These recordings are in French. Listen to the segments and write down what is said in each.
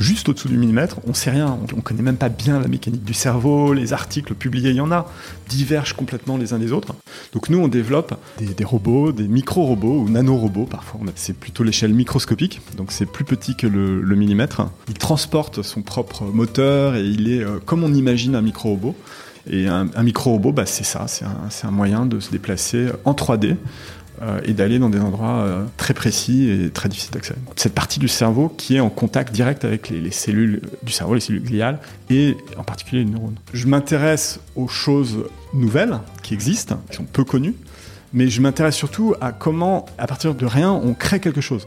juste au-dessous du millimètre. On sait rien, on, connaît même pas bien la mécanique du cerveau, les articles publiés, il y en a, divergent complètement les uns des autres. Donc nous, on développe des, robots, des micro-robots ou nano-robots parfois. C'est plutôt l'échelle microscopique, donc c'est plus petit que le, millimètre. Il transporte son propre moteur et il est euh, comme on imagine un micro-robot. Et un, micro-robot, bah, c'est ça, c'est un, moyen de se déplacer en 3D euh, et d'aller dans des endroits euh, très précis et très difficiles d'accès. Cette partie du cerveau qui est en contact direct avec les, cellules du cerveau, les cellules gliales, et en particulier les neurones. Je m'intéresse aux choses nouvelles qui existent, qui sont peu connues, mais je m'intéresse surtout à comment, à partir de rien, on crée quelque chose.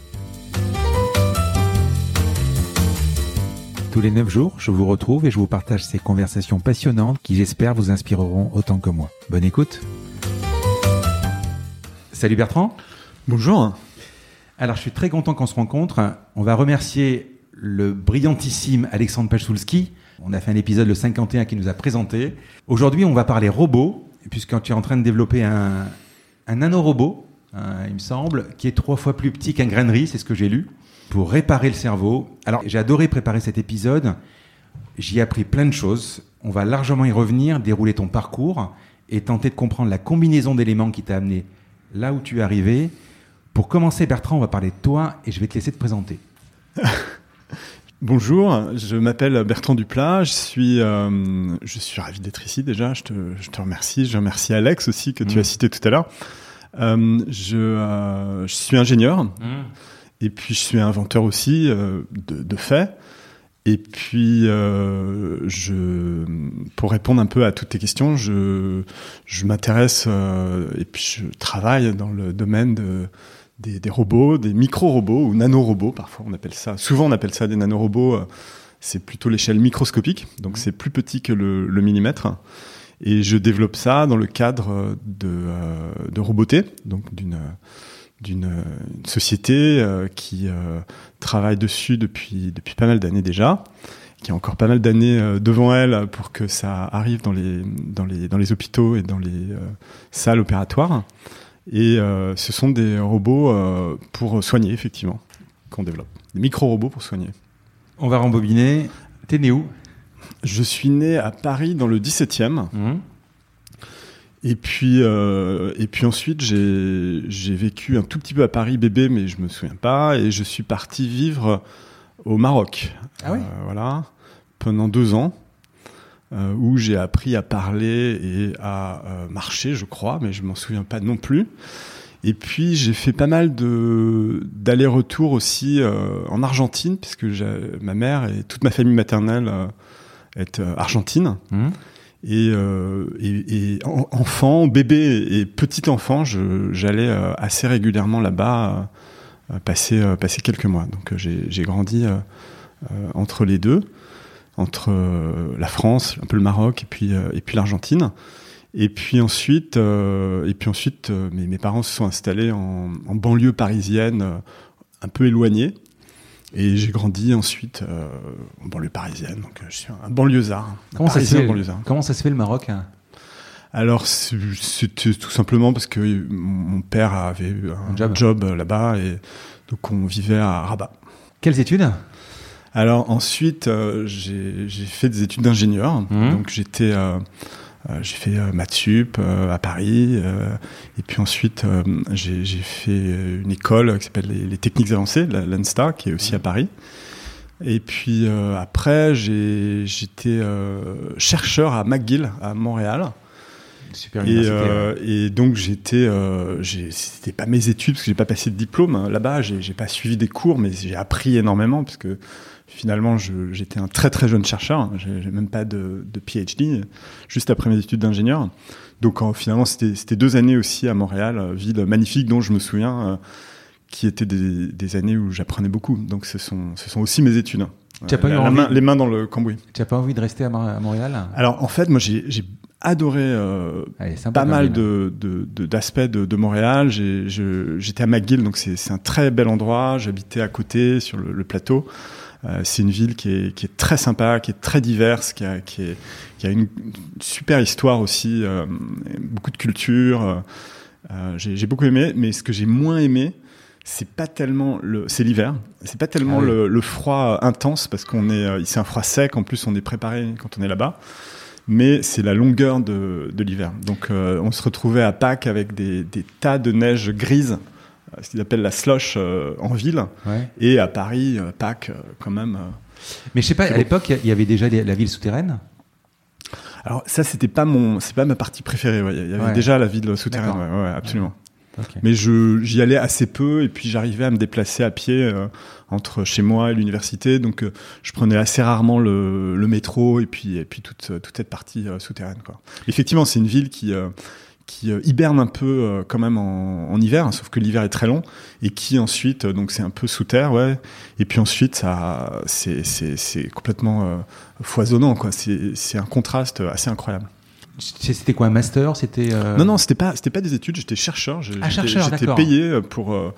Tous les 9 jours, je vous retrouve et je vous partage ces conversations passionnantes qui j'espère vous inspireront autant que moi. Bonne écoute. Salut Bertrand. Bonjour. Alors je suis très content qu'on se rencontre. On va remercier le brillantissime Alexandre Pachulski. On a fait un épisode le 51 qui nous a présenté. Aujourd'hui, on va parler robots, puisque tu es en train de développer un, un nanorobot, hein, il me semble, qui est trois fois plus petit qu'un grainerie, c'est ce que j'ai lu pour réparer le cerveau. Alors, j'ai adoré préparer cet épisode. J'y ai appris plein de choses. On va largement y revenir, dérouler ton parcours et tenter de comprendre la combinaison d'éléments qui t'a amené là où tu es arrivé. Pour commencer, Bertrand, on va parler de toi et je vais te laisser te présenter. Bonjour, je m'appelle Bertrand Duplat, je suis, euh, je suis ravi d'être ici déjà, je te, je te, remercie, je remercie Alex aussi que tu as mmh. cité tout à l'heure. Euh, je, euh, je, suis ingénieur, mmh. Et puis je suis inventeur aussi euh, de, de faits. Et puis, euh, je, pour répondre un peu à toutes tes questions, je, je m'intéresse euh, et puis je travaille dans le domaine de, des, des robots, des micro-robots ou nanorobots, parfois on appelle ça. Souvent on appelle ça des nanorobots. C'est plutôt l'échelle microscopique, donc c'est plus petit que le, le, millimètre. Et je développe ça dans le cadre de, de roboté, donc d'une d'une euh, société euh, qui euh, travaille dessus depuis, depuis pas mal d'années déjà, qui a encore pas mal d'années devant elle pour que ça arrive dans les, dans les, dans les hôpitaux et dans les salles opératoires. Et ce sont des robots pour soigner, effectivement, qu'on développe. Des micro-robots pour soigner. On va rembobiner. T'es né où? Je suis né à Paris dans le 17e. Et puis, euh, et puis ensuite, j'ai vécu un tout petit peu à Paris bébé, mais je me souviens pas. Et je suis parti vivre au Maroc. Ah oui euh, Voilà, pendant deux ans, euh, où j'ai appris à parler et à marcher, je crois, mais je m'en souviens pas non plus. Et puis j'ai fait pas mal de d'allers-retours aussi en Argentine, puisque ma mère et toute ma famille maternelle est argentine. Mmh. Et, euh, et, et, enfant, bébé et petit enfant, j'allais euh, assez régulièrement là-bas euh, passer, euh, passer quelques mois. Donc j'ai grandi entre les deux, entre la France, un peu le Maroc et puis, et puis l'Argentine. Et puis ensuite, et puis ensuite mes, mes, parents se sont installés en, en banlieue parisienne, un peu éloignée. Et j'ai grandi ensuite euh, en banlieue parisienne, donc euh, je suis un banlieusard. Comment, ça se, fait, comment ça se fait le Maroc hein? Alors c'était tout simplement parce que mon père avait un, un job, là-bas et donc on vivait à Rabat. Quelles études? Alors ensuite euh, j'ai fait des études d'ingénieur, mmh. donc j'étais euh, j'ai fait maths sup à Paris, et puis ensuite j'ai fait une école qui s'appelle les, techniques avancées, l'ANSTA, qui est aussi à Paris. Et puis après, j'étais chercheur à McGill, à Montréal. Super et, euh, et, donc j'étais, euh, c'était pas mes études parce que j'ai pas passé de diplôme hein. là-bas, j'ai pas suivi des cours, mais j'ai appris énormément parce que finalement j'étais un très très jeune chercheur, j'ai même pas de, de, PhD, juste après mes études d'ingénieur. Donc finalement c'était deux années aussi à Montréal, euh, ville magnifique dont je me souviens, euh, qui étaient des, des années où j'apprenais beaucoup. Donc ce sont, ce sont aussi mes études. Tu pas les mains dans le cambouis. Tu n'as pas envie de rester à, Montréal? Alors en fait, moi j'ai adoré euh, pas mal de, d'aspects de, de, Montréal. j'étais à McGill, donc c'est, un très bel endroit. J'habitais à côté sur le, plateau. Euh, c'est une ville qui est, qui est, très sympa, qui est très diverse, qui a, qui, est, qui a une super histoire aussi, euh, beaucoup de culture. Euh, j'ai, beaucoup aimé, mais ce que j'ai moins aimé, c'est pas tellement le, c'est l'hiver, c'est pas tellement ah le, le, froid intense parce qu'on est, c'est un froid sec. En plus, on est préparé quand on est là-bas mais c'est la longueur de, de l'hiver. Donc euh, on se retrouvait à Pâques avec des, des tas de neige grise, ce qu'ils appellent la slush euh, en ville, et à Paris, Pâques quand même. mais je sais pas, à l'époque, il y avait déjà la ville souterraine? Alors ça, c'était pas mon, c'est pas ma partie préférée. Il y avait déjà la ville souterraine, ouais, absolument. Mais j'y allais assez peu et puis j'arrivais à me déplacer à pied euh, entre chez moi et l'université. Donc euh, je prenais assez rarement le, le, métro et puis, et puis toute, toute cette partie euh, souterraine. Quoi. Effectivement, c'est une ville qui, qui hiberne un peu quand même en, en hiver, hein, sauf que l'hiver est très long et qui ensuite, donc c'est un peu sous terre, ouais. Et puis ensuite, ça, c'est complètement foisonnant, quoi. C'est un contraste assez incroyable. C'était quoi un master? C'était euh, non non c'était pas c'était pas des études j'étais chercheur ah, j'étais payé pour euh,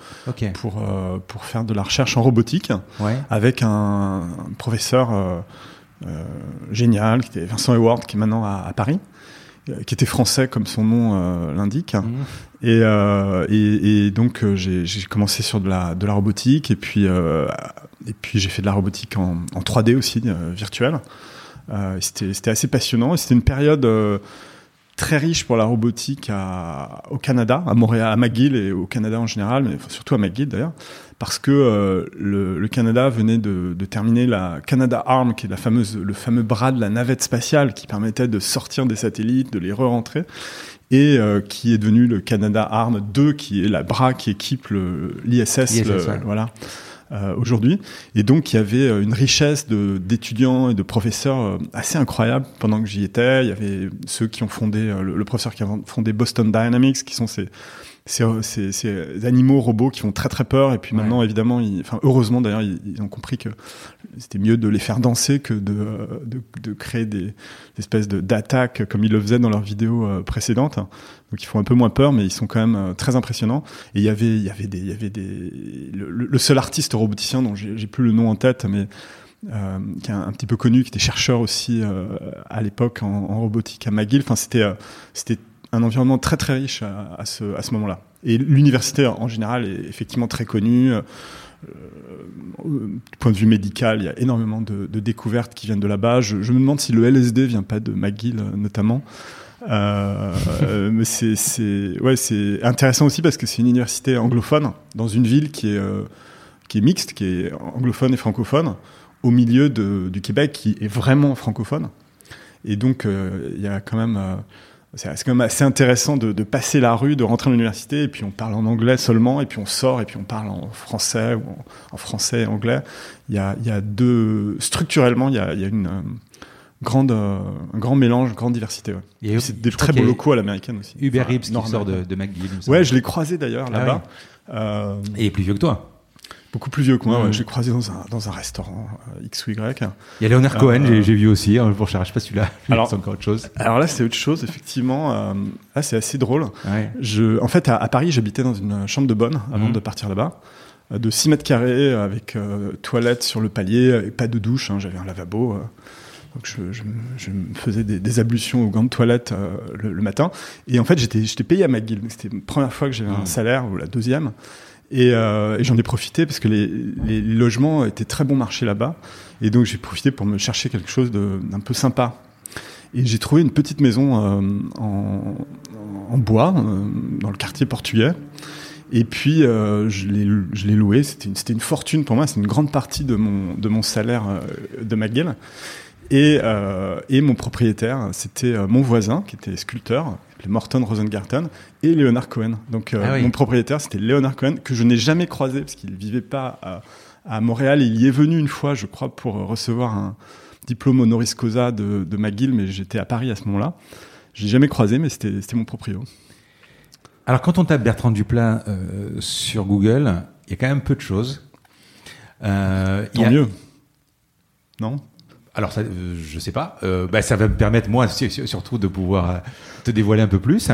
pour euh, pour faire de la recherche en robotique avec un, professeur génial qui était Vincent Eward qui est maintenant à, Paris qui était français comme son nom l'indique mmh. et, et, et donc j'ai commencé sur de la de la robotique et puis et puis j'ai fait de la robotique en, en 3D aussi virtuelle euh, c'était assez passionnant. C'était une période euh, très riche pour la robotique à, au Canada, à Montréal, à McGill et au Canada en général, mais surtout à McGill d'ailleurs, parce que euh, le, le, Canada venait de, de, terminer la Canada Arm, qui est la fameuse, le fameux bras de la navette spatiale qui permettait de sortir des satellites, de les re-rentrer, et euh, qui est devenu le Canada Arm 2, qui est la bras qui équipe l'ISS, voilà. Euh, aujourd'hui. Et donc, il y avait euh, une richesse d'étudiants et de professeurs euh, assez incroyable pendant que j'y étais. Il y avait ceux qui ont fondé, le, le, professeur qui a fondé Boston Dynamics, qui sont ces ces, ces, animaux robots qui font très très peur. Et puis maintenant évidemment ils, enfin heureusement d'ailleurs ils, ont compris que c'était mieux de les faire danser que de, de, de créer des, espèces de d'attaques comme ils le faisaient dans leurs vidéos euh, précédentes. Donc ils font un peu moins peur mais ils sont quand même euh, très impressionnants. Et il y avait il y avait des il y avait des le, seul artiste roboticien dont j'ai plus le nom en tête mais euh, qui est un, petit peu connu, qui était chercheur aussi euh, à l'époque en, en, robotique à McGill. Enfin, c'était euh, c'était un environnement très très riche à, ce, moment-là. Et l'université en général est effectivement très connue. Euh, du point de vue médical, il y a énormément de, découvertes qui viennent de là-bas. Je, me demande si le LSD vient pas de McGill euh, notamment. Euh, mais c'est intéressant aussi parce que c'est une université anglophone dans une ville qui est qui est mixte, qui est anglophone et francophone, au milieu du Québec qui est vraiment francophone. Et donc il y a quand même c'est quand même assez intéressant de, de, passer la rue, de rentrer à l'université, et puis on parle en anglais seulement, et puis on sort, et puis on parle en français, ou en, français et anglais. Il y a, il y a deux... Structurellement, il y a, il y a une... Euh, grande, euh, un grand mélange, une grande diversité. Ouais. C'est des très beaux locaux à l'américaine aussi. Hubert Reeves qui sort de, de McGill. Ouais, je l'ai croisé d'ailleurs ah là-bas. Euh, et il est plus vieux que toi. Beaucoup plus vieux que moi. Ouais. Je l'ai croisé dans un, dans un restaurant euh, X ou Y. Il y a Leonard Cohen, euh, j'ai vu aussi. Hein, pour je sais pas celui-là. Alors, c'est encore autre chose. Alors là, c'est autre chose, effectivement. Euh, là, c'est assez drôle. Ouais. Je, en fait, à, à Paris, j'habitais dans une chambre de bonne avant mmh. de partir là-bas de 6 mètres carrés avec euh, toilette sur le palier et pas de douche. Hein, J'avais un lavabo. Euh, donc je, je, je, me faisais des, des ablutions au gants de toilette euh, le, le, matin. Et en fait, j'étais payé à McGill. C'était la première fois que j'avais mmh. un salaire, ou la deuxième. Et, euh, et j'en ai profité parce que les, logements étaient très bon marché là-bas. Et donc j'ai profité pour me chercher quelque chose d'un peu sympa. Et j'ai trouvé une petite maison en, en, bois dans le quartier portugais. Et puis, je l'ai loué. C'était une, une, fortune pour moi. C'est une grande partie de mon, salaire de McGill. Et, euh, et mon propriétaire, c'était mon voisin qui était sculpteur, Morton Rosengarten, et Leonard Cohen. Donc ah mon propriétaire, c'était Leonard Cohen, que je n'ai jamais croisé parce qu'il vivait pas à, à Montréal. Il y est venu une fois, je crois, pour recevoir un diplôme honoris causa de, de McGill, mais j'étais à Paris à ce moment-là. Je l'ai jamais croisé, mais c'était mon proprio. Alors, quand on tape Bertrand Duplat euh, sur Google, il y a quand même peu de choses. Euh, Tant mieux. Non? Alors, ça, euh, je sais pas. Euh, bah, ça va me permettre moi surtout de pouvoir euh, te dévoiler un peu plus.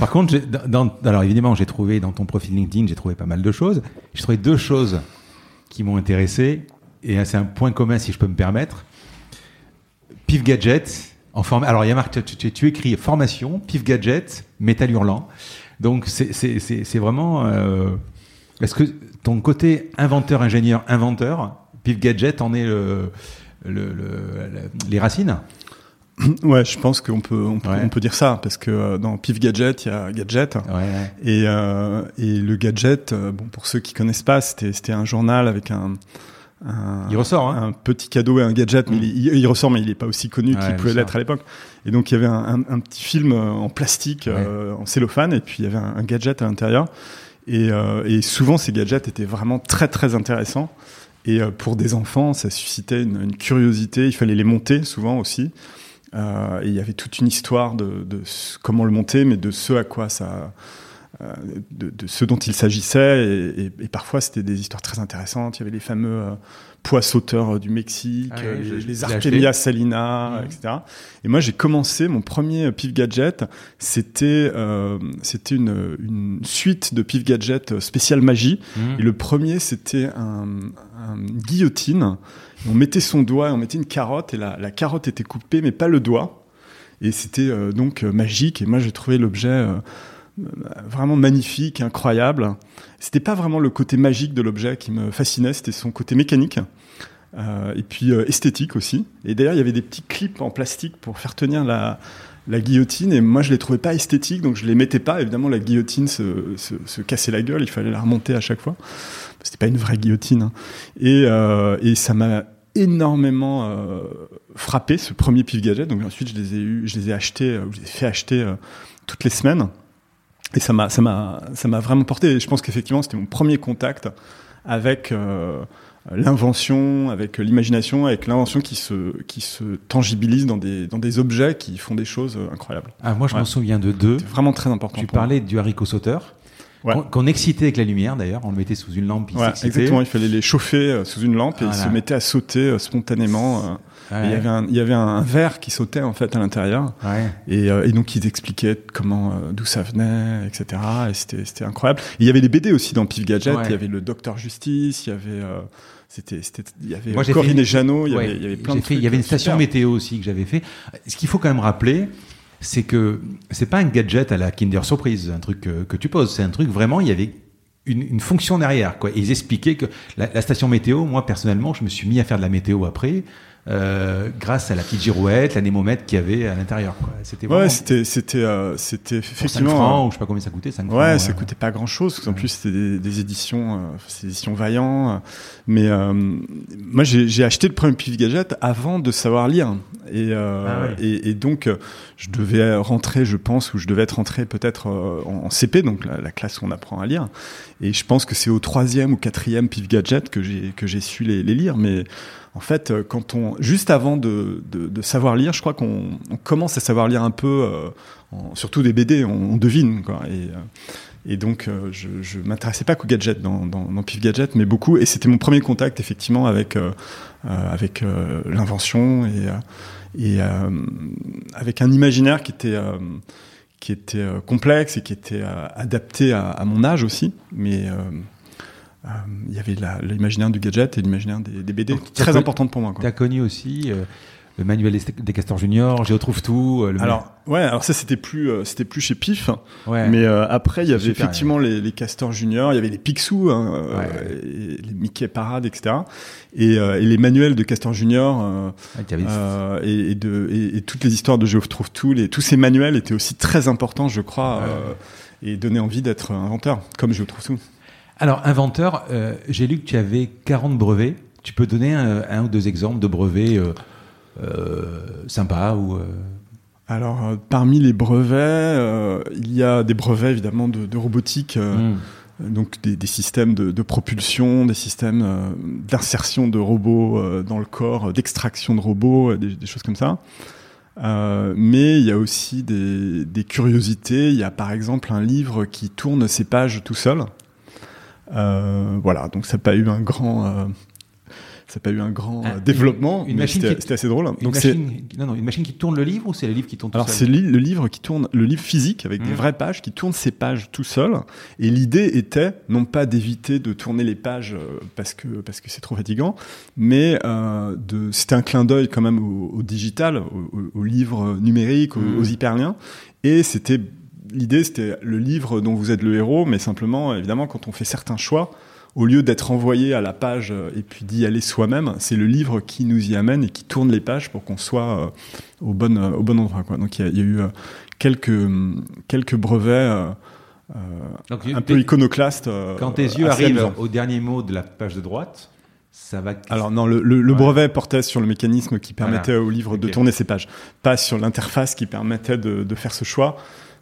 Par contre, dans, alors évidemment, j'ai trouvé dans ton profil LinkedIn, j'ai trouvé pas mal de choses. J'ai trouvé deux choses qui m'ont intéressé et c'est un point commun si je peux me permettre. Pif Gadget en forme. Alors il y a marqué, tu, tu, écris formation, Pif Gadget, métal hurlant. Donc c'est vraiment. Euh, Est-ce que ton côté inventeur, ingénieur, inventeur, Pif Gadget en est le le, les racines Ouais, je pense qu'on peut on, peut dire ça parce que euh, dans Pif Gadget, il y a Gadget et euh, et le gadget, euh, bon pour ceux qui connaissent pas, c'était c'était un journal avec un un, il ressort, hein. un petit cadeau et un gadget, mais mm. il, ressort, mais il est pas aussi connu qu'il pouvait l'être à l'époque. Et donc il y avait un, un petit film en plastique, en cellophane, et puis il y avait un, gadget à l'intérieur. Et, et souvent ces gadgets étaient vraiment très très intéressants. Et euh, pour des enfants, ça suscitait une, curiosité. Il fallait les monter souvent aussi. Euh, et il y avait toute une histoire de, comment le monter, mais de ce à quoi ça, euh, de, ce dont il s'agissait. Et, parfois, c'était des histoires très intéressantes. Il y avait les fameux poids sauteurs du Mexique, ah les, les Artemia salina, mmh. etc. Et moi, j'ai commencé mon premier Pif Gadget. C'était euh, c'était une, une, suite de Pif Gadget spécial magie. Mmh. Et le premier, c'était un, une guillotine. On mettait son doigt, on mettait une carotte, et la, carotte était coupée, mais pas le doigt. Et c'était euh, donc euh, magique. Et moi, j'ai trouvé l'objet euh, vraiment magnifique, incroyable. C'était pas vraiment le côté magique de l'objet qui me fascinait, c'était son côté mécanique. Et puis esthétique aussi. Et d'ailleurs, il y avait des petits clips en plastique pour faire tenir la, la guillotine. Et moi je les trouvais pas esthétiques donc je les mettais pas. Évidemment la guillotine se, se, se cassait la gueule. Il fallait la remonter à chaque fois. C'était pas une vraie guillotine hein. et, euh, et ça m'a énormément euh, frappé ce premier pif gadget. Donc ensuite je les ai eu je les ai achetés euh, je les ai fait acheter euh, toutes les semaines. Et ça m'a ça m'a vraiment porté. Et je pense qu'effectivement c'était mon premier contact avec euh, l'invention, avec l'imagination, avec l'invention qui se, qui se tangibilise dans des, dans des objets qui font des choses incroyables. Ah, moi, je m'en souviens de deux. C'est vraiment très important. Tu parlais du haricot sauteur. Ouais. Qu'on excitait avec la lumière d'ailleurs, on le mettait sous une lampe. Ouais, exactement, il fallait les chauffer euh, sous une lampe et ils se mettaient à sauter euh, spontanément. Euh. Il y avait un, il y avait un verre qui sautait en fait à l'intérieur. Ouais. Et, et, donc ils expliquaient comment, d'où ça venait, etc. Et c'était, c'était incroyable. Et il y avait les BD aussi dans Pif Gadget. Il y avait le Docteur Justice. Il y avait c'était, il y avait Moi, Corinne et Jeannot, il y, avait, il y avait plein de Il y avait une station météo aussi que j'avais fait. Ce qu'il faut quand même rappeler, c'est que c'est pas un gadget à la Kinder Surprise, un truc que, que tu poses. C'est un truc vraiment, il y avait une, une, fonction derrière. Quoi. ils expliquaient que la, la, station météo, moi personnellement, je me suis mis à faire de la météo après. Euh, grâce à la petite girouette, l'anémomètre qu'il y avait à l'intérieur. C'était ouais, c'était c'était euh, c'était effectivement. 5 francs, ou je sais pas combien ça coûtait. 5 ouais, francs, ça coûtait pas grand chose. En plus, c'était des, des, éditions, euh, des éditions Vaillant. mais euh, moi, j'ai acheté le premier Pif Gadget avant de savoir lire, et, euh, ah et, et, donc je devais rentrer, je pense, ou je devais être rentré peut-être en, CP, donc la, la, classe où on apprend à lire. Et je pense que c'est au troisième ou quatrième Pif Gadget que j'ai su les, les lire, mais en fait, euh, quand on, juste avant de, de, de savoir lire, je crois qu'on commence à savoir lire un peu, euh, surtout des BD, on, devine. Quoi, et, euh, et donc, je, je m'intéressais pas qu'aux gadgets dans, dans, dans, Pif Gadget, mais beaucoup. Et c'était mon premier contact, effectivement, avec, avec l'invention et, et avec un imaginaire qui était qui était complexe et qui était adapté à, à, mon âge aussi, mais euh, il y avait l'imaginaire du gadget et l'imaginaire des, des, BD, très importante pour moi. Tu as connu aussi euh, le manuel des, castors juniors, je retrouve tout. euh, Le Alors ouais, alors ça c'était plus euh, c'était plus chez Pif, ouais. mais euh, après il y avait super, effectivement les, les castors juniors, il y avait les Picsou, hein, euh, Ouais. et les Mickey Parade, etc. Et, euh, et les manuels de castors juniors euh, euh, et, et de et, et toutes les histoires de Je trouve tout, les, tous ces manuels étaient aussi très importants, je crois, euh, et donnaient envie d'être inventeur, comme Je trouve tout. Alors, inventeur, euh, j'ai lu que tu avais 40 brevets. Tu peux donner un, un ou deux exemples de brevets sympas ou. euh, Alors euh, parmi les brevets, euh, il y a des brevets évidemment de, de robotique. euh, hmm. donc des, des systèmes de, de propulsion, des systèmes euh, d'insertion de robots euh, dans le corps, euh, d'extraction de robots, euh, des, des choses comme ça. Euh, mais il y a aussi des, des curiosités. Il y a par exemple un livre qui tourne ses pages tout seul. Euh, voilà, donc ça n'a pas eu un grand, euh, ça n'a pas eu un grand Ah, développement, une- une mais c'était assez drôle. Une Donc c'est machine, non, non, une machine qui tourne le livre ou c'est le livre qui tourne tout alors c'est le livre qui tourne, le livre physique avec des Mhm. vraies pages qui tourne ses pages tout seul. Et l'idée était non pas d'éviter de tourner les pages euh, parce que parce que c'est trop fatigant, mais euh, de c'était un clin d'œil quand même au, au digital, au, livre numérique, aux, Mhm. aux hyperliens. Et c'était l'idée, c'était le livre dont vous êtes le héros, mais simplement évidemment quand on fait certains choix. Au lieu d'être envoyé à la page euh, et puis d'y aller soi-même, c'est le livre qui nous y amène et qui tourne les pages pour qu'on soit euh, au bon euh, au bon endroit quoi. Donc il y a, il y a eu quelques hum, quelques brevets euh, Donc, un peu iconoclastes. euh, Quand tes yeux arrivent au dernier mot de la page de droite, ça va. Alors non, le, le, le Ouais. brevet portait sur le mécanisme qui permettait Voilà. au livre de tourner ses pages, pas sur l'interface qui permettait de, de faire ce choix.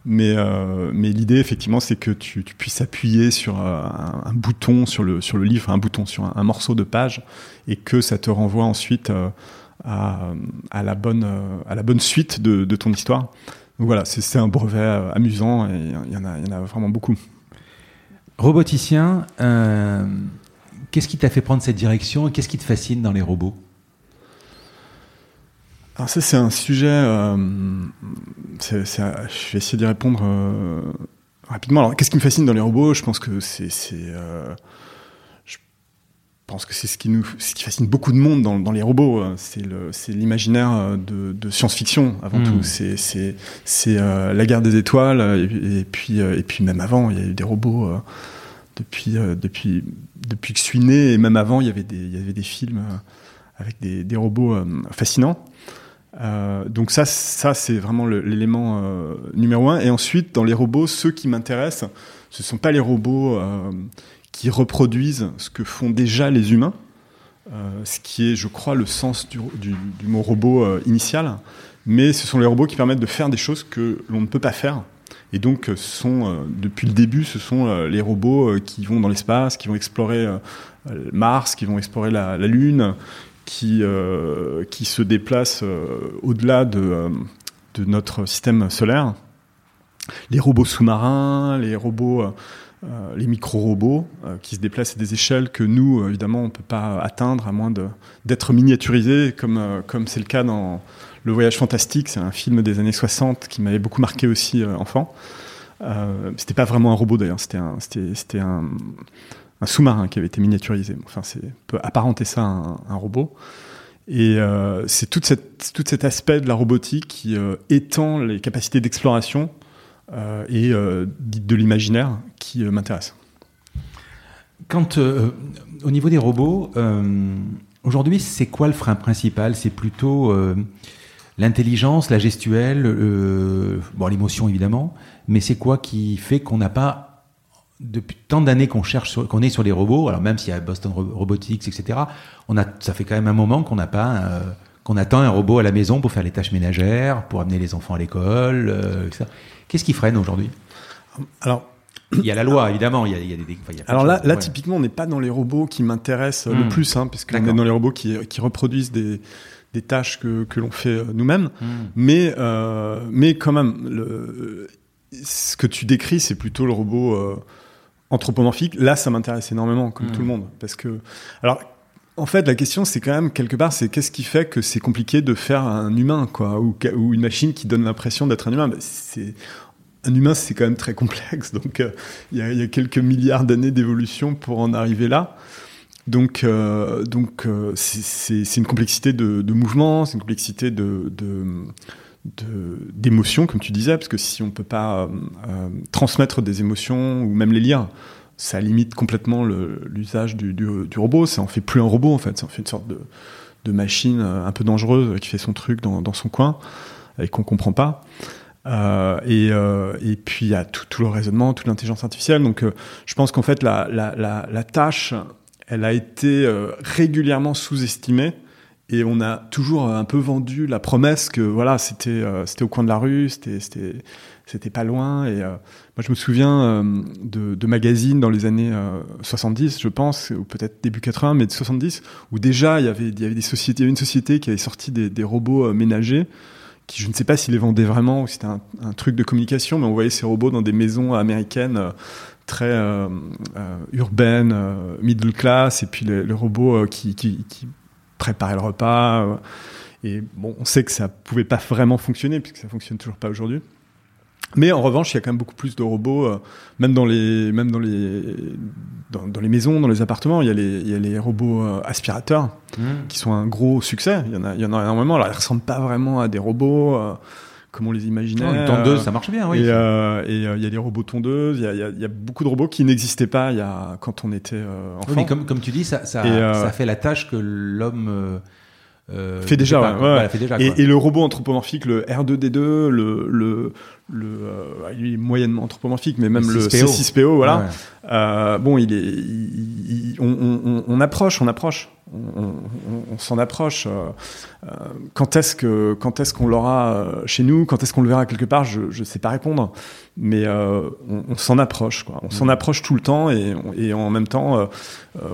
Mais, euh, mais l'idée, effectivement, c'est que tu, puisses appuyer sur euh, un, bouton sur le, sur le livre, un bouton sur un, morceau de page, et que ça te renvoie ensuite euh, à, la bonne, à la bonne suite de, ton histoire. Donc voilà, c'est un brevet amusant, et il y, en y en a vraiment beaucoup. Roboticien, qu'est-ce qui t'a fait prendre cette direction et qu'est-ce qui te fascine dans les robots? Alors ça, c'est un sujet... euh, je vais essayer d'y répondre euh, rapidement. Alors, qu'est-ce qui me fascine dans les robots? Je pense que c'est... euh, je pense que c'est ce qui nous, ce qui fascine beaucoup de monde dans, dans les robots. euh, C'est le, c'est l'imaginaire de, de science-fiction avant Mm. tout. C'est, c'est, c'est la guerre des étoiles et, et puis, et puis même avant, il y a eu des robots depuis, depuis, depuis que je suis né et même avant, il y avait des, il y avait des films avec des, des robots fascinants. Euh, donc ça, ça c'est vraiment l'élément euh, numéro un. Et ensuite, dans les robots, ceux qui m'intéressent, ce sont pas les robots euh, qui reproduisent ce que font déjà les humains, ce qui est, je crois, le sens du, mot robot initial, mais ce sont les robots qui permettent de faire des choses que l'on ne peut pas faire. Et donc, depuis le début, ce sont les robots qui vont dans l'espace, qui vont explorer Mars, qui vont explorer la Lune, qui, euh, qui se déplacent euh, au-delà de, euh, de notre système solaire. Les robots sous-marins, les robots, les micro-robots qui se déplacent à des échelles que nous, évidemment, on ne peut pas atteindre à moins d'être miniaturisés, comme comme c'est le cas dans Le Voyage Fantastique. C'est un film des années 60 qui m'avait beaucoup marqué aussi enfant. C'était pas vraiment un robot d'ailleurs, c'était un, c'était un, un sous-marin qui avait été miniaturisé. Enfin, c'est peut apparenter ça à un, un robot. Et euh, c'est tout cet aspect de la robotique qui euh, étend les capacités d'exploration euh, et de l'imaginaire qui m'intéresse. Quand, au niveau des robots, aujourd'hui, c'est quoi le frein principal? C'est plutôt l'intelligence, la gestuelle, bon, l'émotion évidemment, mais c'est quoi qui fait qu'on n'a pas, depuis tant d'années qu'on cherche, qu'on est sur les robots, alors même s'il y a Boston Ro- Robotics, etc., on a, ça fait quand même un moment qu'on n'a pas, euh, qu'on attend un robot à la maison pour faire les tâches ménagères, pour amener les enfants à l'école, euh, etc. Qu'est-ce qui freine aujourd'hui? Alors, Il y a la loi, évidemment, il y a, il y a des... enfin, il y a plein alors là, choses, là ouais. typiquement, on n'est pas dans les robots qui m'intéressent euh, Hmm. le plus, hein, puisqu'on D'accord. est dans les robots qui, qui reproduisent des, des tâches que, que l'on fait nous-mêmes. Hmm. Mais, euh, mais quand même, le, ce que tu décris, c'est plutôt le robot anthropomorphique. Là, ça m'intéresse énormément, comme Mm. tout le monde. Parce que, alors, en fait, la question, c'est quand même, quelque part, c'est qu'est-ce qui fait que c'est compliqué de faire un humain, quoi, ou, ou une machine qui donne l'impression d'être un humain Ben, c'est, Un humain, c'est quand même très complexe. Donc, euh, il y, a, il y a quelques milliards d'années d'évolution pour en arriver là. Donc, euh, donc euh, c'est une complexité de, de mouvement, c'est une complexité de, d'émotions, comme tu disais, parce que si on peut pas transmettre des émotions ou même les lire, ça limite complètement l'usage du, du, robot. Ça en fait plus un robot en fait, ça en fait une sorte de, de machine un peu dangereuse qui fait son truc dans, dans son coin et qu'on comprend pas. Euh, et, euh, et, puis il y a tout, tout le raisonnement, toute l'intelligence artificielle. Donc euh, je pense qu'en fait la, la, la, la, tâche, elle a été euh, régulièrement sous-estimée. Et on a toujours un peu vendu la promesse que voilà c'était c'était au coin de la rue, c'était pas loin. Et moi je me souviens de, magazines dans les années 70, je pense, ou peut-être début 80, mais de 70, où déjà il y avait y avait des sociétés, une société qui avait sorti des, robots ménagers qui je ne sais pas s'il les vendait vraiment ou si c'était un, truc de communication, mais on voyait ces robots dans des maisons américaines euh, très euh, euh, urbaines, euh, middle class, et puis le, euh, qui, qui, préparait le repas. et bon, on sait que ça pouvait pas vraiment fonctionner puisque ça fonctionne toujours pas aujourd'hui. Mais en revanche, il y a quand même beaucoup plus de robots, euh, même dans les, même dans les, dans, dans, les maisons, dans les appartements. Il y a les, il y a les robots euh, aspirateurs mmh. qui sont un gros succès. Il y en a, il y en a énormément. Alors, ils ressemblent pas vraiment à des robots. Euh, comme on les imaginait. une tondeuse, ça marche bien, oui. Et euh, il y a des robots tondeuses, il y a, y, y a, beaucoup de robots qui n'existaient pas y a, quand on était enfant. Oui, mais comme, comme tu dis, ça, ça, ça fait la tâche que l'homme euh, fait déjà, ouais, ouais. fait déjà et, et, le robot anthropomorphique, le R2D2, le, le, le euh, il est moyennement anthropomorphique, mais même le, C6PO, voilà. Euh, bon, il est, il, on, on, on, approche, on approche, on, on s'en approche. Euh, euh, quand est-ce que, quand est-ce qu'on l'aura chez nous, quand est-ce qu'on le verra quelque part, je, je sais pas répondre, mais on, s'en approche, quoi. On s'en mm. approche tout le temps et, et en même temps,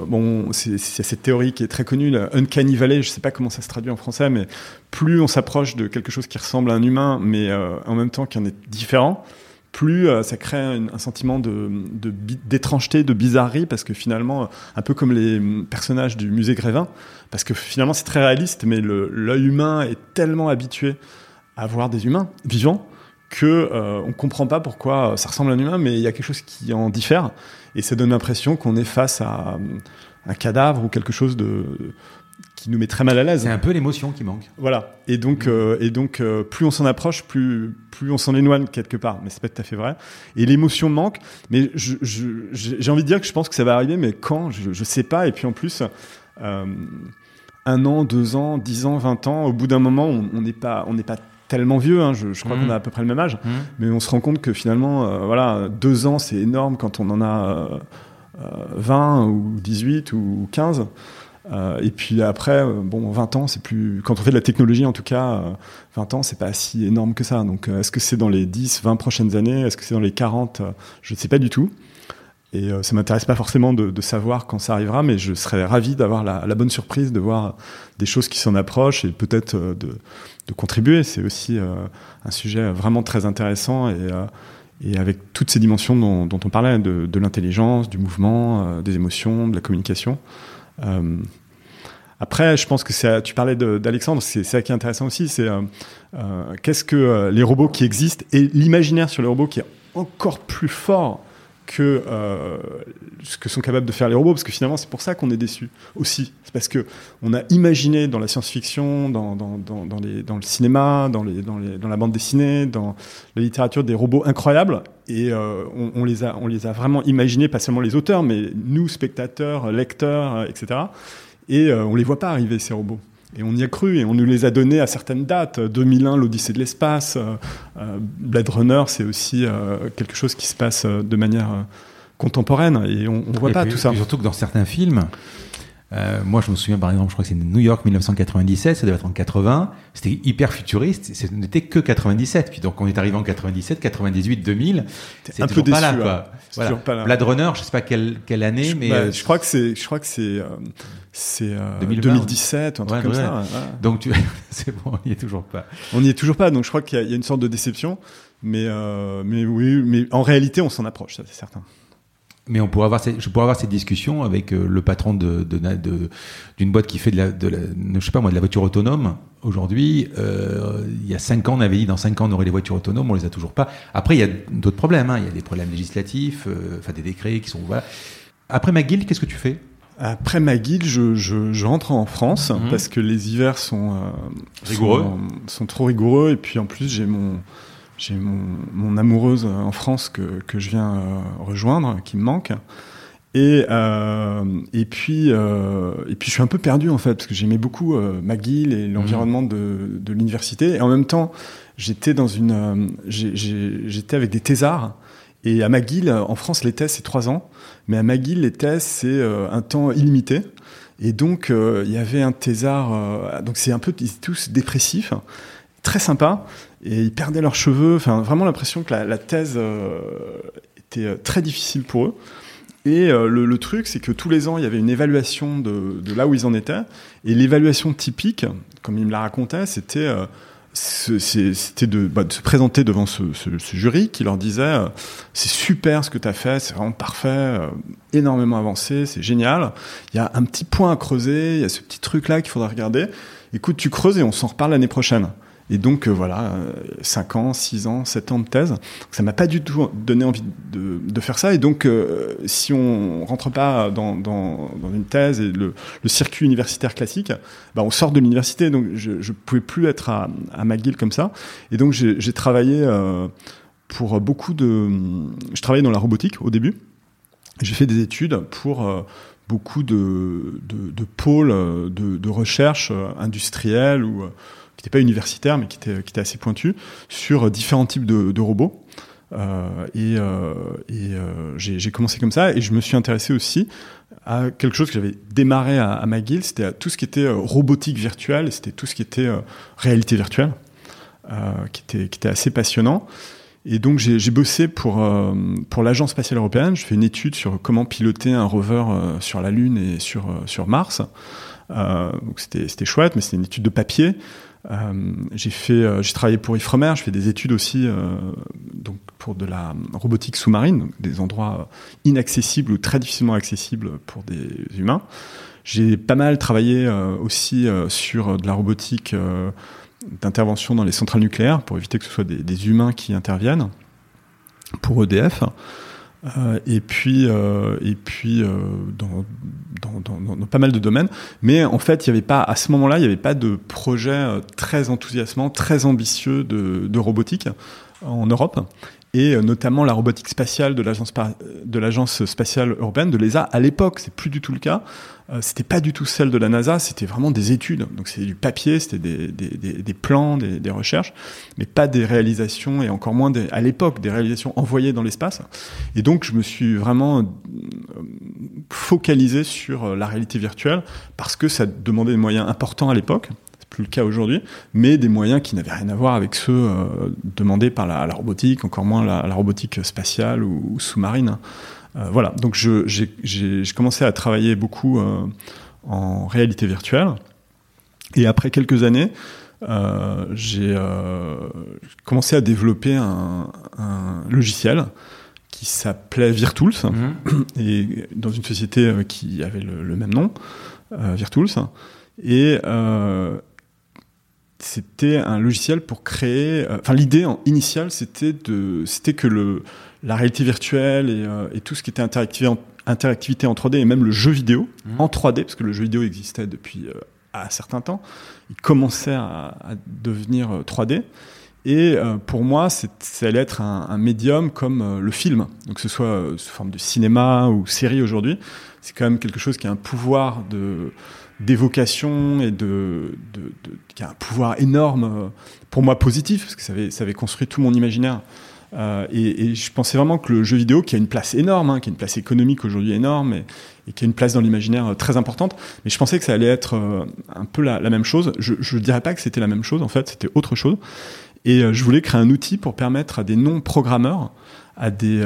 bon, c'est cette théorie qui est très connue, la uncanny valley. Je sais pas comment ça se traduit en français, mais plus on s'approche de quelque chose qui ressemble à un humain, mais en même temps qui en est différent, plus euh, ça crée un, sentiment d'étrangeté, de, bizarrerie, parce que finalement, euh, un peu comme les personnages du musée Grévin, parce que finalement c'est très réaliste, mais l'œil humain est tellement habitué à voir des humains vivants que euh, on comprend pas pourquoi ça ressemble à un humain, mais il y a quelque chose qui en diffère, et ça donne l'impression qu'on est face à un cadavre ou quelque chose de qui nous met très mal à l'aise. C'est un peu l'émotion qui manque. Voilà. Et donc, euh, et donc euh, plus on s'en approche, plus, plus on s'en éloigne quelque part. Mais c'est pas tout à fait vrai. Et l'émotion manque. Mais j'ai je, envie de dire que je pense que ça va arriver, mais quand Je, je sais pas. Et puis en plus, euh, un an, deux ans, dix ans, vingt ans, au bout d'un moment, on n'est pas, on n'est pas tellement vieux. Hein, je, je, crois mmh. qu'on a à peu près le même âge. Mmh. Mais on se rend compte que finalement, voilà, deux ans, c'est énorme quand on en a 20 ou 18 ou 15. Euh, et puis après, euh, bon, 20 ans, c'est plus. Quand on fait de la technologie, en tout cas, 20 euh, ans, c'est pas si énorme que ça. Donc, est-ce que c'est dans les 10, 20 prochaines années? Est-ce que c'est dans les 40 Je ne sais pas du tout. Et ça m'intéresse pas forcément de, savoir quand ça arrivera, mais je serais ravi d'avoir la, bonne surprise de voir des choses qui s'en approchent et peut-être de, contribuer. C'est aussi un sujet vraiment très intéressant et, avec toutes ces dimensions dont, on parlait, de l'intelligence, du mouvement, des émotions, de la communication. Euh, après, je pense que tu parlais d'Alexandre, c'est ça qui est intéressant aussi, c'est euh, euh, qu'est-ce que les robots qui existent et l'imaginaire sur les robots qui est encore plus fort que euh, ce que sont capables de faire les robots, parce que finalement c'est pour ça qu'on est déçu aussi. C'est parce que on a imaginé dans la science-fiction, dans, dans, dans, les, dans le cinéma, dans, les, dans, les, dans la bande dessinée, dans la littérature des robots incroyables, et euh, on, on, les a, on les a vraiment imaginés, pas seulement les auteurs, mais nous spectateurs, lecteurs, etc. Et euh, on les voit pas arriver ces robots. Et on y a cru et on nous les a donnés à certaines dates. 2001, l'Odyssée de l'espace. Euh, euh, Blade Runner, c'est aussi euh, quelque chose qui se passe de manière contemporaine et on ne voit pas tout ça. Surtout que dans certains films, euh, moi, je me souviens, par exemple, je crois que c'est New York 1997, ça devait être en 80. C'était hyper futuriste. Ce n'était que 97. Puis donc, on est arrivé en 97, 98, 2000. C'est un peu déçu, pas là, quoi. Voilà. Pas là. Blade Runner, je sais pas quelle, quelle année, je, mais bah, euh, je crois que c'est, je crois que c'est, euh, c'est euh, 2017, un truc ouais, comme ouais. ça. Ouais. Donc, tu, c'est bon, on n'y est toujours pas. On n'y est toujours pas. Donc, je crois qu'il y, y, a une sorte de déception. Mais, euh, mais oui, mais en réalité, on s'en approche, ça, c'est certain mais on pourrait avoir je pourrais avoir cette discussion avec euh, le patron de, d'une boîte qui fait de la, de la, je sais pas moi, de la voiture autonome. Aujourd'hui, euh, il y a cinq ans, on avait dit dans cinq ans on aurait les voitures autonomes, on les a toujours pas. Après, il y a d'autres problèmes. Hein. Il y a des problèmes législatifs, euh, enfin des décrets qui sont voilà. Après McGill, qu'est-ce que tu fais? Après McGill, je, je, je rentre en France Mhm. parce que les hivers sont, euh, Rigoureux. sont, sont trop rigoureux et puis en plus j'ai mon j'ai mon, mon amoureuse en France que, que je viens euh, rejoindre qui me manque. Et euh, et puis euh, et puis je suis un peu perdu en fait parce que j'aimais beaucoup euh, McGill et l'environnement de, de l'université. Et en même temps j'étais dans une euh, j'étais avec des thésards. Et à McGill euh, en France les thèses c'est trois ans. Mais à McGill les thèses c'est euh, un temps illimité. Et donc euh, il y avait un thésard euh, donc c'est un peu ils étaient tous dépressifs. Très sympa et ils perdaient leurs cheveux enfin vraiment l'impression que la, thèse euh, était euh, très difficile pour eux et euh, le, truc, c'est que tous les ans, il y avait une évaluation de, là où ils en étaient. Et l'évaluation typique, comme il me la racontait, c'était bah, de se présenter devant ce, jury qui leur disait c'est super ce que tu as fait, c'est vraiment parfait, énormément avancé, c'est génial. Il y a un petit point à creuser, il y a ce petit truc là qu'il faudra regarder. Écoute, tu creuses et on s'en reparle l'année prochaine. Et donc euh, voilà, 5 ans, 6 ans, 7 ans de thèse. Ça m'a pas du tout donné envie de, faire ça. Et donc, euh, si on rentre pas dans, une thèse et le, circuit universitaire classique, bah, on sort de l'université. Donc, je, je pouvais plus être à, McGill comme ça. Et donc, j'ai travaillé euh, pour beaucoup de. Je travaillais dans la robotique au début. J'ai fait des études pour euh, beaucoup de, pôles euh, de, de recherche euh, industrielle ou euh, qui n'étaient pas universitaires mais qui étaient, qui étaient assez pointus sur différents types de, de robots. Euh, et euh, et euh, j'ai commencé comme ça et je me suis intéressé aussi à quelque chose que j'avais démarré à, à McGill, c'était à tout ce qui était euh, robotique virtuelle, c'était tout ce qui était euh, réalité virtuelle, euh, qui, était, qui était assez passionnant. Et donc j'ai bossé pour, pour l'Agence spatiale européenne, je fais une étude sur comment piloter un rover sur la Lune et sur, sur Mars. Euh, donc c'était chouette, mais c'était une étude de papier. Euh, j'ai fait, euh, j'ai travaillé pour Ifremer, je fais des études aussi euh, donc pour de la robotique sous-marine, des endroits inaccessibles ou très difficilement accessibles pour des humains. J'ai pas mal travaillé aussi sur de la robotique d'intervention dans les centrales nucléaires pour éviter que ce soit des humains qui interviennent pour EDF. Euh, et puis, euh, et puis euh, dans, pas mal de domaines. Mais en fait, il y avait pas à ce moment-là, il n'y avait pas de projet très enthousiasmant, très ambitieux de, de robotique en Europe. Et euh, notamment la robotique spatiale de l'agence spatiale européenne, de l'ESA. À l'époque, c'est plus du tout le cas. Euh, c'était pas du tout celle de la NASA. C'était vraiment des études. Donc c'était du papier, c'était des, des, des, des plans, des, recherches, mais pas des réalisations et encore moins à l'époque des réalisations envoyées dans l'espace. Et donc je me suis vraiment euh, focalisé sur euh, la réalité virtuelle parce que ça demandait des moyens importants à l'époque. Plus le cas aujourd'hui, mais des moyens qui n'avaient rien à voir avec ceux euh, demandés par la, la robotique, encore moins la, la robotique spatiale ou, ou sous-marine. Euh, voilà, donc je- j'ai commencé à travailler beaucoup euh, en réalité virtuelle. Et après quelques années, j'ai commencé à développer un, un logiciel qui s'appelait Virtools Mhm. et dans une société qui avait le, le même nom, Virtools. Et euh, c'était un logiciel pour créer. euh, Enfin, l'idée initiale, c'était de, c'était que le la réalité virtuelle et, euh, et tout ce qui était interactivité en, interactivité en 3D et même le jeu vidéo Mhm. en 3D, parce que le jeu vidéo existait depuis euh, un certain temps, il commençait à, à devenir euh, 3D. Et euh, pour moi, c'est- ça allait être un, un médium comme le film, donc que ce soit sous forme de cinéma ou série aujourd'hui. C'est quand même quelque chose qui a un pouvoir de d'évocation et de, qui a un pouvoir énorme euh, pour moi positif parce que ça avait, construit tout mon imaginaire. Euh, et, je pensais vraiment que le jeu vidéo, qui a une place énorme, hein, qui a une place économique aujourd'hui énorme, et, qui a une place dans l'imaginaire euh, très importante, mais je pensais que ça allait être un peu la, même chose. Je ne dirais pas que c'était la même chose, en fait, c'était autre chose. Et je voulais créer un outil pour permettre à des non-programmeurs, à des,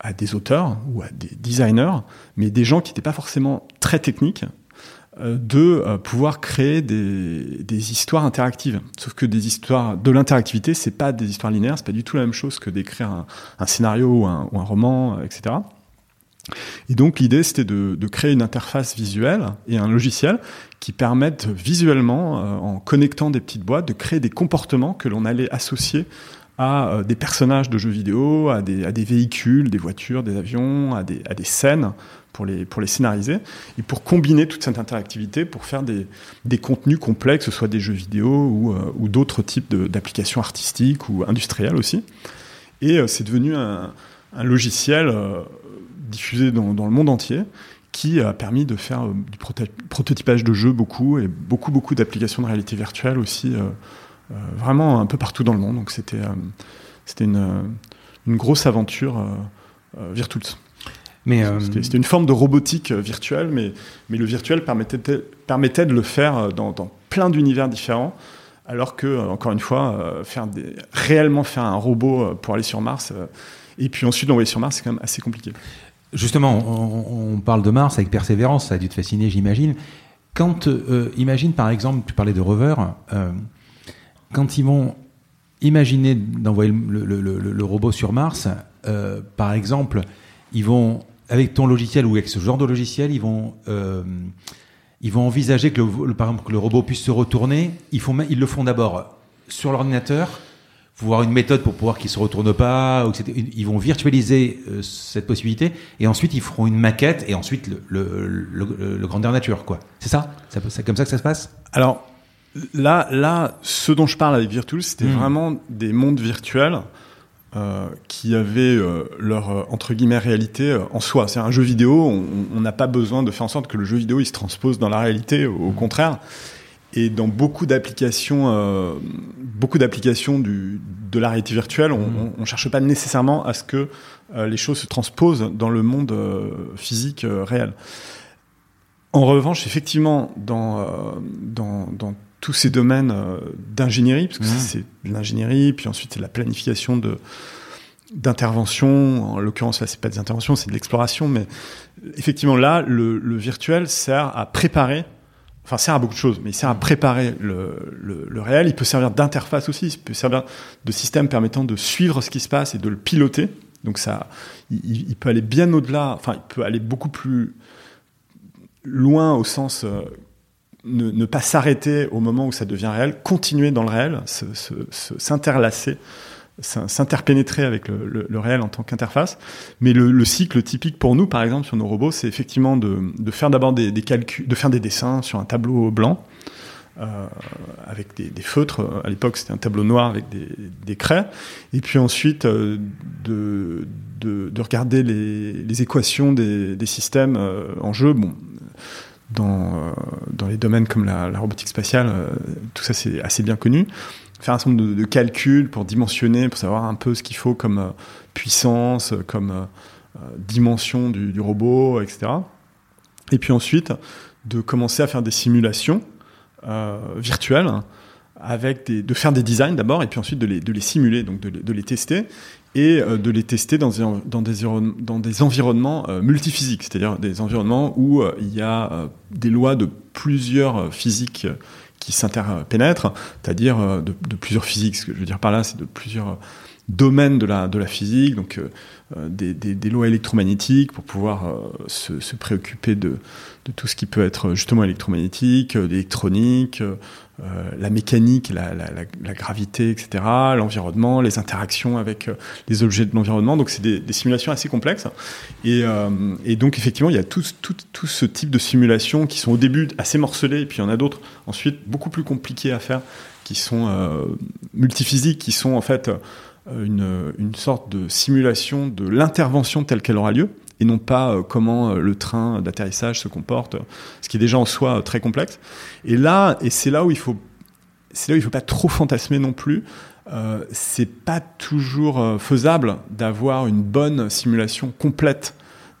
à des auteurs ou à des designers, mais des gens qui n'étaient pas forcément très techniques, de euh, pouvoir créer des, histoires interactives. Sauf que des histoires de l'interactivité, c'est pas des histoires linéaires, c'est pas du tout la même chose que d'écrire un, scénario ou un, roman, euh, etc. Et donc l'idée, c'était de, créer une interface visuelle et un logiciel qui permettent visuellement, euh, en connectant des petites boîtes, de créer des comportements que l'on allait associer à des personnages de jeux vidéo, à des, véhicules, des voitures, des avions, à des scènes pour les, pour les scénariser et pour combiner toute cette interactivité pour faire des, des contenus complexes, que ce soit des jeux vidéo ou, ou d'autres types d'applications artistiques ou industrielles aussi. Et c'est devenu un, un logiciel diffusé dans, le monde entier qui a permis de faire euh, du prototypage de jeux beaucoup et beaucoup beaucoup d'applications de réalité virtuelle aussi euh, euh, vraiment un peu partout dans le monde donc c'était une, une, grosse aventure Virtuals. Mais c'était une forme de robotique virtuelle mais mais le virtuel permettait de, permettait de le faire dans, dans plein d'univers différents alors que encore une fois faire des, réellement faire un robot pour aller sur Mars et puis ensuite l'envoyer sur Mars c'est quand même assez compliqué. Justement, on, parle de Mars avec persévérance, ça a dû te fasciner, j'imagine. Quand, euh, imagine par exemple, tu parlais de rover, euh, quand ils vont imaginer d'envoyer le, robot sur Mars, euh, par exemple, ils vont, avec ton logiciel ou avec ce genre de logiciel, ils vont, ils vont envisager que le, par exemple, que le robot puisse se retourner. Ils, font, ils le font d'abord sur l'ordinateur, voir une méthode pour pouvoir qu'il se retourne pas. Ils vont virtualiser euh, cette possibilité et ensuite ils feront une maquette et ensuite le, le, le, grandeur nature, quoi. C'est ça? C'est comme ça que ça se passe? Alors là, là, ce dont je parle avec Virtual, c'était hmm. vraiment des mondes virtuels. Euh, qui avaient euh, leur euh, entre guillemets réalité en soi. C'est un jeu vidéo, on n'a pas besoin de faire en sorte que le jeu vidéo il se transpose dans la réalité, au, contraire. Et dans beaucoup d'applications, beaucoup d'applications de la réalité virtuelle, on, mm. ne cherche pas nécessairement à ce que les choses se transposent dans le monde physique réel. En revanche, effectivement, dans, dans, dans tous ces domaines d'ingénierie, parce que mm. c'est de l'ingénierie, puis ensuite c'est la planification de d'intervention. En l'occurrence, là, c'est pas des interventions, c'est de l'exploration, mais effectivement, là, le, le virtuel sert à préparer enfin sert à beaucoup de choses, mais il sert à préparer le, le, réel. Il peut servir d'interface aussi. Il peut servir de système permettant de suivre ce qui se passe et de le piloter. Donc ça, il, peut aller bien au-delà. Enfin, il peut aller beaucoup plus loin au sens euh, ne, pas s'arrêter au moment où ça devient réel, continuer dans le réel, s'interlacer s'interpénétrer avec le, réel en tant qu'interface. Mais le, le, cycle typique pour nous, par exemple, sur nos robots, c'est effectivement de, faire d'abord des, calculs, de faire des dessins sur un tableau blanc. Euh, avec des, feutres. À l'époque, c'était un tableau noir avec des, des craies. Et puis ensuite, euh, de, de, de, regarder les, équations des, systèmes euh, en jeu. Dans, euh, dans les domaines comme la, robotique spatiale, tout ça c'est assez bien connu faire un certain nombre de, calculs pour dimensionner, pour savoir un peu ce qu'il faut comme euh, puissance, comme euh, euh, dimension du, robot, etc. Et puis ensuite, de commencer à faire des simulations virtuelles, avec des, de faire des designs d'abord, et puis ensuite de les, de les simuler, donc de les tester, et de les tester dans des, environnements multiphysiques, c'est-à-dire des environnements où il y a des lois de plusieurs physiques qui s'interpénètrent, c'est-à-dire euh, de, plusieurs physiques. Ce que je veux dire par là, c'est de plusieurs domaines de la, physique, donc euh, euh, des, lois électromagnétiques pour pouvoir se, se, préoccuper de, de, tout ce qui peut être justement électromagnétique, d'électronique, euh, la mécanique, la, la, la, gravité, etc., l'environnement, les interactions avec les objets de l'environnement. Donc c'est des, des, simulations assez complexes. Et, et, donc effectivement, il y a tout, tout, tout ce type de simulations qui sont au début assez morcelées, et puis il y en a d'autres ensuite beaucoup plus compliquées à faire, qui sont multiphysiques, qui sont en fait euh, une, une, sorte de simulation de l'intervention telle qu'elle aura lieu et non pas euh, comment euh, le train d'atterrissage se comporte, ce qui est déjà en soi très complexe. Et là, et c'est là où il faut, c'est là où il faut pas trop fantasmer non plus. Euh, c'est pas toujours faisable d'avoir une bonne simulation complète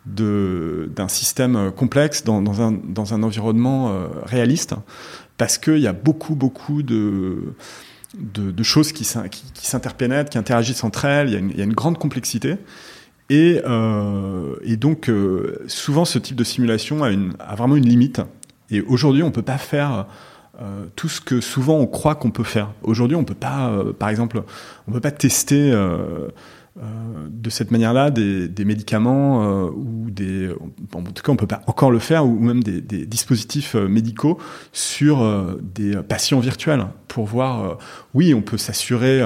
d'un système complexe dans, dans, un, dans un environnement réaliste, parce qu'il y a beaucoup beaucoup de de, choses qui, qui, qui s'interpénètrent, qui interagissent entre elles. Il y a une grande complexité. Et, euh, et donc, euh, souvent, ce type de simulation a, vraiment une limite. Et aujourd'hui, on peut pas faire euh, tout ce que souvent on croit qu'on peut faire. Aujourd'hui, on peut pas, par exemple, on peut pas tester de cette manière-là des, médicaments ou des en tout cas on peut pas encore le faire ou même des, dispositifs médicaux sur des patients virtuels pour voir oui on peut s'assurer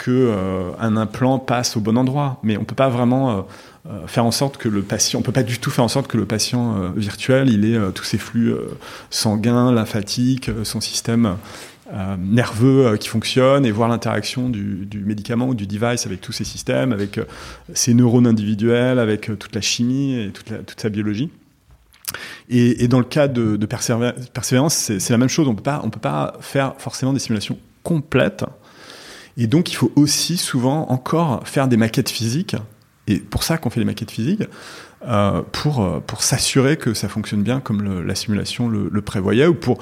que euh, un implant passe au bon endroit. Mais on peut pas vraiment euh, euh, faire en sorte que le patient, on peut pas du tout faire en sorte que le patient virtuel, il ait tous ses flux sanguins, lymphatiques, son système nerveux qui fonctionne et voir l'interaction du, médicament ou du device avec tous ces systèmes, avec ses neurones individuels, avec toute la chimie et toute, sa biologie. Et, dans le cas de, de persévé- persévérance, c'est la même chose. On peut pas, on peut pas faire forcément des simulations complètes. Et donc, il faut aussi souvent encore faire des maquettes physiques. Et pour ça qu'on fait des maquettes physiques, euh, pour, euh, pour s'assurer que ça fonctionne bien comme la simulation le, prévoyait, ou pour,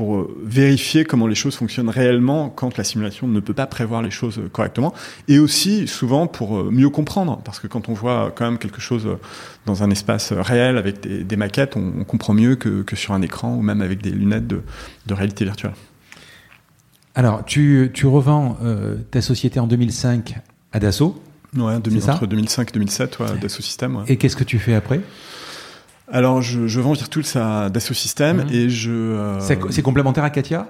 euh, vérifier comment les choses fonctionnent réellement quand la simulation ne peut pas prévoir les choses correctement. Et aussi, souvent, pour mieux comprendre. Parce que quand on voit quand même quelque chose dans un espace réel avec des, maquettes, on, comprend mieux que, sur un écran ou même avec des lunettes de réalité virtuelle. Alors, tu, tu revends euh, ta société en 2005 à Dassault. Ouais, 2000 ça entre 2005 et 2007, ouais, Dassault Systèmes. ouais. Et qu'est-ce que tu fais après? Alors, je, je vends Virtools à Dassault Systèmes Mhm. et je. euh, C'est complémentaire à Katia?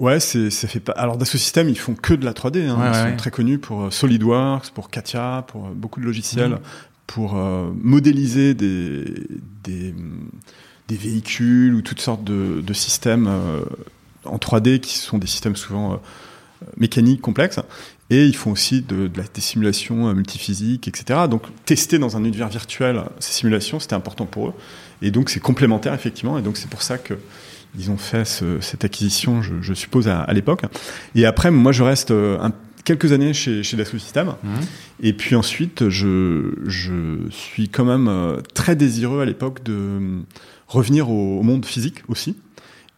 Ouais, c'est ça fait pas. Alors Dassault Systèmes, ils font que de la 3D. Hein. Ouais, ils ouais, sont très connus pour euh, SolidWorks, pour Katia, pour beaucoup de logiciels, Mhm. pour euh, modéliser des, des des véhicules ou toutes sortes de, de systèmes euh, en 3D qui sont des systèmes souvent euh, mécaniques complexes. Et ils font aussi de, de la, des simulations euh, multiphysiques, etc. Donc tester dans un univers virtuel ces simulations, c'était important pour eux. Et donc c'est complémentaire effectivement. Et donc c'est pour ça que ils ont fait ce- cette acquisition, je, je suppose, à, à l'époque. Et après, moi, je reste euh, un- quelques années chez, chez Dassault Systèmes. Et puis ensuite, je, je suis quand même très désireux à l'époque de revenir au, au monde physique aussi,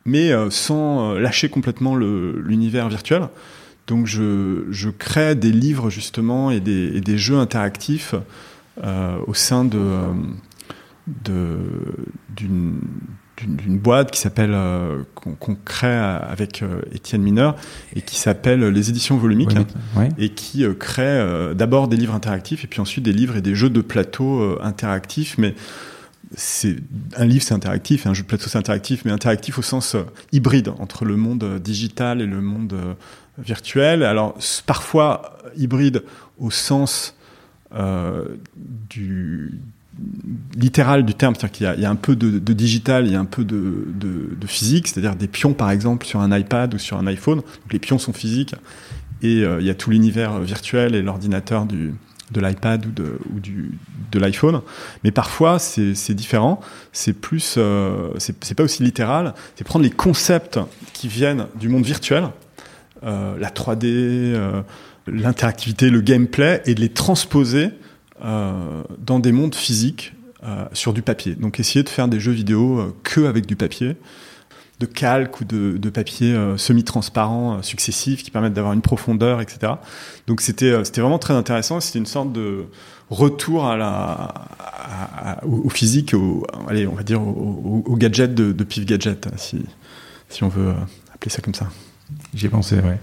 mais euh, sans euh, lâcher complètement l'univers virtuel. Donc je, je crée des livres justement et des, et des jeux interactifs euh, au sein de d'une boîte qui s'appelle euh, qu'on crée avec euh, Étienne Mineur et qui s'appelle les éditions volumiques et qui crée d'abord des livres interactifs et puis ensuite des livres et des jeux de plateau interactifs. Mais un livre, c'est interactif, un jeu de plateau, c'est interactif, mais interactif au sens euh, hybride entre le monde euh, digital et le monde euh, virtuel. Alors parfois hybride au sens littéral du terme, c'est-à-dire qu'il y a- un peu de, digital, il y a un peu de, physique, c'est-à-dire des pions par exemple sur un iPad ou sur un iPhone. Les pions sont physiques et il y a tout l'univers virtuel et l'ordinateur du de l'iPad ou de ou de l'iPhone. Mais parfois c'est différent. C'est plus euh, c'est pas aussi littéral. C'est prendre les concepts qui viennent du monde virtuel, euh, la 3D, euh, l'interactivité, le gameplay, et de les transposer euh, dans des mondes physiques sur du papier. Donc essayer de faire des jeux vidéo que avec du papier, de calque ou de, de papier euh, semi-transparent euh, successifs qui permettent d'avoir une profondeur, etc. Donc c'était euh, c'était vraiment très intéressant. C'était une sorte de retour à la à- à- au, au physique, au, allez on va dire au, au- au gadget de, de Pif Gadget, si si on veut euh, appeler ça comme ça. J'y ai pensé, ouais.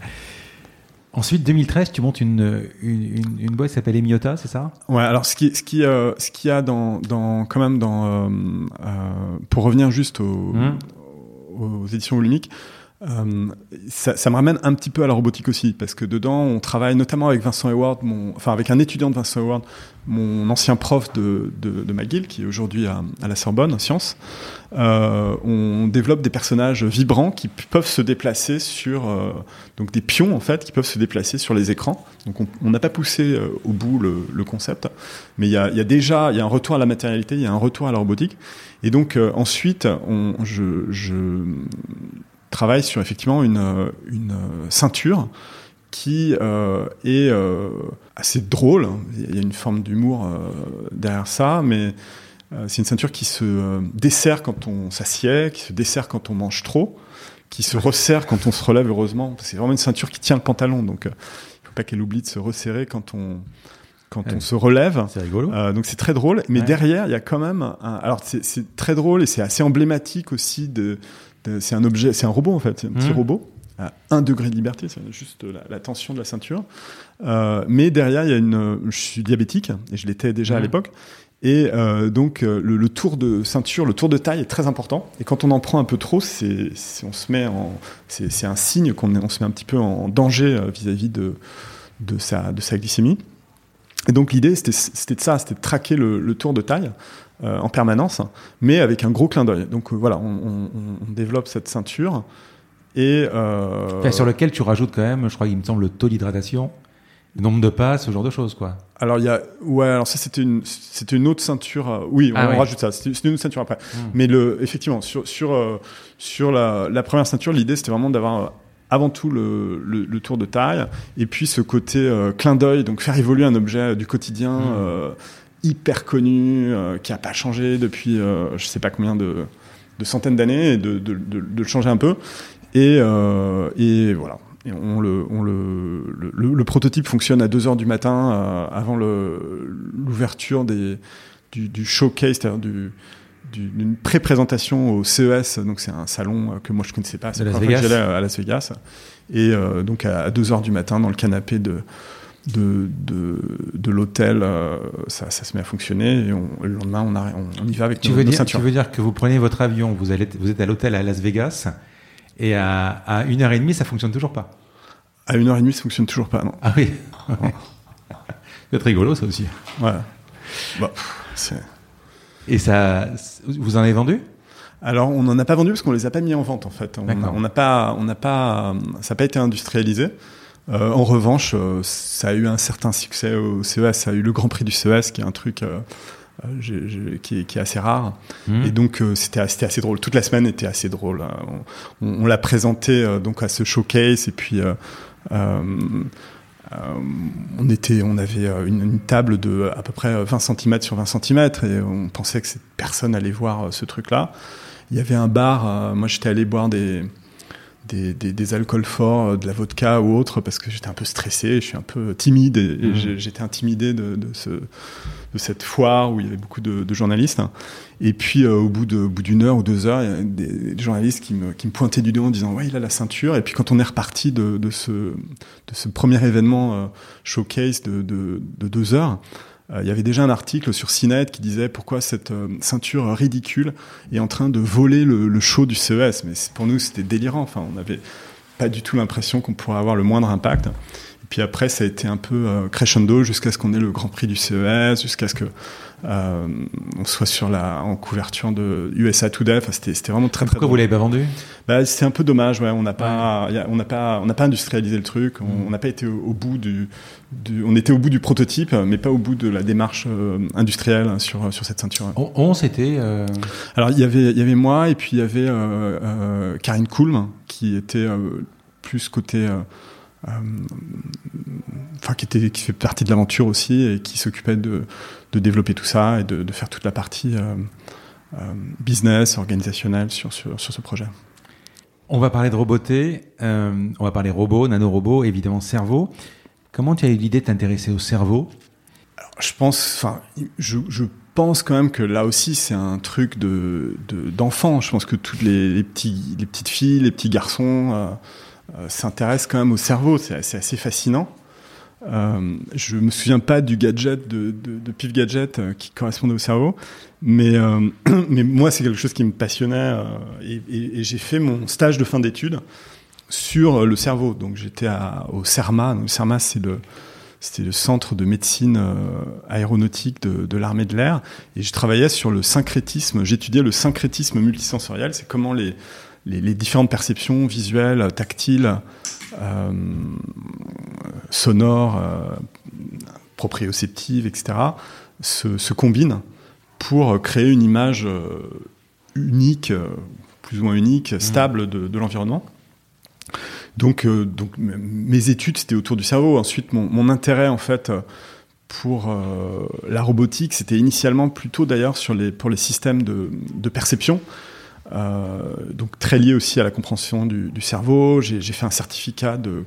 Ensuite, 2013, tu montes une, une, une, une boîte qui s'appelle Emiota, c'est ça? Ouais, alors ce qui, ce qui, euh, ce a dans, dans, quand même dans, euh, euh, pour revenir juste aux, Mhm. Aux éditions volumiques, euh, ça, me ramène un petit peu à la robotique aussi, parce que dedans, on travaille notamment avec Vincent mon, enfin avec un étudiant de Vincent Eward, mon ancien prof de, de, de McGill, qui est aujourd'hui à, à la Sorbonne, en sciences. Euh, on développe des personnages vibrants qui peuvent se déplacer sur, euh, donc des pions en fait, qui peuvent se déplacer sur les écrans. Donc on n'a pas poussé au bout le, concept, mais il y a, y a déjà, y a un retour à la matérialité, il y a un retour à la robotique. Et donc ensuite, on, je travaille sur effectivement une, une ceinture qui euh, est euh, assez drôle. Il y a une forme d'humour euh, derrière ça, mais c'est une ceinture qui se dessert quand on s'assied, qui se dessert quand on mange trop, qui se resserre quand on se relève heureusement. C'est vraiment une ceinture qui tient le pantalon, donc il faut pas qu'elle oublie de se resserrer quand on quand Ouais. on se relève. C'est rigolo. Euh, donc c'est très drôle, mais Ouais. derrière il y a quand même. Un, alors c'est très drôle et c'est assez emblématique aussi de. De- c'est un objet, c'est un robot en fait, c'est un petit Mhm. robot à un degré de liberté, c'est juste la, la tension de la ceinture. Euh, mais derrière il y a une. Je suis diabétique et je l'étais déjà à Mhm. l'époque. Et euh, donc euh, le, le tour de ceinture, le tour de taille est très important. Et quand on en prend un peu trop, c'est on se met en, c'est un signe qu'on on se met un petit peu en danger euh, vis-à-vis de de sa, de sa glycémie. Et donc l'idée, c'était de ça, c'était de traquer le, tour de taille en permanence, mais avec un gros clin d'œil. Donc voilà, on, développe cette ceinture. Et sur lequel tu rajoutes quand même, je crois qu'il me semble, le taux d'hydratation nombre de pas, ce genre de choses, quoi. Alors il y a, ouais, alors ça c'était une, c'était une autre ceinture. Euh, oui, on, ah rajoute ça. C'était une autre ceinture après. Hmm. Mais le, effectivement, sur sur euh, sur la, la, première ceinture, l'idée c'était vraiment d'avoir euh, avant tout le, le, tour de taille et puis ce côté clin d'œil, donc faire évoluer un objet du quotidien hmm. Hyper connu qui a pas changé depuis je sais pas combien de, de centaines d'années et de, de, de, de, le changer un peu. Et, et voilà. On le, on le, le, prototype fonctionne à 2 heures du matin euh, avant l'ouverture du, du, showcase, c'est-à-dire du, d'une pré-présentation au CES, donc c'est un salon euh, que moi je connaissais pas, c'est la fois j'allais à Las Vegas, et euh, donc à 2 heures du matin dans le canapé de, de, de, de l'hôtel, ça, ça, se met à fonctionner et on, le lendemain on, on, on, y va avec tu nos, veux nos dire, Tu veux dire que vous prenez votre avion, vous, allez, vous êtes à l'hôtel à Las Vegas et à, à une heure et demie, ça fonctionne toujours pas. À une heure et demie, ça fonctionne toujours pas, non. Ah oui. C'est rigolo, ça aussi. Ouais. Et ça, vous en avez vendu? Alors, on n'en a pas vendu parce qu'on les a pas mis en vente en fait. On n'a pas, on n'a pas, ça n'a pas été industrialisé. Euh, en revanche, euh, ça a eu un certain succès au CES. Ça a eu le Grand Prix du CES, qui est un truc euh, qui, est, assez rare. Mmh. Et donc c'était assez drôle. Toute la semaine était assez drôle. Hein. On, l'a présenté donc à ce showcase et puis on était, on avait une, table de à peu près 20 cm sur 20 cm et on pensait que personne allait voir ce truc-là. Il y avait un bar. moi, j'étais allé boire des des, des, alcools forts, de la vodka ou autre, parce que j'étais un peu stressé, je suis un peu timide et, mmh. j'étais intimidé de, de, ce, de cette foire où il y avait beaucoup de, journalistes. Et puis euh, au bout de d'une heure ou deux heures, il y a des, journalistes qui me, qui me pointaient du doigt en disant ouais il a la ceinture. Et puis quand on est reparti de, de ce de ce premier événement euh, showcase de, de, de, deux heures. Euh, il y avait déjà un article sur CNET qui disait pourquoi cette ceinture ridicule est en train de voler le, le show du CES. Mais pour nous, c'était délirant. Enfin, on n'avait pas du tout l'impression qu'on pourrait avoir le moindre impact. Puis après, ça a été un peu euh, crescendo jusqu'à ce qu'on ait le Grand Prix du CES, jusqu'à ce que euh, on soit sur la en couverture de USA Today. Enfin, c'était c'était vraiment très très. Pourquoi vous l'avez pas vendu? Bah, c'est un peu dommage. Ouais, on n'a pas on n'a pas on n'a pas industrialisé le truc. On mm. n'a pas été au, bout du, du, on était au bout du prototype, mais pas au bout de la démarche euh, industrielle sur sur cette ceinture. On, c'était. Euh... Alors il y avait il y avait moi et puis il y avait euh, Karine Kulm qui était plus côté enfin qui était qui fait partie de l'aventure aussi et qui s'occupait de, de, développer tout ça et de, de faire toute la partie euh, euh, business organisationnelle sur, sur, sur, ce projet. On va parler de roboté, on va parler robots, nanorobots, évidemment cerveau. Comment tu as eu l'idée de t'intéresser au cerveau? Alors, Je pense, enfin, je, je, pense quand même que là aussi c'est un truc de d'enfant. je pense que toutes les, les, petits, les petites filles, les petits garçons euh, s'intéresse quand même au cerveau. C'est assez, fascinant. Euh, je me souviens pas du gadget de, de, Pif Gadget euh, qui correspondait au cerveau, mais, euh, mais moi c'est quelque chose qui me passionnait et, j'ai fait mon stage de fin d'études sur le cerveau. Donc j'étais au CERMA. Donc, CERMA c'est le c'était le centre de médecine aéronautique de, de l'armée de l'air et je travaillais sur le syncrétisme. J'étudiais le syncrétisme multisensoriel. C'est comment les les, différentes perceptions visuelles, tactiles, euh, sonores, euh, proprioceptives, etc., se, combinent pour créer une image euh, unique, plus ou moins unique, mmh. stable de, l'environnement. Donc, donc mes études c'était autour du cerveau. Ensuite, mon, intérêt en fait pour la robotique, c'était initialement plutôt d'ailleurs sur les pour les systèmes de, de perception. Euh, donc très lié aussi à la compréhension du, cerveau. J'ai fait un certificat de,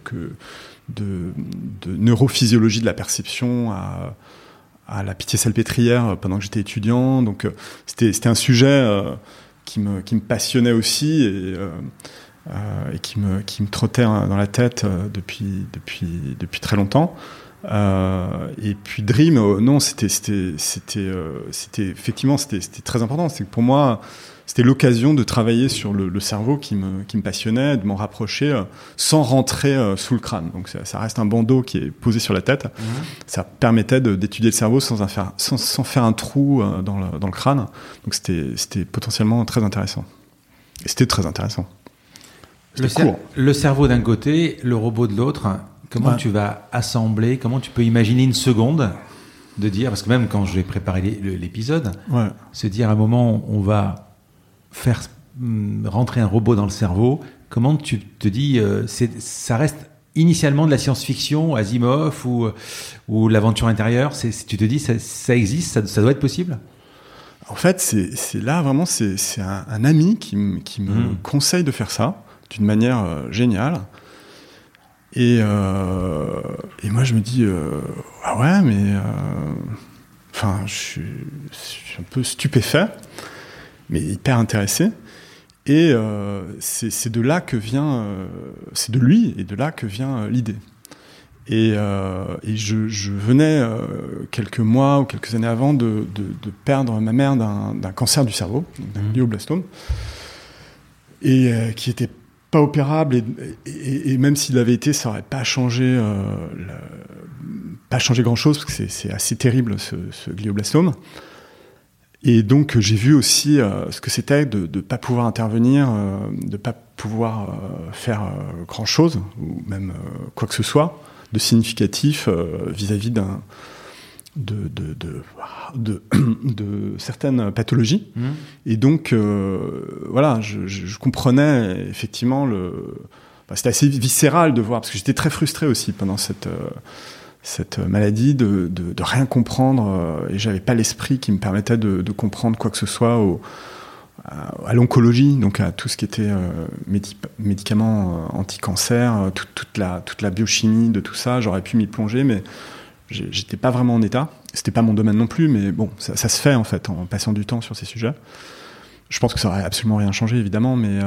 neurophysiologie de la perception à, la Pitié-Salpêtrière pendant que j'étais étudiant. Donc euh, c'était un sujet euh, qui, me, passionnait aussi et, qui, me, qui trottait dans la tête depuis, très longtemps. et puis Dream, non, c'était, c'était, effectivement, c'était très important. C'est que pour moi, c'était l'occasion de travailler sur le, cerveau qui me, qui me passionnait, de m'en rapprocher euh, sans rentrer euh, sous le crâne. Donc ça, reste un bandeau qui est posé sur la tête. Mhm. Ça permettait d'étudier le cerveau sans, faire, sans, sans, faire un trou euh, dans, le, dans le crâne. Donc c'était potentiellement très intéressant. Et c'était très intéressant. Le, le, cerveau d'un côté, le robot de l'autre. Comment tu vas assembler Comment tu peux imaginer une seconde de dire, parce que même quand j'ai préparé l'épisode, se dire à un moment, on va faire mm, rentrer un robot dans le cerveau, comment tu te dis, euh, ça reste initialement de la science-fiction, Asimov ou, ou l'aventure intérieure Tu te dis, ça, ça existe, ça, doit être possible? En fait, c'est là vraiment, c'est un, un, ami qui, qui me mmh. conseille de faire ça d'une manière euh, géniale. Et, euh, et, moi, je me dis, ah ouais, mais. Enfin, je, je, suis un peu stupéfait mais hyper intéressé. Et euh, c'est de là que vient, euh, c'est de lui et de là que vient euh, l'idée. Et, et je, je, venais quelques mois ou quelques années avant de, de, de perdre ma mère d'un cancer du cerveau, d'un mmh. glioblastome, et qui était pas opérable. Et, et, et même s'il avait été, ça aurait pas changé, pas changé grand chose parce que c'est assez terrible ce, ce glioblastome. Et donc j'ai vu aussi euh, ce que c'était de ne pas pouvoir intervenir, euh, de ne pas pouvoir euh, faire grand chose, ou même quoi que ce soit, de significatif vis-à-vis d'un de, de, de, de, certaines pathologies. Mmh. Et donc, voilà, je, je, comprenais effectivement le. Bah, c'était assez viscéral de voir, parce que j'étais très frustré aussi pendant cette cette maladie, de, rien comprendre, euh, et j'avais pas l'esprit qui me permettait de, comprendre quoi que ce soit à, l'oncologie, donc à tout ce qui était euh, médicaments euh, anti-cancer, euh, toute, la, biochimie de tout ça, j'aurais pu m'y plonger, mais j'étais pas vraiment en état. C'était pas mon domaine non plus, mais bon, ça, se fait en fait en passant du temps sur ces sujets. Je pense que ça aurait absolument rien changé évidemment, mais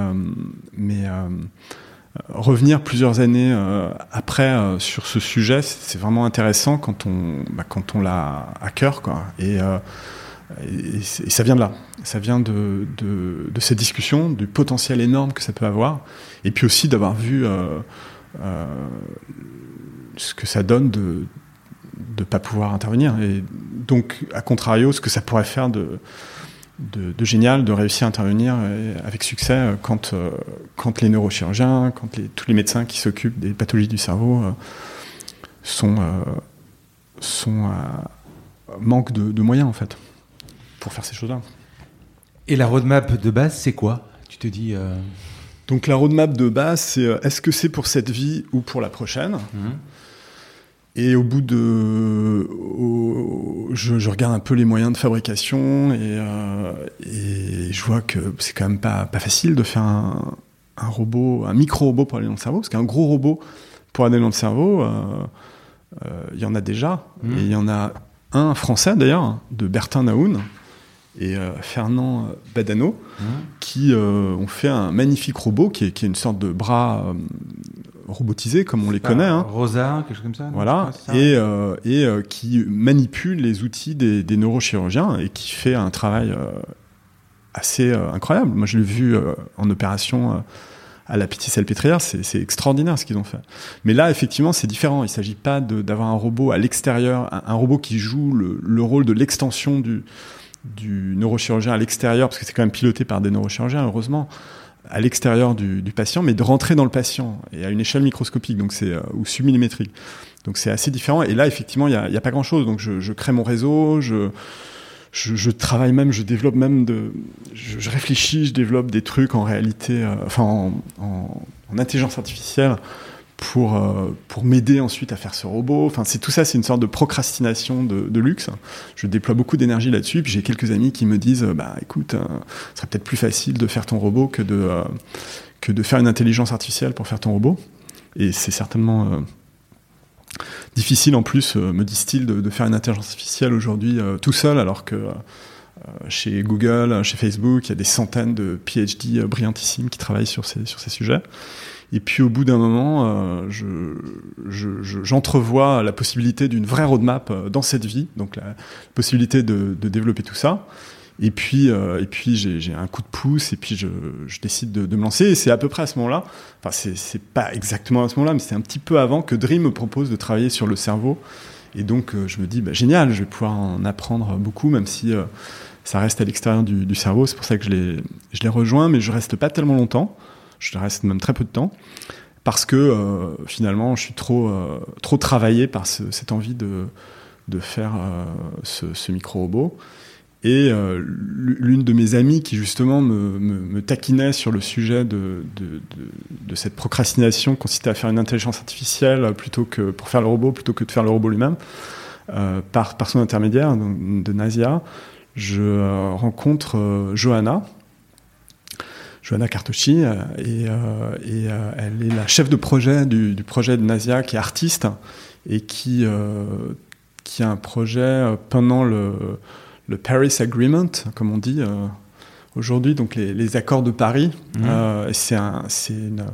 revenir plusieurs années euh, après euh, sur ce sujet, c'est vraiment intéressant quand on, bah, quand on l'a à cœur, quoi. Et, euh, et, ça vient de là. Ça vient de, de, de, cette discussion, du potentiel énorme que ça peut avoir, et puis aussi d'avoir vu ce que ça donne de ne pas pouvoir intervenir. Et donc, à contrario, ce que ça pourrait faire de de, génial de réussir à intervenir avec succès euh, quand, euh, quand les neurochirurgiens, quand les, tous les médecins qui s'occupent des pathologies du cerveau euh, sont, sont manquent de, moyens en fait pour faire ces choses-là. Et la roadmap de base, c'est quoi? Tu te dis. Donc la roadmap de base, c'est est-ce que c'est pour cette vie ou pour la prochaine? Mmh. Et au bout de, je, regarde un peu les moyens de fabrication et, euh, et je vois que c'est quand même pas, pas facile de faire un, un robot, un micro-robot pour aller dans le cerveau, parce qu'un gros robot pour aller dans le cerveau, euh, euh, il y en a déjà. Mmh. Et il y en a un français d'ailleurs, de Bertin Naoun et Fernand Badano, mmh. qui ont fait un magnifique robot qui est, qui est une sorte de bras robotisés comme on les connaît. Hein. Rosa, quelque chose comme ça. Voilà, et, euh, et euh, qui manipule les outils des, des, neurochirurgiens et qui fait un travail euh, assez incroyable. Moi, je l'ai vu en opération à la petite salpêtrière, c'est extraordinaire ce qu'ils ont fait. Mais là, effectivement, c'est différent. Il ne s'agit pas d'avoir un robot à l'extérieur, un, un, robot qui joue le, le rôle de l'extension du, du neurochirurgien à l'extérieur, parce que c'est quand même piloté par des neurochirurgiens, heureusement à l'extérieur du, du, patient, mais de rentrer dans le patient et à une échelle microscopique, donc c'est euh, ou submillimétrique. Donc c'est assez différent. Et là, effectivement, il n'y a, a, pas grand-chose. Donc je, je, crée mon réseau, je, je, je, travaille même, je développe même de, je, réfléchis, je développe des trucs en réalité, euh, enfin en, en, en, intelligence artificielle pour, euh, pour m'aider ensuite à faire ce robot. Enfin, c'est tout ça, c'est une sorte de procrastination de, luxe. Je déploie beaucoup d'énergie là-dessus. J'ai quelques amis qui me disent, bah écoute, euh, ce serait peut-être plus facile de faire ton robot que de, euh, que de faire une intelligence artificielle pour faire ton robot. Et c'est certainement euh, difficile en plus, me disent-ils, de, de, faire une intelligence artificielle aujourd'hui tout seul, alors que chez Google, chez Facebook, il y a des centaines de PhD brillantissimes qui travaillent sur ces, sur ces sujets. Et puis au bout d'un moment, j'entrevois je, la possibilité d'une vraie roadmap dans cette vie, donc la possibilité de, développer tout ça. Et puis, euh, et puis j'ai un coup de pouce, et puis je, décide de, me lancer. Et c'est à peu près à ce moment-là, enfin, c'est pas exactement à ce moment-là, mais c'est un petit peu avant que Dream me propose de travailler sur le cerveau. Et donc, euh, je me dis, bah, génial, je vais pouvoir en apprendre beaucoup, même si euh, ça reste à l'extérieur du, du, cerveau. C'est pour ça que je l'ai rejoint, mais je reste pas tellement longtemps. Je reste même très peu de temps. Parce que euh, finalement, je suis trop, trop travaillé par ce, cette envie de, de faire ce, ce micro-robot. Et euh, l'une de mes amies qui justement me, me, taquinait sur le sujet de, de, de, cette procrastination consistait à faire une intelligence artificielle plutôt que pour faire le robot plutôt que de faire le robot lui-même euh, par, par son intermédiaire de Nasia, je euh, rencontre euh, Johanna. Johanna Cartocci, et, et elle est la chef de projet du, du, projet de Nasia, qui est artiste et qui, qui a un projet pendant le, le Paris Agreement, comme on dit euh, aujourd'hui, donc les, les, accords de Paris. Mmh. Euh, c'est un, une,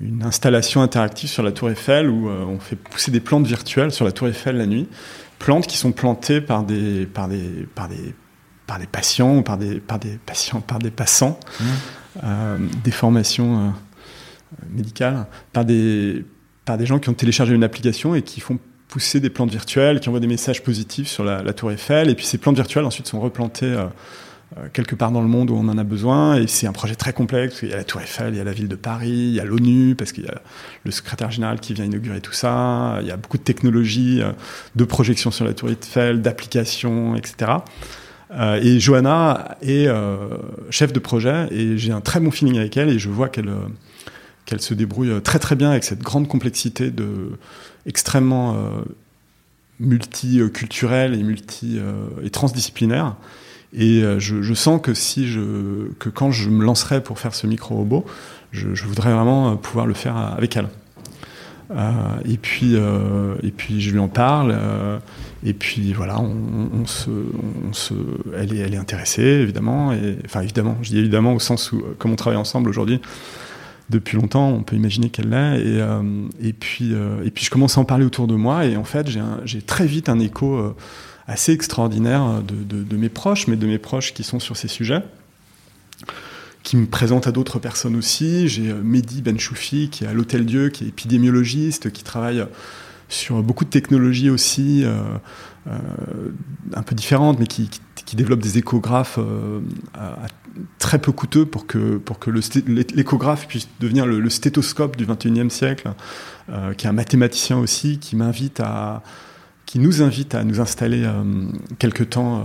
une, installation interactive sur la Tour Eiffel où euh, on fait pousser des plantes virtuelles sur la Tour Eiffel la nuit. Plantes qui sont plantées par des, par des, par des, par des patients ou par des, par des patients, par des passants, mmh. Euh, des formations euh, médicales, par des, par des gens qui ont téléchargé une application et qui font pousser des plantes virtuelles qui envoient des messages positifs sur la, tour Eiffel. Et puis ces plantes virtuelles ensuite sont replantées euh, quelque part dans le monde où on en a besoin. Et c'est un projet très complexe. Il y a la tour Eiffel, il y a la ville de Paris, il y a l'ONU, parce qu'il y a le secrétaire général qui vient inaugurer tout ça. Il y a beaucoup de technologies, de projections sur la tour Eiffel, d'applications, etc. Euh, et Johanna est euh, chef de projet et j'ai un très bon feeling avec elle et je vois qu'elle qu'elle se débrouille très très bien avec cette grande complexité de extrêmement euh, multiculturel et multi euh, et transdisciplinaire. Et euh, je, je, sens que si je que quand je me lancerai pour faire ce micro robot, je, je voudrais vraiment pouvoir le faire avec elle. Euh, et puis et puis je lui en parle. et puis voilà, on, se, elle est, elle est intéressée évidemment. Enfin évidemment, je dis évidemment au sens où comme on travaille ensemble aujourd'hui, depuis longtemps, on peut imaginer qu'elle l'est. Et, euh, puis, euh, et puis je commence à en parler autour de moi, et en fait, j'ai très vite un écho euh, assez extraordinaire de, mes proches, mais de mes proches qui sont sur ces sujets, qui me présentent à d'autres personnes aussi. J'ai Mehdi Benchoufi, qui est à l'Hôtel Dieu, qui est épidémiologiste, qui travaille sur beaucoup de technologies aussi, euh, euh, un peu différentes, mais qui, développe des échographes euh, très peu coûteux pour que, pour que l'échographe puisse devenir le, stéthoscope du 21e siècle, euh, qui est un mathématicien aussi, qui m'invite à, qui nous invite à nous installer euh, quelque temps euh,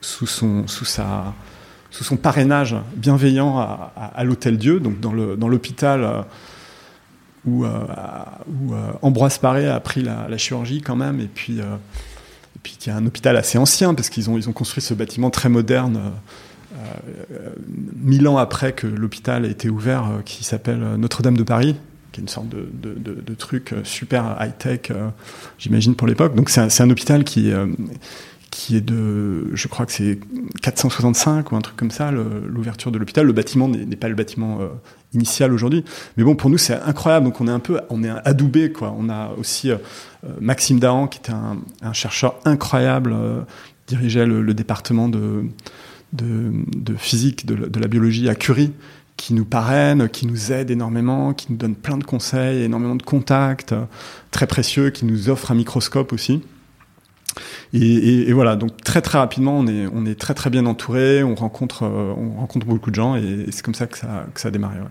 sous son, sous sa, sous son parrainage bienveillant à, l'Hôtel Dieu, donc dans l'hôpital euh, où, euh, euh, Ambroise Paré a pris la, chirurgie quand même, et puis, qui est un hôpital assez ancien parce qu'ils ont, construit ce bâtiment très moderne. Mille ans après que l'hôpital a été ouvert, qui s'appelle Notre-Dame de Paris, qui est une sorte de, truc super high-tech, j'imagine, pour l'époque. Donc c'est un, un, hôpital qui, qui est de, je crois que c'est 465 ou un truc comme ça, l'ouverture de l'hôpital. Le bâtiment n'est pas le bâtiment euh, initial aujourd'hui, mais bon, pour nous c'est incroyable. Donc on est un peu, on est adoubé quoi. On a aussi euh, Maxime Dahan qui était un, chercheur incroyable, euh, dirigeait le, département de de, physique, de, la biologie à Curie, qui nous parraine, qui nous aide énormément, qui nous donne plein de conseils, énormément de contacts, très précieux, qui nous offre un microscope aussi. Et, et, et, voilà, donc très très rapidement, on est, on est très très bien entouré, on rencontre, euh, on rencontre beaucoup de gens et, et c'est comme ça que ça, que ça a démarré. Ouais.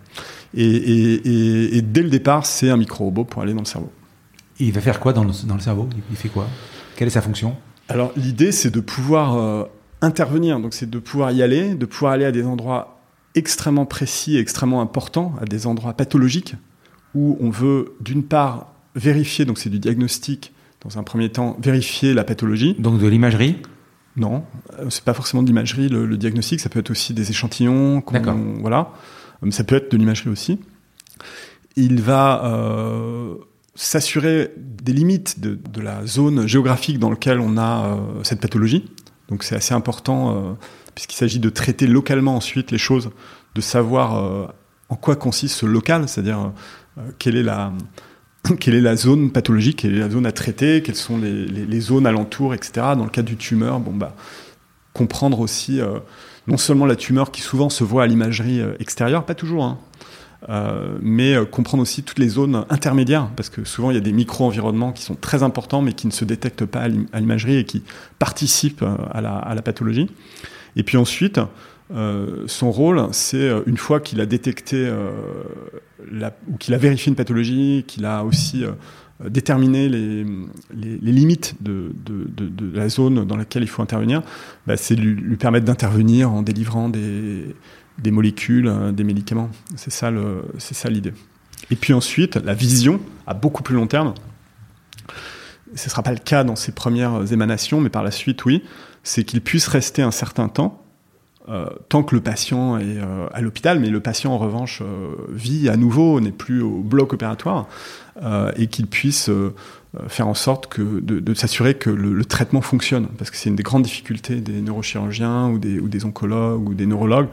Et, et, dès le départ, c'est un micro-robot pour aller dans le cerveau. Et il va faire quoi dans le, dans le cerveau? Il fait quoi? Quelle est sa fonction? Alors l'idée, c'est de pouvoir euh, intervenir. Donc c'est de pouvoir y aller, de pouvoir aller à des endroits extrêmement précis, extrêmement importants, à des endroits pathologiques où on veut d'une part vérifier, donc c'est du diagnostic, dans un premier temps vérifier la pathologie. Donc de l'imagerie Non, c'est pas forcément de l'imagerie. Le, le, diagnostic, ça peut être aussi des échantillons. D'accord. Voilà, ça peut être de l'imagerie aussi. Il va euh, s'assurer des limites de, de, la zone géographique dans laquelle on a euh, cette pathologie Donc c'est assez important puisqu'il s'agit de traiter localement ensuite les choses, de savoir en quoi consiste ce local, c'est-à-dire quelle est la quelle est la zone pathologique, quelle est la zone à traiter, quelles sont les, zones alentours, etc. Dans le cas du tumeur, bon bah comprendre aussi non seulement la tumeur qui souvent se voit à l'imagerie extérieure, pas toujours, hein, euh, mais euh, comprendre aussi toutes les zones intermédiaires, parce que souvent il y a des micro-environnements qui sont très importants, mais qui ne se détectent pas à l'imagerie et qui participent euh, à la pathologie. Et puis ensuite, euh, son rôle, c'est une fois qu'il a détecté la, ou qu'il a vérifié une pathologie, qu'il a aussi déterminé les, limites de, la zone dans laquelle il faut intervenir, bah, c'est lui, lui permettre d'intervenir en délivrant des, des molécules, euh, des médicaments. C'est ça, le, c'est ça l'idée. Et puis ensuite, la vision à beaucoup plus long terme. Ce ne sera pas le cas dans ses premières émanations, mais par la suite, oui. C'est qu'il puisse rester un certain temps, euh, tant que le patient est euh, à l'hôpital, mais le patient en revanche vit à nouveau, n'est plus au bloc opératoire, et qu'il puisse faire en sorte que, de, s'assurer que le, traitement fonctionne. Parce que c'est une des grandes difficultés des neurochirurgiens ou des, oncologues ou des neurologues,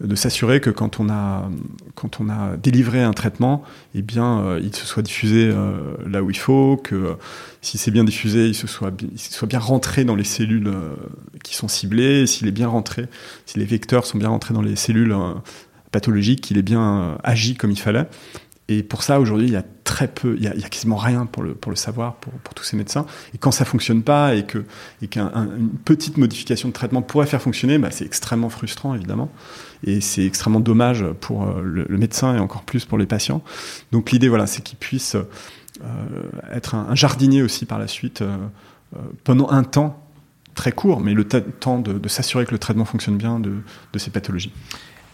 de s'assurer que quand on a quand on a délivré un traitement, eh bien, euh, il se soit diffusé euh, là où il faut, que euh, si c'est bien diffusé, il se soit soit bien rentré dans les cellules qui sont ciblées, s'il est bien rentré, si les vecteurs sont bien rentrés dans les cellules pathologiques, qu'il est bien agi comme il fallait. Et pour ça, aujourd'hui, il y a très peu, il y a, quasiment rien pour le, pour le savoir, pour, pour tous ces médecins. Et quand ça fonctionne pas et que et qu'une petite modification de traitement pourrait faire fonctionner, bah, c'est extrêmement frustrant, évidemment. Et c'est extrêmement dommage pour euh, le, médecin et encore plus pour les patients. Donc l'idée, voilà, c'est qu'il puisse euh, être un, jardinier aussi par la suite euh pendant un temps très court, mais le temps de, de s'assurer que le traitement fonctionne bien de, de ces pathologies.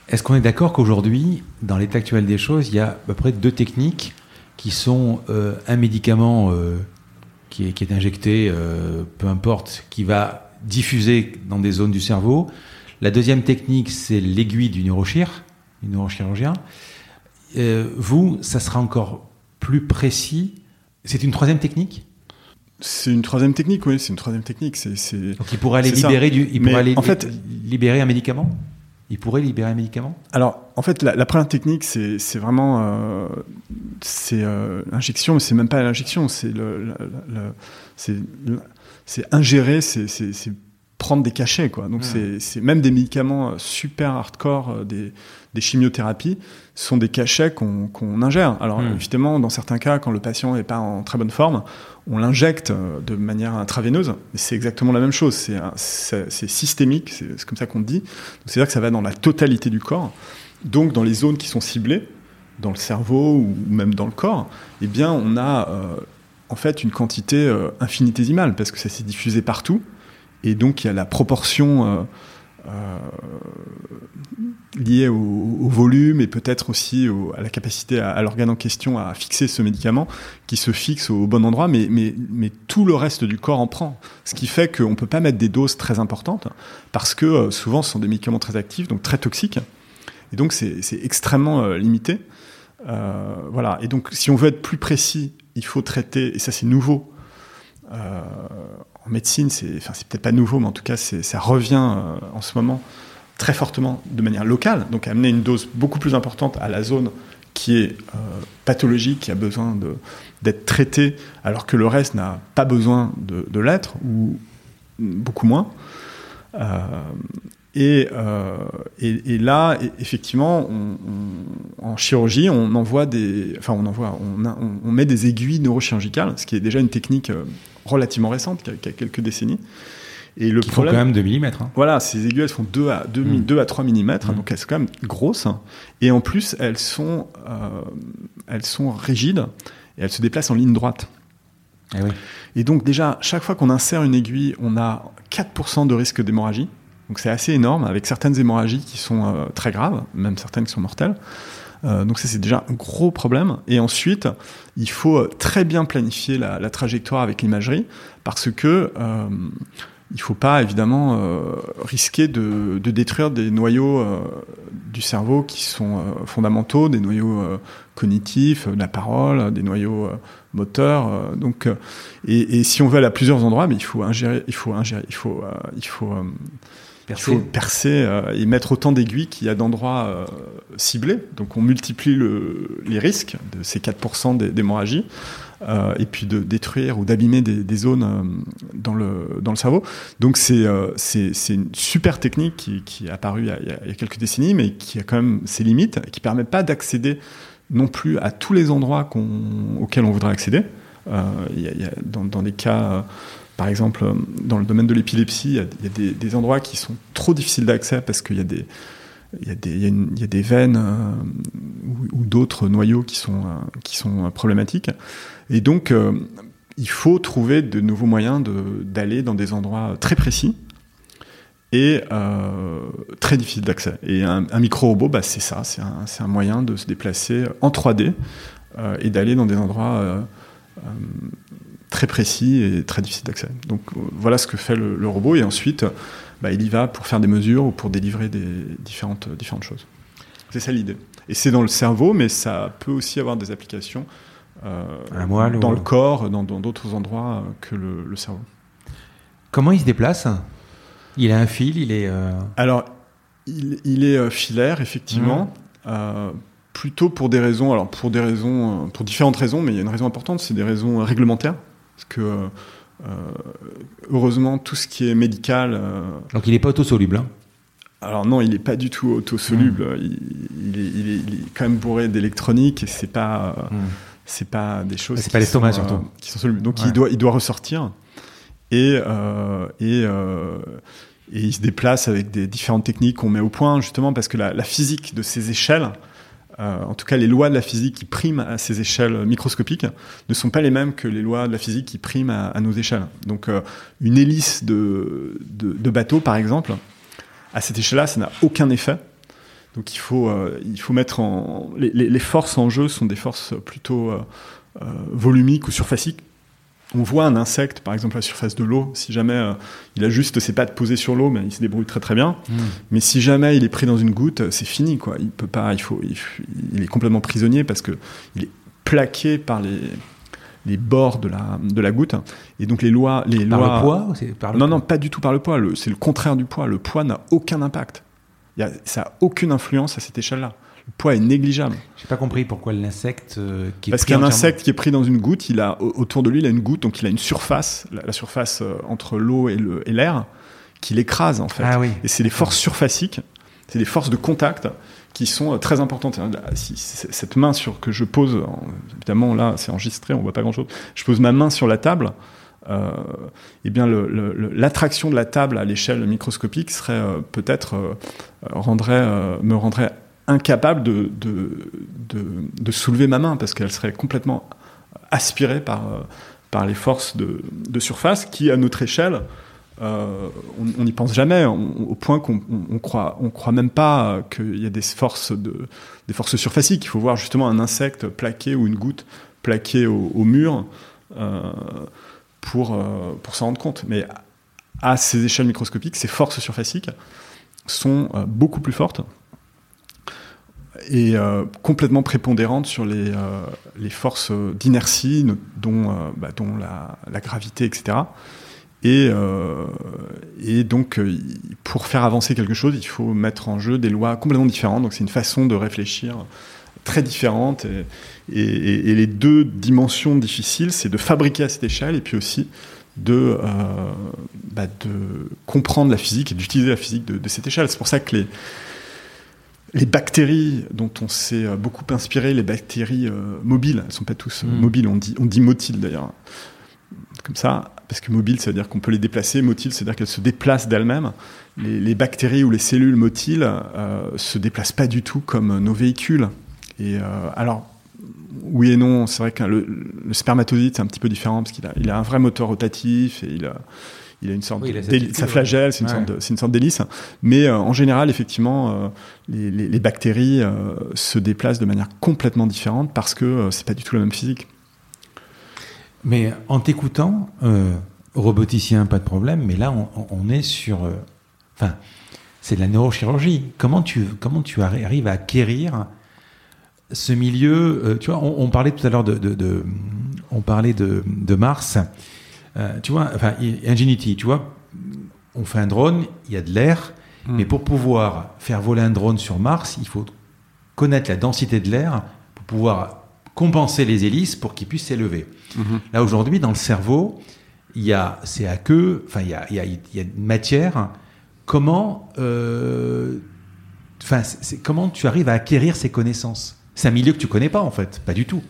Est-ce qu'on est, d'accord qu'aujourd'hui, dans l'état actuel des choses, il y a à peu près deux techniques qui sont euh, un médicament euh, qui, est, qui, est, injecté, euh, peu importe, qui va diffuser dans des zones du cerveau. La deuxième technique, c'est l'aiguille du neurochir, du neurochirurgien. Vous, ça sera encore plus précis. C'est une troisième technique? C'est une troisième technique, oui, c'est une troisième technique. C'est, Donc il pourrait aller libérer du, il pourrait aller en fait, libérer un médicament? Il pourrait libérer un médicament? Alors, en fait, la, la première technique, c'est vraiment euh, c'est euh, l'injection, mais c'est même pas l'injection, c'est le, ingérer, c'est prendre des cachets, quoi. Donc mmh. c'est même des médicaments euh, super hardcore, des, des chimiothérapies, sont des cachets qu'on ingère. Alors mmh. évidemment, dans certains cas, quand le patient n'est pas en très bonne forme, on l'injecte euh, de manière intraveineuse. C'est exactement la même chose. C'est systémique, c'est comme ça qu'on dit. C'est-à-dire que ça va dans la totalité du corps. Donc dans les zones qui sont ciblées, dans le cerveau ou même dans le corps, eh bien on a euh, en fait une quantité euh, infinitésimale parce que ça s'est diffusé partout. Et donc il y a la proportion euh, euh, liée au, volume et peut-être aussi au, à la capacité à, l'organe en question à fixer ce médicament qui se fixe au bon endroit, mais, tout le reste du corps en prend. Ce qui fait qu'on ne peut pas mettre des doses très importantes parce que euh, souvent ce sont des médicaments très actifs, donc très toxiques. Et donc c'est extrêmement euh, limité. Voilà. Et donc si on veut être plus précis, il faut traiter, et ça c'est nouveau, en médecine, c'est peut-être pas nouveau, mais en tout cas, ça revient euh, en ce moment très fortement de manière locale, donc amener une dose beaucoup plus importante à la zone qui est euh, pathologique, qui a besoin d'être traitée, alors que le reste n'a pas besoin de, l'être, ou beaucoup moins. Euh, et, là, effectivement, on, on, en chirurgie, on envoie des, enfin, on envoie, on, met des aiguilles neurochirurgicales, ce qui est déjà une technique relativement récente, qui a, qui a quelques décennies. Et le qui problème, font quand même 2 mm. Hein. Voilà, ces aiguilles, elles font 2 à, 2, mm. 2 à 3 mm, mm. donc elles sont quand même grosses. Et en plus, elles sont, euh, elles sont rigides et elles se déplacent en ligne droite. Et, eh oui. et donc déjà, chaque fois qu'on insère une aiguille, on a 4% de risque d'hémorragie. Donc c'est assez énorme, avec certaines hémorragies qui sont euh, très graves, même certaines qui sont mortelles. Euh, donc ça c'est déjà un gros problème. Et ensuite, il faut très bien planifier la, trajectoire avec l'imagerie, parce que euh, il faut pas évidemment risquer de, détruire des noyaux du cerveau qui sont fondamentaux, des noyaux cognitifs, de la parole, des noyaux moteurs. donc, et, si on veut aller à plusieurs endroits, mais il faut ingérer, il faut ingérer, il faut Percer. Il faut percer euh, et mettre autant d'aiguilles qu'il y a d'endroits euh, ciblés. Donc on multiplie le, les risques de ces 4% d'hémorragie. Euh, et puis de détruire ou d'abîmer des, des, zones euh, dans, le, dans le cerveau. Donc c'est euh, c'est une super technique qui, qui est apparue il y, a, il y, a, quelques décennies, mais qui a quand même ses limites, qui permet pas d'accéder non plus à tous les endroits auxquels on voudrait accéder. il y a, il y a dans, dans, des cas par exemple, dans le domaine de l'épilepsie, il y a, des, endroits qui sont trop difficiles d'accès parce qu'il y a des, veines euh, ou, d'autres noyaux qui sont, euh, sont problématiques. Et donc, euh, il faut trouver de nouveaux moyens d'aller dans des endroits très précis et euh, très difficiles d'accès. Et un, micro-robot, bah, c'est ça, c'est un, moyen de se déplacer en 3D euh, et d'aller dans des endroits très précis et très difficile d'accès. Donc voilà ce que fait le, le robot et ensuite bah, il y va pour faire des mesures ou pour délivrer des différentes, différentes choses. C'est ça l'idée. Et c'est dans le cerveau, mais ça peut aussi avoir des applications euh, moelle, dans ou... le corps, dans d'autres endroits que le, le, cerveau. Comment il se déplace? Il a un fil, il est... Euh... Alors, il, il, est filaire, effectivement. Mmh. Euh, plutôt pour des raisons, alors pour des raisons, pour différentes raisons, mais il y a une raison importante, c'est des raisons réglementaires. Parce que euh, heureusement, tout ce qui est médical. Euh, Donc il n'est pas autosoluble hein alors non, il n'est pas du tout autosoluble. Mmh. Il, il, est, il, est, il, est, quand même bourré d'électronique et c'est pas, mmh. c'est pas des choses. C'est pas l'estomac euh, surtout. Qui sont solubles. Donc ouais. il doit, il doit ressortir et euh, et, euh, et il se déplace avec des différentes techniques qu'on met au point justement parce que la, la physique de ces échelles, euh, en tout cas les lois de la physique qui priment à ces échelles microscopiques ne sont pas les mêmes que les lois de la physique qui priment à, nos échelles. Donc euh, une hélice de, de, bateau par exemple, à cette échelle-là, ça n'a aucun effet. Donc il faut, euh, il faut mettre en... Les, forces en jeu sont des forces plutôt volumiques ou surfaciques. On voit un insecte, par exemple, à la surface de l'eau, si jamais euh, il a juste ses pattes posées sur l'eau, mais il se débrouille très très bien. Mmh. Mais si jamais il est pris dans une goutte, c'est fini, quoi. Il peut pas, il faut, il, il est complètement prisonnier parce que il est plaqué par les, les bords de la, de la goutte. Et donc les lois... Les par lois... le poids par le Non, non, pas du tout par le poids. C'est le contraire du poids. Le poids n'a aucun impact. Il y a, ça n'a aucune influence à cette échelle-là. Le poids est négligeable. J'ai pas compris pourquoi l'insecte euh, qui est Parce qu'un insecte qui est pris dans une goutte, il a autour de lui, il a une goutte, donc il a une surface, la, la surface euh, entre l'eau et l'air, qui l'écrase en fait. Ah oui. Et c'est les forces surfaciques, c'est des forces de contact qui sont très importantes. Si, cette main sur que je pose, évidemment là c'est enregistré, on voit pas grand chose. Je pose ma main sur la table. Euh, eh bien, l'attraction de la table à l'échelle microscopique serait euh, peut-être euh, rendrait me rendrait incapable de, soulever ma main parce qu'elle serait complètement aspirée par par les forces de, surface qui, à notre échelle, euh, on n'y pense jamais, au point qu'on on, croit, même pas qu'il y a des forces, surfaciques. Il faut voir justement un insecte plaqué ou une goutte plaquée au, mur euh, pour, euh, s'en rendre compte. Mais à ces échelles microscopiques, ces forces surfaciques sont euh, beaucoup plus fortes et euh, complètement prépondérantes sur les, euh, les forces d'inertie, dont, euh, bah, dont la, gravité, etc. Et, et donc, pour faire avancer quelque chose, il faut mettre en jeu des lois complètement différentes. Donc, c'est une façon de réfléchir très différente. Et, et, les deux dimensions difficiles, c'est de fabriquer à cette échelle et puis aussi de, bah, de comprendre la physique et d'utiliser la physique de, de cette échelle. C'est pour ça que les, les bactéries dont on s'est beaucoup inspiré, les bactéries euh, mobiles, elles ne sont pas tous mmh. mobiles, on dit, on dit motiles d'ailleurs, comme ça, parce que mobile, ça veut dire qu'on peut les déplacer, motile, c'est-à-dire qu'elles se déplacent d'elles-mêmes. Les, les, bactéries ou les cellules motiles euh, se déplacent pas du tout comme nos véhicules. Et euh, alors, oui et non, c'est vrai que le, le spermatozoïde, c'est un petit peu différent, parce qu'il a, il a un vrai moteur rotatif, et il a, il a une sorte oui, sa flagelle, c'est une, ouais. sorte une sorte d'hélice. Mais euh, en général, effectivement, euh, les, les, les, bactéries euh, se déplacent de manière complètement différente parce que c'est pas du tout la même physique. Mais en t'écoutant, roboticien, pas de problème, mais là, on, on est sur. Enfin, c'est de la neurochirurgie. Comment tu, comment tu arri- arrives à acquérir ce milieu Tu vois, on, on parlait tout à l'heure de, de, de- on parlait de, de Mars. Euh, tu vois, enfin, Ingenuity, tu vois, on fait un drone, il y a de l'air, Mm. mais pour pouvoir faire voler un drone sur Mars, il faut connaître la densité de l'air pour pouvoir compenser les hélices pour qu'il puisse s'élever. Mhm. Là aujourd'hui, dans le cerveau, il y a, c'est à queue, enfin il y a, il y a- il y a une matière. Comment, euh, comment tu arrives à acquérir ces connaissances? C'est un milieu que tu connais pas en fait, pas du tout.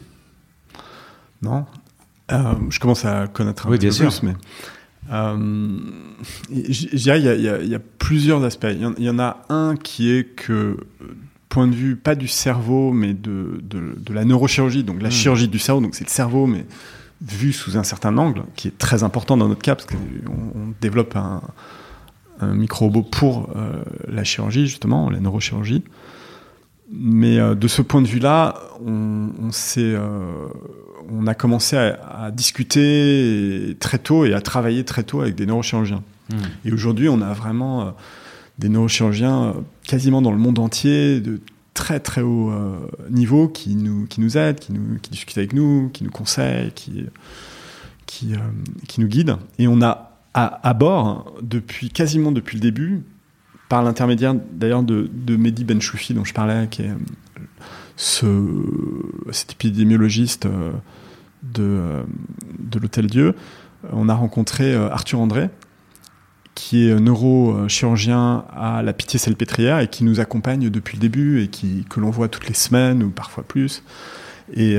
Non. Euh, je commence à connaître un Oui, petit bien peu sûr. plus, mais euh, je je dirais il y a, y y plusieurs aspects. Il y, en, il y en a un qui est que euh, point de vue pas du cerveau, mais de, de, de la neurochirurgie, donc la Mm. chirurgie du cerveau, donc c'est le cerveau, mais vu sous un certain angle, qui est très important dans notre cas parce qu'on on développe un, un micro-robot pour euh, la chirurgie justement, la neurochirurgie. Mais euh, de ce point de vue-là, on, on s'est, euh, on a commencé à, à discuter très tôt et à travailler très tôt avec des neurochirurgiens. Et aujourd'hui, on a vraiment euh, des neurochirurgiens euh, quasiment dans le monde entier de très très haut euh, niveau qui nous, qui nous aident, qui, nous, qui discutent avec nous, qui nous conseillent, qui, qui, qui nous guident. Et on a à, à bord, depuis quasiment depuis le début, par l'intermédiaire d'ailleurs de, Mehdi Benchoufi dont je parlais, qui est euh, ce, cet épidémiologiste euh, de, euh, de l'Hôtel Dieu, on a rencontré Arthur André, qui est neurochirurgien à la Pitié-Salpêtrière et qui nous accompagne depuis le début et qui, que l'on voit toutes les semaines ou parfois plus, et,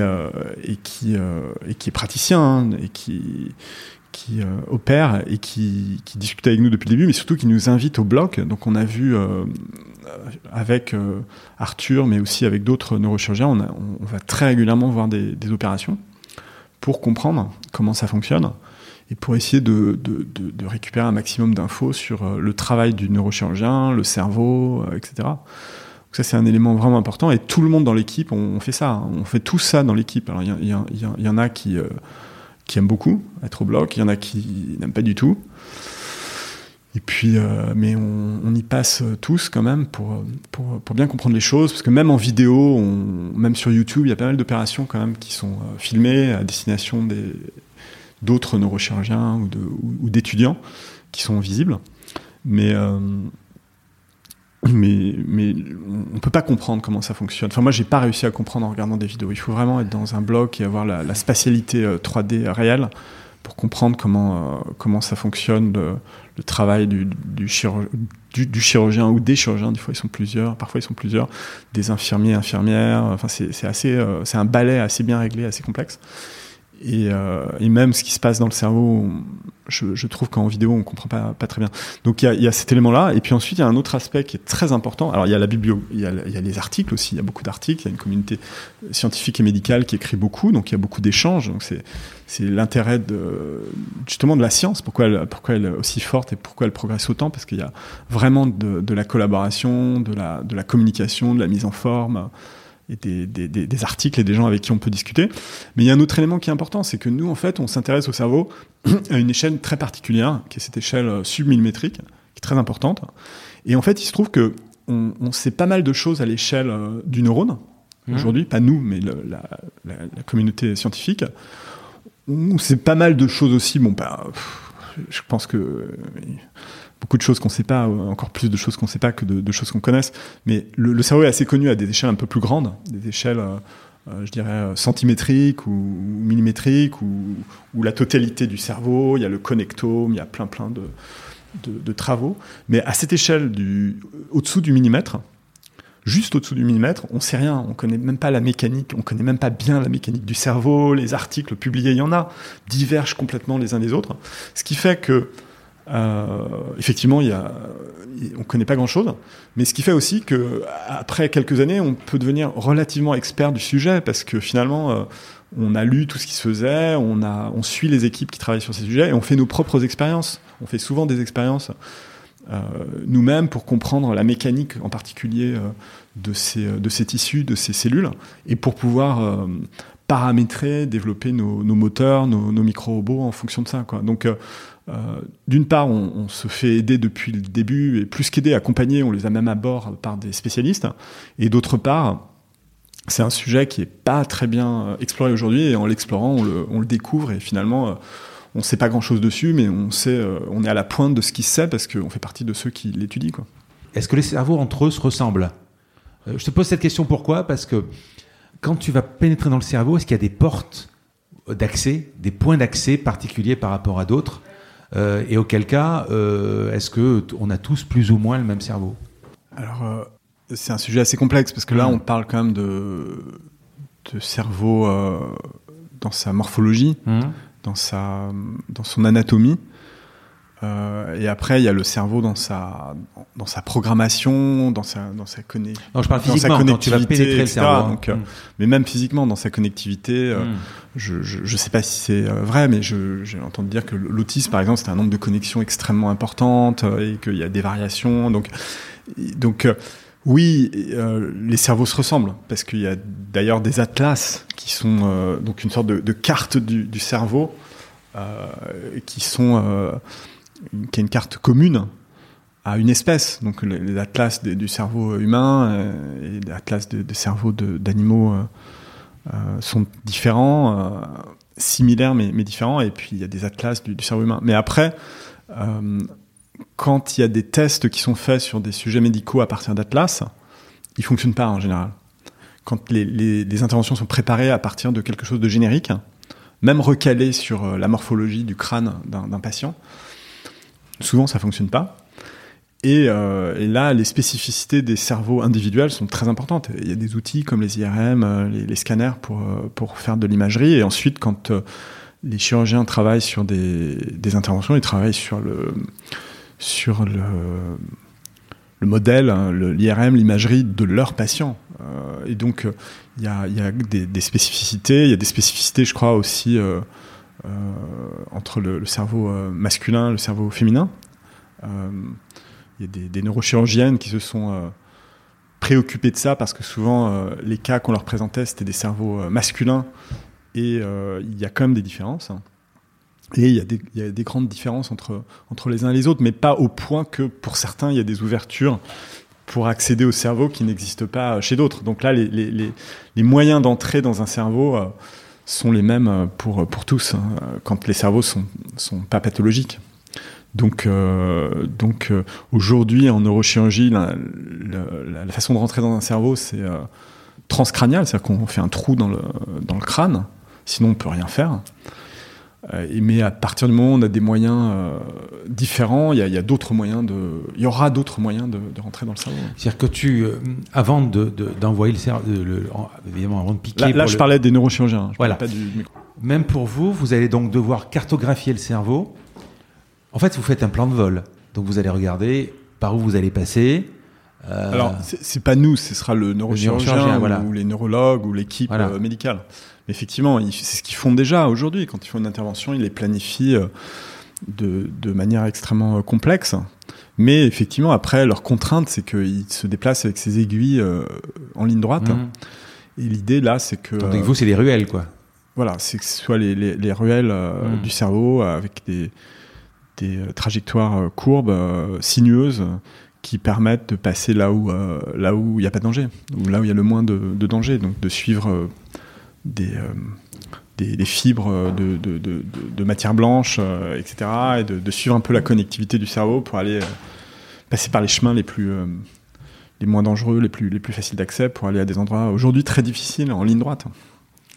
et, qui, et qui est praticien hein, et qui, qui euh, opère et qui, discute avec nous depuis le début, mais surtout qui nous invite au bloc. Donc on a vu euh, avec euh, Arthur, mais aussi avec d'autres neurochirurgiens, on, va très régulièrement voir des, opérations pour comprendre comment ça fonctionne et pour essayer de, récupérer un maximum d'infos sur le travail du neurochirurgien, le cerveau, etc. Donc ça, c'est un élément vraiment important. Et tout le monde dans l'équipe, on, fait ça. hein. On fait tout ça dans l'équipe. Alors, il y, en a qui, qui aiment beaucoup être au bloc. Il y en a qui n'aiment pas du tout. Et puis, euh, mais on, y passe tous quand même pour, pour, bien comprendre les choses. Parce que même en vidéo, même sur YouTube, il y a pas mal d'opérations quand même qui sont euh, filmées à destination des, d'autres neurochirurgiens ou, d'étudiants qui sont visibles. Mais, euh, mais, mais on peut pas comprendre comment ça fonctionne. Enfin, moi, j'ai pas réussi à comprendre en regardant des vidéos. Il faut vraiment être dans un bloc et avoir la, spatialité euh, 3D réelle pour comprendre comment, euh, comment ça fonctionne, le, le travail du, du, du, du chirurgien ou des chirurgiens. Des fois, ils sont plusieurs, parfois, ils sont plusieurs, des infirmiers, infirmières. Enfin, c'est assez, euh, c'est un balai assez bien réglé, assez complexe. Et, euh, et même ce qui se passe dans le cerveau, je, je trouve qu'en vidéo, on comprend pas, pas très bien. Donc il y y a cet élément-là. Et puis ensuite, il y a un autre aspect qui est très important. Alors il y a la biblio, il y a, les articles aussi. Il y a beaucoup d'articles. Il y a une communauté scientifique et médicale qui écrit beaucoup. Donc il y a beaucoup d'échanges. Donc c'est c'est l'intérêt de justement de la science. Pourquoi elle, pourquoi elle est aussi forte et pourquoi elle progresse autant? Parce qu'il y a vraiment de, de la collaboration, de la, de la communication, de la mise en forme et des, des, des, des articles et des gens avec qui on peut discuter. Mais il y a un autre élément qui est important, c'est que nous, en fait, on s'intéresse au cerveau à une échelle très particulière, qui est cette échelle euh, submillimétrique, qui est très importante. Et en fait, il se trouve que on, on sait pas mal de choses à l'échelle euh, du neurone, aujourd'hui, pas nous, mais le- la, la, la communauté scientifique. On sait pas mal de choses aussi, bon, bah, je pense que euh, beaucoup de choses qu'on sait pas, euh, encore plus de choses qu'on sait pas que de, choses qu'on connaisse. Mais le, cerveau est assez connu à des échelles un peu plus grandes, des échelles, euh, euh, je dirais, centimétriques ou, ou millimétriques, ou, la totalité du cerveau. Il y a le connectome, il y a plein plein de, travaux. Mais à cette échelle, au-dessous du millimètre, juste au-dessous du millimètre, on sait rien, on connaît même pas la mécanique, on connaît même pas bien la mécanique du cerveau, les articles publiés, il y en a, divergent complètement les uns des autres. Ce qui fait que effectivement, il y a, on connaît pas grand-chose, mais ce qui fait aussi que après quelques années, on peut devenir relativement expert du sujet parce que finalement, euh, on a lu tout ce qui se faisait, on a, on suit les équipes qui travaillent sur ces sujets et on fait nos propres expériences. On fait souvent des expériences euh, nous-mêmes pour comprendre la mécanique en particulier euh, de ces de ces tissus, de ces cellules, et pour pouvoir euh, paramétrer, développer nos, moteurs, nos, micro-robots en fonction de ça. Quoi. Donc, d'une part, on, se fait aider depuis le début, et plus qu'aider, accompagner, on les a même à bord par des spécialistes. Et d'autre part, c'est un sujet qui est pas très bien exploré aujourd'hui, et en l'explorant, on le, découvre, et finalement, on ne sait pas grand-chose dessus, mais on, sait, on est à la pointe de ce qui se sait, parce qu'on fait partie de ceux qui l'étudient. Est-ce que les cerveaux entre eux se ressemblent? Euh, Je te pose cette question pourquoi? Parce que quand tu vas pénétrer dans le cerveau, est-ce qu'il y a des portes d'accès, des points d'accès particuliers par rapport à d'autres? Euh, Et auquel cas, euh, est-ce que on a tous plus ou moins le même cerveau? Alors, c'est un sujet assez complexe parce que là, mmh. on parle quand même de, de cerveau dans sa morphologie, mmh. dans, sa, dans son anatomie. Euh, et après, il y a le cerveau dans sa, dans sa programmation, dans sa, dans sa, conne... non, je parle physiquement, quand tu vas pénétrer le cerveau. Donc, euh, mm. Mais même physiquement, dans sa connectivité, euh, mm. Je, je, sais pas si c'est vrai, mais j'ai entendu dire que l'autisme, par exemple, c'est un nombre de connexions extrêmement importantes et qu'il y a des variations. Donc, donc oui, les cerveaux se ressemblent parce qu'il y a d'ailleurs des atlas qui sont donc une sorte de, carte du, cerveau qui sont qui est une carte commune à une espèce. Donc les, atlas du cerveau humain euh, et les atlas des cerveaux d'animaux euh, euh, sont différents, similaires mais, différents. Et puis il y a des atlas du, cerveau humain. Mais après, quand il y a des tests qui sont faits sur des sujets médicaux à partir d'atlas, ils fonctionnent pas en général. Quand les, les, interventions sont préparées à partir de quelque chose de générique, même recalé sur la morphologie du crâne d'un patient, Souvent, ça fonctionne pas. Euh, et, là, les spécificités des cerveaux individuels sont très importantes. Il y a des outils comme les IRM, euh, les, scanners pour, euh, pour faire de l'imagerie. Et ensuite, quand les chirurgiens travaillent sur des, interventions, ils travaillent sur le, sur le, le modèle, hein, l'IRM, l'imagerie de leurs patients. et donc, il y a, des, spécificités. Il y a des spécificités, je crois, aussi entre le, cerveau euh, masculin et le cerveau féminin. Euh, il y a des, neurochirurgiennes qui se sont préoccupées de ça parce que souvent les cas qu'on leur présentait c'était des cerveaux masculins et il y a quand même des différences. Et il y, a des, grandes différences entre, les uns et les autres, mais pas au point que pour certains, il y a des ouvertures pour accéder au cerveau qui n'existent pas chez d'autres. Donc là, les, les, les moyens d'entrer dans un cerveau sont les mêmes euh, pour, pour tous, hein, quand les cerveaux sont, sont pas pathologiques. Donc, euh, donc euh, aujourd'hui, en neurochirurgie, la, la, façon de rentrer dans un cerveau, c'est euh, transcranial, c'est-à-dire qu'on fait un trou dans le, dans le crâne, sinon on peut rien faire. Euh, mais à partir du moment où on a des moyens différents, il y a, d'autres moyens de, il y aura d'autres moyens de, rentrer dans le cerveau. C'est-à-dire que tu, avant d'envoyer le cerveau, évidemment avant de piquer. Là, je parlais des neurochirurgiens. Je voilà. Pas du Même pour vous, vous allez donc devoir cartographier le cerveau. En fait, vous faites un plan de vol. Donc vous allez regarder par où vous allez passer. Alors, c'est pas nous, ce sera le neurochirurgien, ou, les neurologues ou l'équipe médicale effectivement, c'est ce qu'ils font déjà aujourd'hui. Quand ils font une intervention, ils les planifient euh, de, manière extrêmement euh, complexe. Mais effectivement, après, leur contrainte, c'est qu'ils se déplacent avec ces aiguilles euh, en ligne droite. Mhm. Et l'idée, là, c'est que... Donc, vous, c'est des ruelles, quoi. Voilà, c'est que ce soit les, ruelles mhm. du cerveau avec des, des trajectoires courbes, sinueuses, qui permettent de passer là où là où il n'y a pas de danger, ou là où il y a le moins de, danger, donc de suivre euh, des, des, fibres de, de, matière blanche, euh, etc. Et de, suivre un peu la connectivité du cerveau pour aller euh, passer par les chemins les plus les moins dangereux, les plus, les plus faciles d'accès pour aller à des endroits aujourd'hui très difficiles en ligne droite.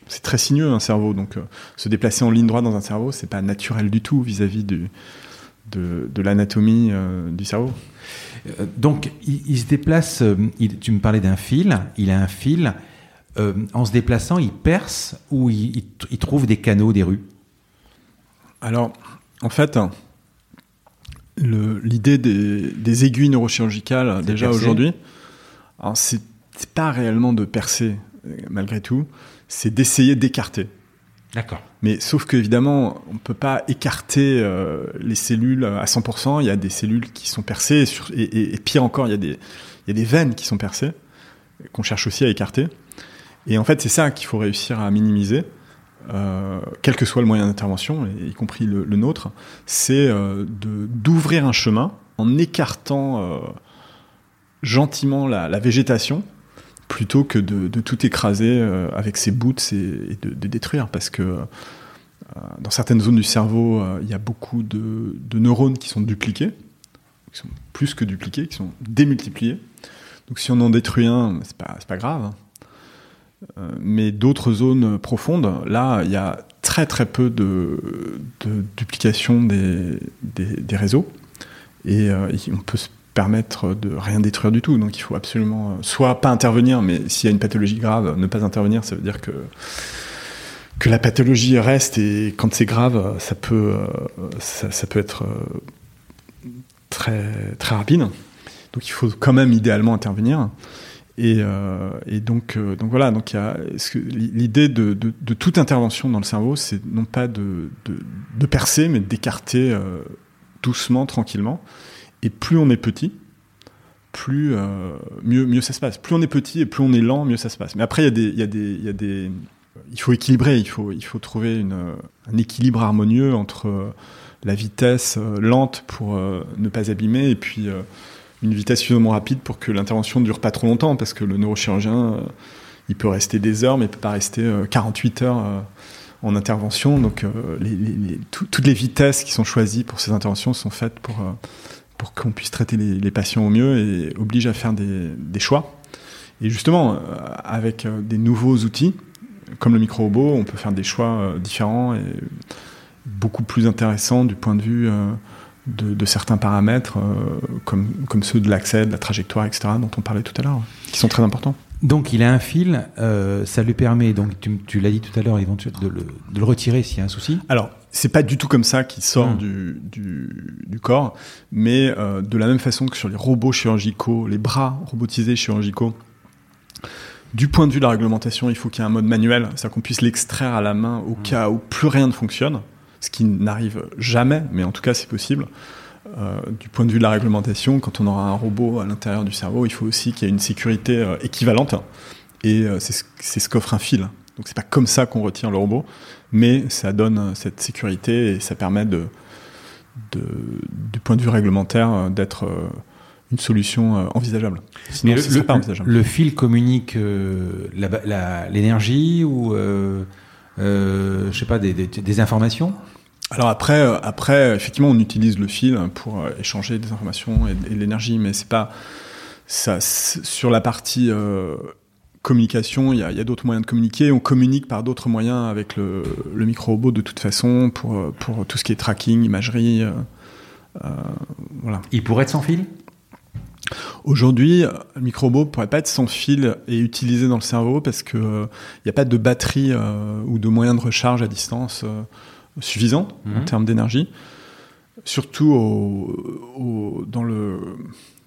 C'est très sinueux un cerveau, donc se déplacer en ligne droite dans un cerveau, c'est pas naturel du tout vis-à-vis de, de l'anatomie du cerveau. donc il, se déplace, tu me parlais d'un fil, il a un fil, euh, en se déplaçant, il perce ou il, trouve des canaux, des rues? Alors, en fait, l'idée des, aiguilles neurochirurgicales, déjà aujourd'hui, c'est pas réellement de percer, euh, malgré tout, c'est d'essayer d'écarter. D'accord. Mais sauf qu'évidemment, on ne peut pas écarter euh, les cellules à 100%. Il y a des cellules qui sont percées, et, pire encore, il y, a des, veines qui sont percées, qu'on cherche aussi à écarter. Et en fait, c'est ça qu'il faut réussir à minimiser, euh, quel que soit le moyen d'intervention, y compris le, nôtre, c'est euh, d'ouvrir un chemin en écartant gentiment la, végétation plutôt que de, tout écraser euh, avec ses boots et, de, détruire. Parce que euh, dans certaines zones du cerveau, il y a beaucoup de, neurones qui sont dupliqués, qui sont plus que dupliqués, qui sont démultipliés. Donc si on en détruit un, c'est pas, pas grave. Hein. mais d'autres zones profondes, là, il y a très très peu de, duplication des, réseaux. Et euh, on peut permettre de rien détruire du tout. Donc il faut absolument euh, soit pas intervenir, mais s'il y a une pathologie grave, ne pas intervenir, ça veut dire que que la pathologie reste et quand c'est grave, ça peut euh, ça, peut être très très rapide. Donc il faut quand même idéalement intervenir. Et, donc, donc voilà, donc l'idée de, de, toute intervention dans le cerveau, c'est non pas de, de, percer, mais d'écarter doucement, tranquillement. Et plus on est petit, plus euh, mieux, mieux ça se passe. Plus on est petit et plus on est lent, mieux ça se passe. Mais après, il y y y a des, il faut équilibrer. Il faut, il faut trouver une, un équilibre harmonieux entre euh, la vitesse euh, lente pour ne pas abîmer et puis une vitesse suffisamment rapide pour que l'intervention ne dure pas trop longtemps, parce que le neurochirurgien, il peut rester des heures, mais il peut pas rester 48 heures en intervention. Donc, toutes les vitesses qui sont choisies pour ces interventions sont faites pour, pour qu'on puisse traiter les, patients au mieux et obligent à faire des, choix. Et justement, euh, avec des nouveaux outils, comme le micro-robot, on peut faire des choix différents et beaucoup plus intéressants du point de vue de, certains paramètres, comme, comme ceux de l'accès, de la trajectoire, etc., dont on parlait tout à l'heure, qui sont très importants. Donc il a un fil, euh, ça lui permet, donc tu, l'as dit tout à l'heure, éventuellement de le, de le retirer s'il y a un souci. Alors c'est pas du tout comme ça qu'il sort hmm. du, du, corps, mais euh, de la même façon que sur les robots chirurgicaux, les bras robotisés chirurgicaux. Du point de vue de la réglementation, il faut qu'il y ait un mode manuel, c'est-à-dire qu'on puisse l'extraire à la main au hmm. cas où plus rien ne fonctionne, ce qui n'arrive jamais, mais en tout cas c'est possible. Euh, du point de vue de la réglementation, quand on aura un robot à l'intérieur du cerveau, il faut aussi qu'il y ait une sécurité euh, équivalente. Et euh, c'est ce qu'offre un fil. Donc c'est pas comme ça qu'on retire le robot, mais ça donne cette sécurité et ça permet de, du point de vue réglementaire d'être une solution envisageable. Sinon, le, pas envisageable. Le fil communique l'énergie ou je sais pas des informations? Alors après, euh, après, effectivement, on utilise le fil pour euh, échanger des informations et, de l'énergie, mais c'est pas ça. Sur la partie euh, communication, il y a, a d'autres moyens de communiquer. On communique par d'autres moyens avec le, le micro-robot de toute façon pour, pour tout ce qui est tracking, imagerie. Euh, voilà. Il pourrait être sans fil? Aujourd'hui, le micro-robot pourrait pas être sans fil et utilisé dans le cerveau parce que il n'y a pas de batterie ou de moyen de recharge à distance suffisant en mhm. termes d'énergie, surtout au, dans, le,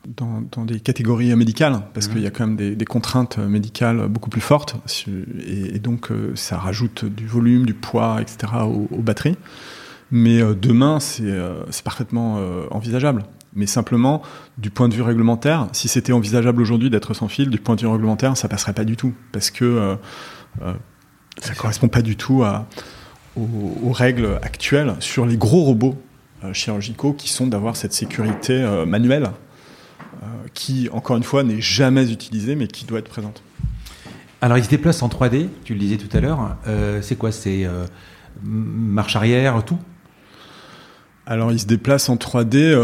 dans, dans, des catégories médicales, parce mhm. qu'il y a quand même des, contraintes médicales beaucoup plus fortes, et, donc euh, ça rajoute du volume, du poids, etc. aux, batteries. Mais euh, demain, euh, c'est parfaitement envisageable. Mais simplement, du point de vue réglementaire, si c'était envisageable aujourd'hui d'être sans fil, du point de vue réglementaire, ça passerait pas du tout, parce que ça correspond pas du tout à, aux, règles actuelles sur les gros robots euh, chirurgicaux qui sont d'avoir cette sécurité euh, manuelle euh, qui, encore une fois, n'est jamais utilisée mais qui doit être présente. Alors, il se déplace en 3D, tu le disais tout à l'heure. c'est quoi? C'est marche arrière, tout? Alors il se déplace en 3D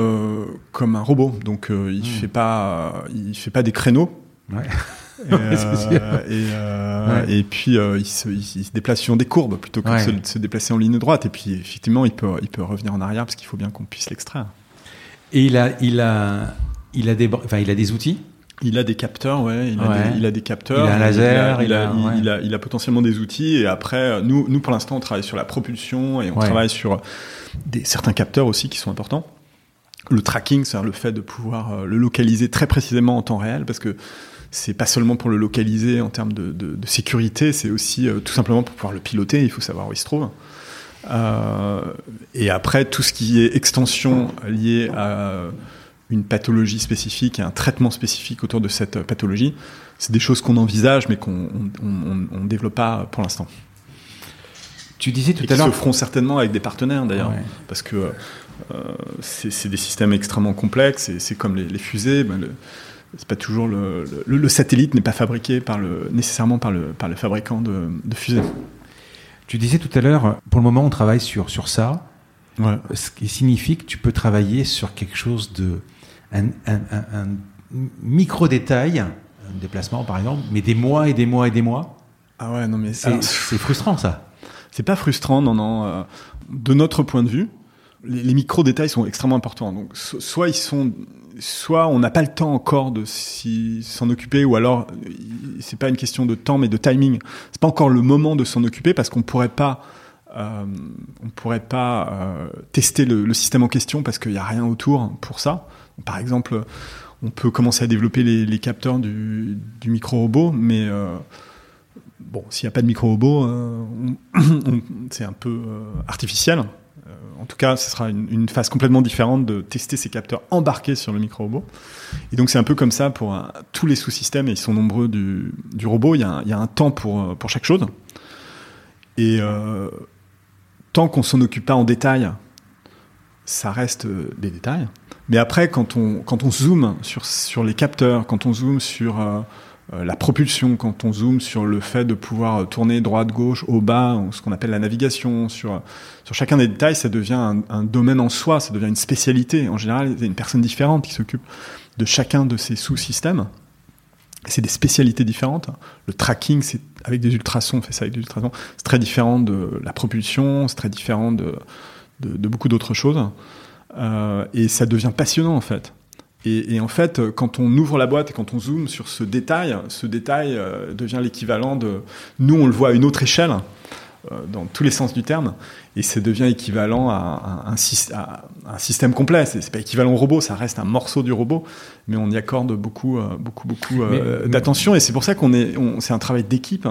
comme un robot, donc il ne hmm. fait pas, il fait pas des créneaux. Ouais. Et, euh, euh, et, puis euh, il se, il, se, déplace sur des courbes plutôt que de se, déplacer en ligne droite. Et puis effectivement, il peut, il peut revenir en arrière parce qu'il faut bien qu'on puisse l'extraire. Et il a, il a, il a des, enfin, il a des outils? Il a des capteurs, ouais. Il, a, Des, il a des capteurs. Il a un laser. Il a, il a, il a, potentiellement des outils. Et après, nous, nous pour l'instant, on travaille sur la propulsion et on travaille sur des, certains capteurs aussi qui sont importants. Le tracking, c'est le fait de pouvoir le localiser très précisément en temps réel, parce que c'est pas seulement pour le localiser en termes de, sécurité, c'est aussi euh, tout simplement pour pouvoir le piloter, il faut savoir où il se trouve. Euh, et après, tout ce qui est extension liée à une pathologie spécifique et un traitement spécifique autour de cette pathologie. C'est des choses qu'on envisage, mais qu'on ne développe pas pour l'instant. Tu disais tout à l'heure. se feront certainement avec des partenaires d'ailleurs, parce que euh, c'est des systèmes extrêmement complexes et c'est comme les, fusées. Ben c'est pas toujours le, le, satellite n'est pas fabriqué par le, nécessairement par le, par le fabricant de, de fusées. Tu disais tout à l'heure, pour le moment, on travaille sur, sur ça. Ce qui signifie que tu peux travailler sur quelque chose de. un, un, un micro détail, un déplacement par exemple, mais des mois et des mois et des mois. Ah ouais, non mais c'est frustrant ça. C'est pas frustrant, non, non. Euh, de notre point de vue, les, micro-détails sont extrêmement importants. Donc, soit ils sont, soit on n'a pas le temps encore de s'en occuper, ou alors c'est pas une question de temps, mais de timing. C'est pas encore le moment de s'en occuper parce qu'on pourrait pas, euh, on pourrait pas euh, tester le, système en question parce qu'il n'y a rien autour pour ça. Par exemple, on peut commencer à développer les, capteurs du, micro-robot, mais bon, s'il n'y a pas de micro-robot, euh, c'est un peu euh, artificiel. Euh, en tout cas, ce sera une, phase complètement différente de tester ces capteurs embarqués sur le micro-robot. Et donc, c'est un peu comme ça pour tous les sous-systèmes, et ils sont nombreux du, robot. Il y, a un, temps pour, pour chaque chose. Et tant qu'on s'en occupe pas en détail, ça reste des détails. Mais après, quand on, quand on zoome sur, sur les capteurs, quand on zoome sur euh, la propulsion, quand on zoome sur le fait de pouvoir euh, tourner droite, gauche, au bas, ce qu'on appelle la navigation, sur, sur chacun des détails, ça devient un, domaine en soi, ça devient une spécialité. En général, il y a une personne différente qui s'occupe de chacun de ces sous-systèmes. C'est des spécialités différentes. Le tracking, c'est avec des ultrasons, on fait ça avec des ultrasons. C'est très différent de la propulsion, c'est très différent de, de, beaucoup d'autres choses. Euh, et ça devient passionnant en fait. Et, en fait, quand on ouvre la boîte et quand on zoome sur ce détail, ce détail euh, devient l'équivalent de... Nous, on le voit à une autre échelle, euh, dans tous les sens du terme, et ça devient équivalent à, un, système complet. C'est pas équivalent au robot, ça reste un morceau du robot, mais on y accorde beaucoup, euh, beaucoup, beaucoup d'attention. Et c'est pour ça qu'on est... C'est un travail d'équipe,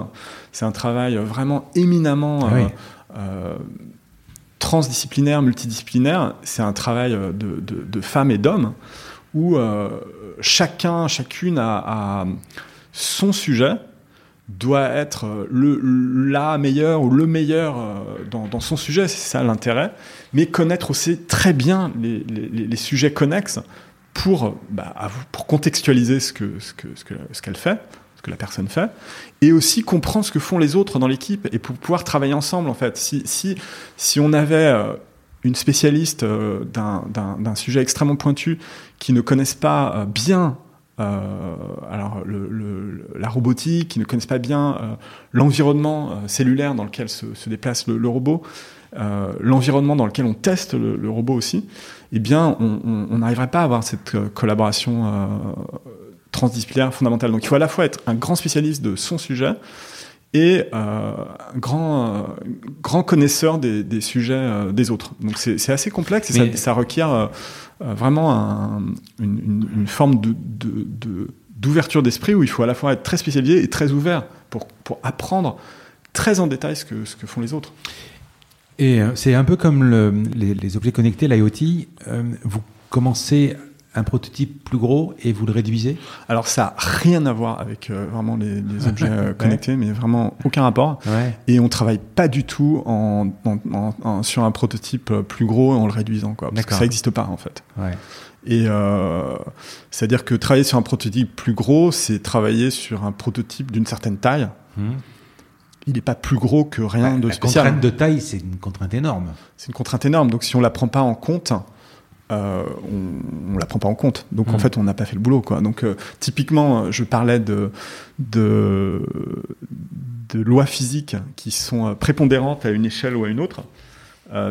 c'est un travail vraiment éminemment... transdisciplinaire, multidisciplinaire, c'est un travail de, de femmes et d'hommes où euh, chacun, chacune a, son sujet doit être le, la meilleure ou le meilleur euh, dans, son sujet, c'est ça l'intérêt, mais connaître aussi très bien les, sujets connexes pour, bah, pour contextualiser ce que ce que ce qu'elle fait, ce que la personne fait, et aussi comprendre ce que font les autres dans l'équipe et pour pouvoir travailler ensemble en fait. Si si si on avait euh, une spécialiste euh, d'un sujet extrêmement pointu qui ne connaissent pas euh, bien euh, alors la robotique, qui ne connaissent pas bien l'environnement cellulaire dans lequel se, déplace le, robot, l'environnement dans lequel on teste le, robot aussi, eh bien, on n'arriverait pas à avoir cette collaboration transdisciplinaire fondamentale. Donc, il faut à la fois être un grand spécialiste de son sujet, et euh, grand, euh, grand connaisseur des, des sujets euh, des autres. Donc c'est assez complexe et ça, ça, requiert vraiment un, une, une, forme de, d'ouverture d'esprit où il faut à la fois être très spécialisé et très ouvert pour, pour apprendre très en détail ce que, ce que font les autres. Et c'est un peu comme le, les, les, objets connectés, l'IoT. vous commencez un prototype plus gros et vous le réduisez Alors ça n'a rien à voir avec euh, vraiment les, objets euh, connectés, mais vraiment aucun rapport. Et on travaille pas du tout en, sur un prototype euh, plus gros en le réduisant, quoi, parce que ça n'existe pas en fait. Et c'est-à-dire que travailler sur un prototype plus gros, c'est travailler sur un prototype d'une certaine taille. Hmm. il n'est pas plus gros que rien de spécial. La contrainte de taille, c'est une contrainte énorme. C'est une contrainte énorme. Donc si on la prend pas en compte, euh, on, on la prend pas en compte. Donc en mm. fait, on n'a pas fait le boulot. Quoi. Donc euh, typiquement, je parlais de, de, de lois physiques qui sont euh, prépondérantes à une échelle ou à une autre.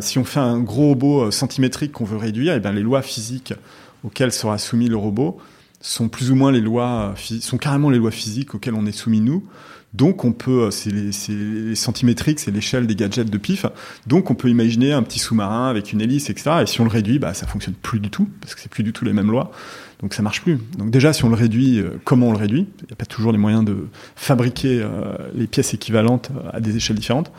si on fait un gros robot centimétrique qu'on veut réduire, et eh bien les lois physiques auxquelles sera soumis le robot sont plus ou moins les lois, sont carrément les lois physiques auxquelles on est soumis nous. Donc on peut, euh, c'est les, centimétriques, c'est l'échelle des gadgets de pif. Donc on peut imaginer un petit sous-marin avec une hélice, etc. Et si on le réduit, bah ça fonctionne plus du tout parce que c'est plus du tout les mêmes lois. Donc ça marche plus. Donc déjà si on le réduit, euh, comment on le réduit? Il n'y a pas toujours les moyens de fabriquer euh, les pièces équivalentes à des échelles différentes.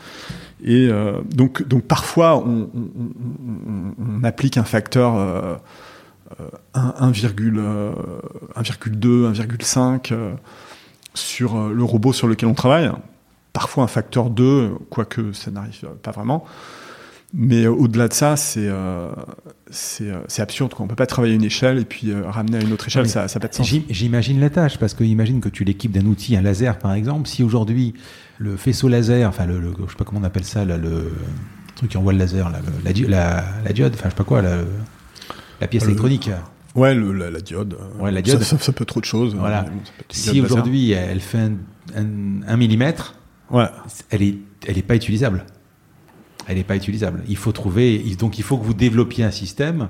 Et donc donc parfois on, on, on, applique un facteur 1,2, 1,5 sur le robot sur lequel on travaille. Parfois un facteur 2, quoique ça n'arrive pas vraiment. Mais au-delà de ça, c'est euh, euh, c'est absurde. Quoi. On peut pas travailler une échelle et puis euh, ramener à une autre échelle, ça n'a pas de sens. J'imagine la tâche, parce que imagine que tu l'équipes d'un outil, un laser par exemple. Si aujourd'hui le faisceau laser, enfin le, je sais pas comment on appelle ça, là, le truc qui envoie le laser, la, la, la, diode, enfin je sais pas quoi, la, la pièce électronique. Ouais, le, la, diode. Ouais, la diode. Ça, ça, peut trop de choses. Voilà. si aujourd'hui elle fait un, millimètre, ouais. elle est, elle est pas utilisable elle n'est pas utilisable. Il faut trouver, donc il faut que vous développiez un système.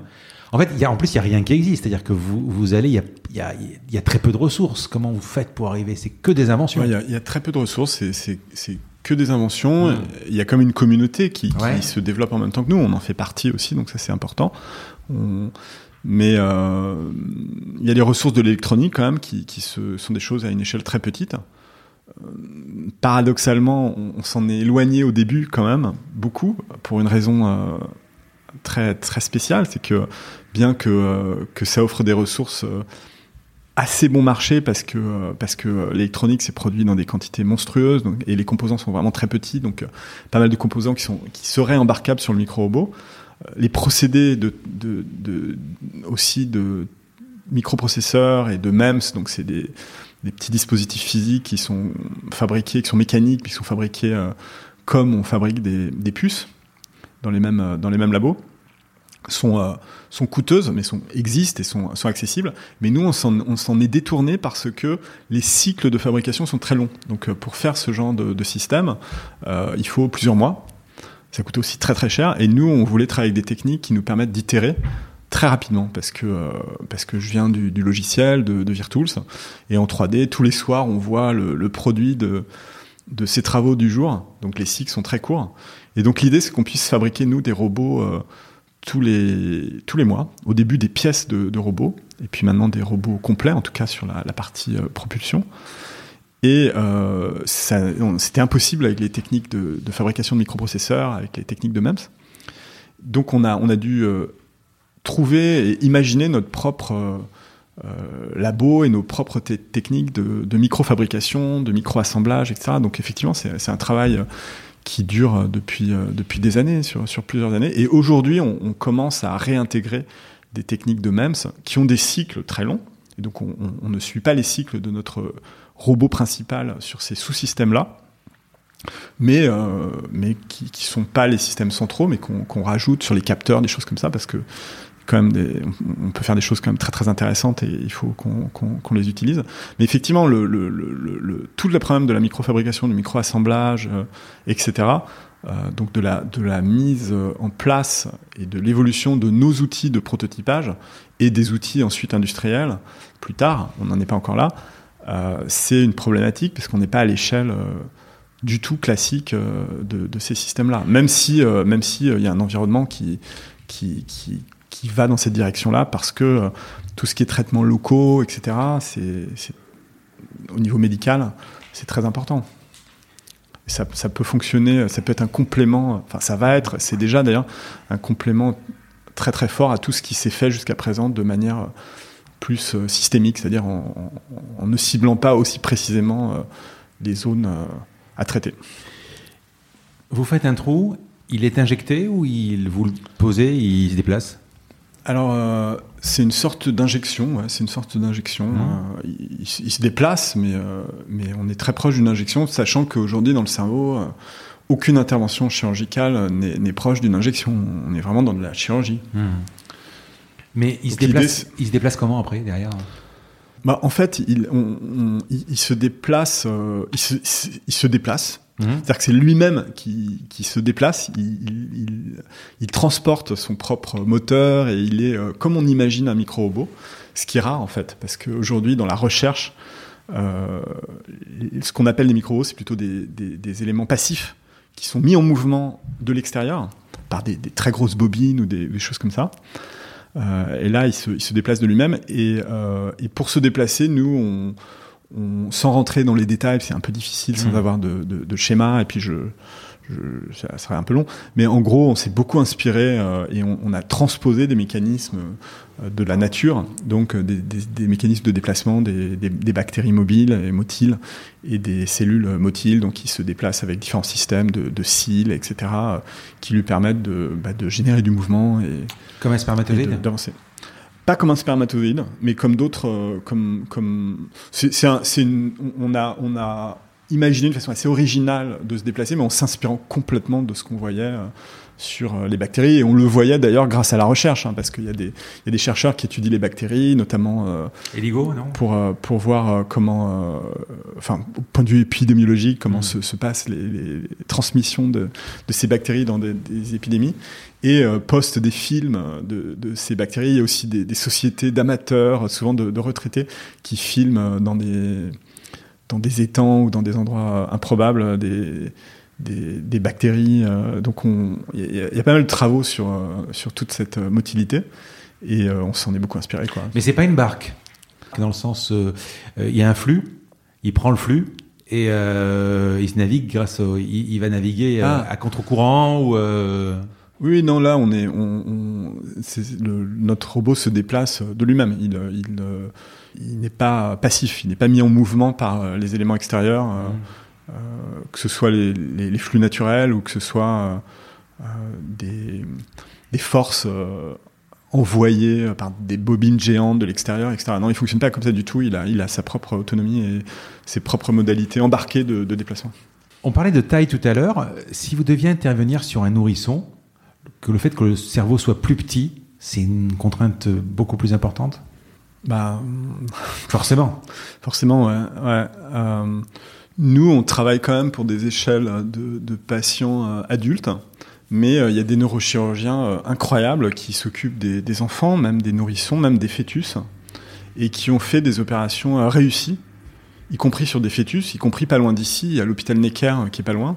En fait, il y a, en plus, il n'y a rien qui existe. C'est-à-dire que vous, vous allez, il y, a, y a, y a, très peu de ressources. Comment vous faites pour arriver? C'est que des inventions. il, y a, très peu de ressources. C'est que des inventions. Il y a comme une communauté qui, qui se développe en même temps que nous. On en fait partie aussi, donc ça c'est important. Mais euh, il y a des ressources de l'électronique quand même qui, sont des choses à une échelle très petite paradoxalement, on, s'en est éloigné au début quand même, beaucoup, pour une raison euh, très, très spéciale, c'est que bien que, euh, que ça offre des ressources euh, assez bon marché parce que, parce que l'électronique s'est produit dans des quantités monstrueuses et les composants sont vraiment très petits, donc pas mal de composants qui, sont, qui seraient embarquables sur le micro-robot. Les procédés de, aussi de microprocesseurs et de MEMS, donc c'est des, petits dispositifs physiques qui sont fabriqués, qui sont mécaniques, qui sont fabriqués euh, comme on fabrique des, puces dans les mêmes, euh, labos, sont, euh, sont coûteuses, mais existent et sont, accessibles. Mais nous, on s'en est détourné parce que les cycles de fabrication sont très longs. Donc, pour faire ce genre de système, il faut plusieurs mois. Ça coûte aussi très très cher. Et nous, on voulait travailler avec des techniques qui nous permettent d'itérer très rapidement parce que euh, parce que je viens du, du logiciel de, de, Virtools. Et en 3D tous les soirs on voit le, le, produit de de ces travaux du jour. Donc les cycles sont très courts. Et donc l'idée c'est qu'on puisse fabriquer nous des robots euh, tous les tous les mois. Au début des pièces de, de, robots. Et puis maintenant des robots complets en tout cas sur la, la partie euh, propulsion et euh, c'était impossible avec les techniques de, fabrication de microprocesseurs avec les techniques de MEMS donc on a on a dû trouver et imaginer notre propre euh, euh, labo et nos propres techniques de, de micro-fabrication, de micro-assemblage, etc. Donc effectivement, c'est un travail euh, qui dure depuis, depuis des années, sur, plusieurs années. Et aujourd'hui, on, commence à réintégrer des techniques de MEMS qui ont des cycles très longs. Et donc on, on ne suit pas les cycles de notre robot principal sur ces sous-systèmes-là mais, euh, mais qui ne sont pas les systèmes centraux, mais qu'on rajoute sur les capteurs, des choses comme ça, parce que quand même des, on peut faire des choses quand même très très intéressantes et il faut qu'on les utilise. Mais effectivement, le, le, le, tout le problème de la microfabrication, du microassemblage, euh, etc. Euh, donc de la, de la mise en place et de l'évolution de nos outils de prototypage et des outils ensuite industriels plus tard, on n'en est pas encore là, c'est une problématique parce qu'on n'est pas à l'échelle euh, du tout classique euh, de, ces systèmes-là. Même si, euh, même si il y a un environnement qui, qui, qui va dans cette direction-là parce que euh, tout ce qui est traitements locaux, etc., c'est, au niveau médical, c'est très important. Ça, peut fonctionner, ça peut être un complément, enfin ça va être, c'est déjà d'ailleurs un complément très très fort à tout ce qui s'est fait jusqu'à présent de manière plus euh, systémique, c'est-à-dire en, en, ne ciblant pas aussi précisément euh, les zones à traiter. Vous faites un trou, il est injecté ou il, vous le posez, il se déplace? Alors, euh, c'est une sorte d'injection. Ouais, c'est une sorte d'injection. Mmh. Euh, il, il, se déplace, mais, euh, mais on est très proche d'une injection, sachant qu'aujourd'hui, dans le cerveau, euh, aucune intervention chirurgicale n'est proche d'une injection. On est vraiment dans de la chirurgie. Mmh. Mais il se, déplace, il se déplace comment après, derrière bah, En fait, il, on, on, il, il se déplace. il se, il se déplace Mmh. C'est-à-dire que c'est lui-même qui, qui, se déplace, il, il, transporte son propre moteur et il est euh, comme on imagine un micro-robot, ce qui est rare en fait, parce qu'aujourd'hui dans la recherche, euh, ce qu'on appelle les micro-robots, c'est plutôt des, des, des, éléments passifs qui sont mis en mouvement de l'extérieur par des, des, très grosses bobines ou des, choses comme ça. Euh, et là, il se, il se déplace de lui-même. Et, euh, et, pour se déplacer, nous, on, on, sans rentrer dans les détails, c'est un peu difficile sans mmh. avoir de, de, de, schéma. Et puis je, je, ça serait un peu long. Mais en gros, on s'est beaucoup inspiré euh, et on, on, a transposé des mécanismes euh, de la nature, donc euh, des, des, des mécanismes de déplacement des, des, bactéries mobiles et motiles et des cellules motiles, donc qui se déplacent avec différents systèmes de, de cils, etc., qui lui permettent de, bah, de générer du mouvement et comme un spermatozoïde d'avancer pas comme un spermatozoïde, mais comme d'autres, comme comme c'est c'est une on a on a imaginer une façon assez originale de se déplacer, mais en s'inspirant complètement de ce qu'on voyait euh, sur euh, les bactéries. Et on le voyait d'ailleurs grâce à la recherche, hein, parce qu'il y, a des, il y a des chercheurs qui étudient les bactéries, notamment euh, Eligo, non? pour, euh, pour voir comment, enfin, au point de vue épidémiologique, comment mm. se, se, passent les, les transmissions de, de, ces bactéries dans des, des épidémies. Et poste des films de, de, ces bactéries, il y a aussi des, des sociétés d'amateurs, souvent de, de retraités, qui filment dans des dans des étangs ou dans des endroits improbables des, des, des bactéries. Euh, donc il y, y, a pas mal de travaux sur, euh, sur toute cette euh, motilité et on s'en est beaucoup inspiré. Quoi. Mais c'est pas une barque, dans le sens, il y a un flux, il prend le flux et il se navigue grâce au, il, il va naviguer ah. à contre-courant ou oui, non, là, on est, on, on le, notre robot se déplace de lui-même. Il, il, il n'est pas passif, il n'est pas mis en mouvement par euh, les éléments extérieurs, euh, mmh. euh, que ce soit les, les, les, flux naturels ou que ce soit des, des, forces envoyées par des bobines géantes de l'extérieur, etc. Non, il fonctionne pas comme ça du tout. Il a, il a sa propre autonomie et ses propres modalités embarquées de, de déplacement. On parlait de taille tout à l'heure. Si vous deviez intervenir sur un nourrisson, que le fait que le cerveau soit plus petit, c'est une contrainte beaucoup plus importante? Bah, forcément. Forcément, ouais. ouais. Euh, nous, on travaille quand même pour des échelles de, de patients euh, adultes, mais euh, il y a des neurochirurgiens euh, incroyables qui s'occupent des, des, enfants, même des nourrissons, même des fœtus, et qui ont fait des opérations réussies, y compris sur des fœtus, y compris pas loin d'ici. A l'hôpital Necker qui est pas loin.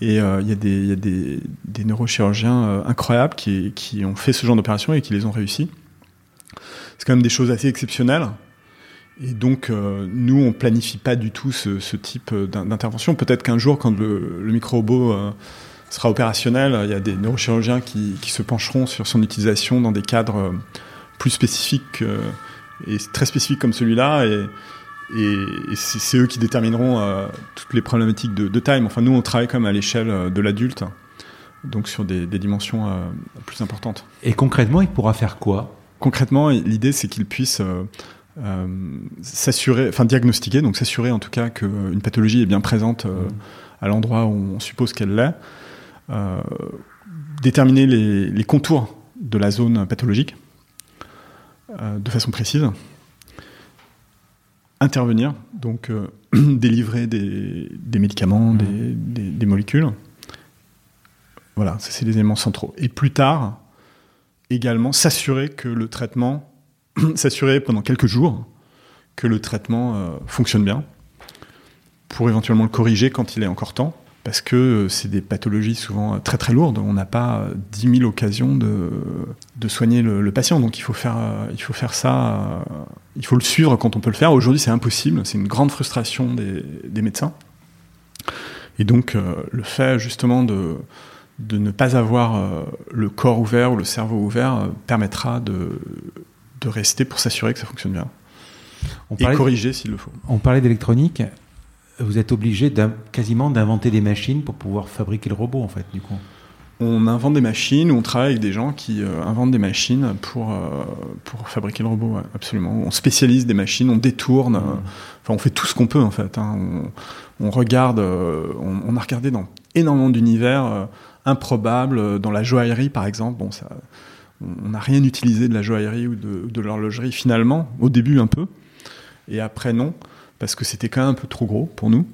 Et il y a des, y a des, des neurochirurgiens incroyables qui, qui ont fait ce genre d'opération et qui les ont réussi c'est quand même des choses assez exceptionnelles. Et donc, euh, nous, on planifie pas du tout ce, type d'intervention. Peut-être qu'un jour, quand le, micro-robot euh, sera opérationnel, il y a des neurochirurgiens qui, qui, se pencheront sur son utilisation dans des cadres euh, plus spécifiques euh, et très spécifiques comme celui-là. Et, c'est eux qui détermineront euh, toutes les problématiques de, de taille. Enfin, nous, on travaille même à l'échelle de l'adulte, donc sur des, dimensions euh, plus importantes. Et concrètement, il pourra faire quoi? Concrètement, l'idée, c'est qu'ils puissent euh, euh, s'assurer, enfin diagnostiquer, donc s'assurer en tout cas qu'une pathologie est bien présente euh, à l'endroit où on suppose qu'elle l'est, euh, déterminer les, les, contours de la zone pathologique euh, de façon précise, intervenir, donc euh, délivrer des, des médicaments, mmh. des, des, des molécules. Voilà, ça c'est les éléments centraux. Et plus tard, également s'assurer que le traitement, s'assurer pendant quelques jours que le traitement euh, fonctionne bien, pour éventuellement le corriger quand il est encore temps, parce que euh, c'est des pathologies souvent euh, très très lourdes. On n'a pas 10 000 occasions de, de soigner le, le, patient, donc il faut faire, il faut faire ça, il faut le suivre quand on peut le faire. Aujourd'hui, c'est impossible, c'est une grande frustration des, des médecins. Et donc, le fait justement de, de ne pas avoir euh, le corps ouvert ou le cerveau ouvert euh, permettra de, de rester pour s'assurer que ça fonctionne bien. On et corriger s'il le faut. On parlait d'électronique. Vous êtes obligé quasiment d'inventer des machines pour pouvoir fabriquer le robot, en fait, du coup. On invente des machines, on travaille avec des gens qui euh, inventent des machines pour, euh, pour fabriquer le robot, ouais, absolument. On spécialise des machines, on détourne, mmh. euh, enfin on fait tout ce qu'on peut en fait. Hein. On, on, regarde, on, on, a regardé dans énormément d'univers improbable euh, dans la joaillerie, par exemple. Bon, ça, on n'a rien utilisé de la joaillerie ou de, l'horlogerie finalement, au début un peu, et après non, parce que c'était quand même un peu trop gros pour nous.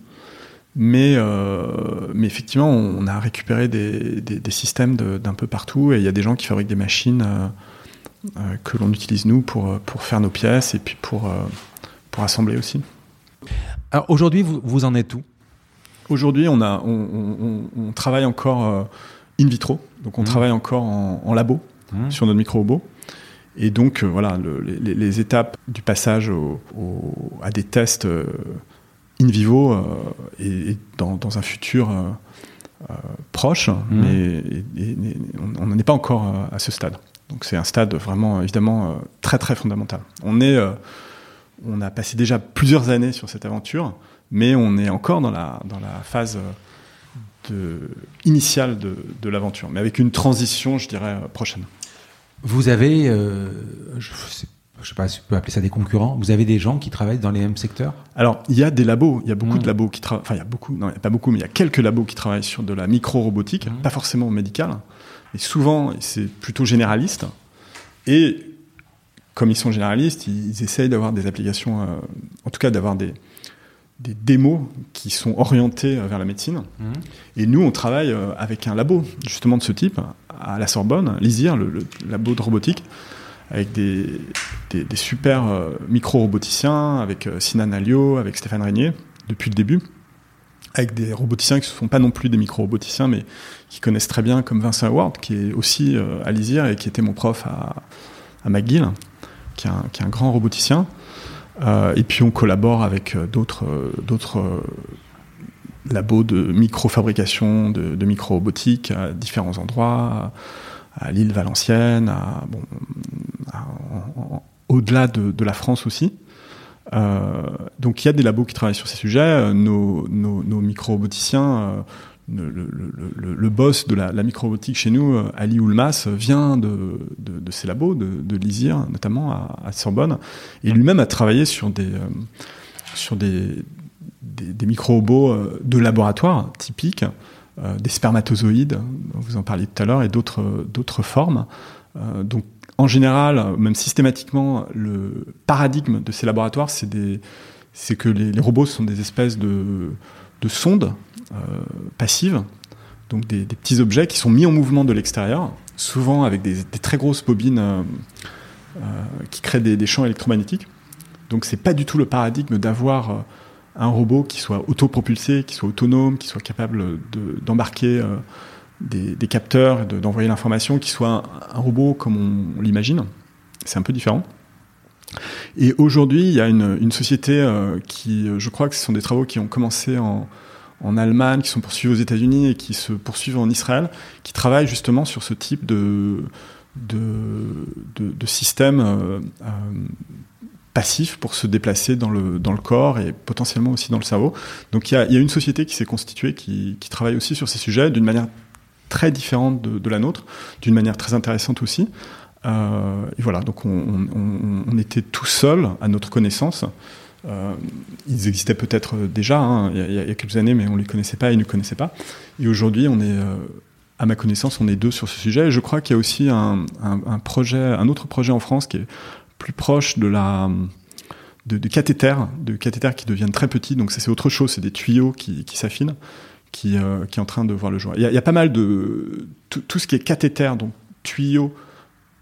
Mais, euh, mais effectivement, on a récupéré des, des, systèmes d'un peu partout, et il y a des gens qui fabriquent des machines euh, que l'on utilise nous pour, pour faire nos pièces et puis pour, pour assembler aussi. Alors aujourd'hui, vous, vous en êtes où? Aujourd'hui, on, a, on, on, on, travaille encore euh, in vitro, donc on mmh. travaille encore en, en labo mmh. sur notre micro-robot. Et donc, euh, voilà, le, les, les, étapes du passage au, au, à des tests euh, in vivo et, et dans, dans, un futur proche, mais on n'en est pas encore à ce stade. Donc c'est un stade vraiment évidemment très très fondamental. On est, on a passé déjà plusieurs années sur cette aventure, mais on est encore dans la dans la phase de, initiale de, de l'aventure, mais avec une transition, je dirais, prochaine. Vous avez, euh, je ne sais pas si on peut appeler ça des concurrents, vous avez des gens qui travaillent dans les mêmes secteurs? Alors, il y a des labos, il y a beaucoup de mmh. labos qui travaillent, enfin, il y a beaucoup, non, il n'y a pas beaucoup, mais il y a quelques labos qui travaillent sur de la micro-robotique, mmh. pas forcément médicale, et souvent, c'est plutôt généraliste, et comme ils sont généralistes, ils, essayent d'avoir des applications, euh, en tout cas d'avoir des, des démos qui sont orientées vers la médecine. Mmh. Et nous, on travaille euh, avec un labo justement de ce type à la Sorbonne, l'ISIR, le, labo de robotique, avec des, des, super euh, micro-roboticiens, avec euh, Sinan Alio, avec Stéphane Régnier, depuis le début, avec des roboticiens qui ne sont pas non plus des micro-roboticiens, mais qui connaissent très bien, comme Vincent Howard, qui est aussi à l'ISIR et qui était mon prof à, à McGill, qui est un, qui est un grand roboticien. Euh, et puis on collabore avec euh, d'autres euh, d'autres labos de micro-fabrication, de, de micro-robotique à différents endroits, à, l'île Valenciennes, au-delà de, la France aussi. Donc il y a des labos qui travaillent sur ces sujets. Nos, nos micro-roboticiens le, boss de la, la micro-robotique chez nous, euh, Ali Oulmas, vient de, de, ces labos, de, l'ISIR, notamment à, Sorbonne. Et lui-même a travaillé sur des, euh, micro-robots euh, de laboratoire typiques, des spermatozoïdes, vous en parliez tout à l'heure, et d'autres, formes. Donc, en général, même systématiquement, le paradigme de ces laboratoires, c'est, que les robots sont des espèces de, de sondes euh, passives, donc des, petits objets qui sont mis en mouvement de l'extérieur, souvent avec des, très grosses bobines euh, euh, qui créent des, champs électromagnétiques. Donc c'est pas du tout le paradigme d'avoir un robot qui soit autopropulsé, qui soit autonome, qui soit capable d'embarquer des, capteurs, d'envoyer l'information, qui soit un, robot comme on, l'imagine. C'est un peu différent. Et aujourd'hui, il y a une, société qui, je crois que ce sont des travaux qui ont commencé en, Allemagne, qui sont poursuivis aux États-Unis et qui se poursuivent en Israël, qui travaillent justement sur ce type de, système euh, euh, passif pour se déplacer dans le, corps et potentiellement aussi dans le cerveau. Donc il y a, une société qui s'est constituée qui, travaille aussi sur ces sujets d'une manière très différente de la nôtre, d'une manière très intéressante aussi. Euh, et voilà, donc on, était tout seul à notre connaissance euh, ils existaient peut-être déjà hein, il, y a, quelques années, mais on ne les connaissait pas ils ne connaissaient pas. Et aujourd'hui, on est, euh, à ma connaissance, on est deux sur ce sujet. Et je crois qu'il y a aussi un, projet, un autre projet en France qui est plus proche de la de, de de cathéters qui deviennent très petits. Donc ça, c'est autre chose, c'est des tuyaux qui, s'affinent, qui, est en train de voir le jour. Il y a pas mal de tout, ce qui est cathéter, donc tuyaux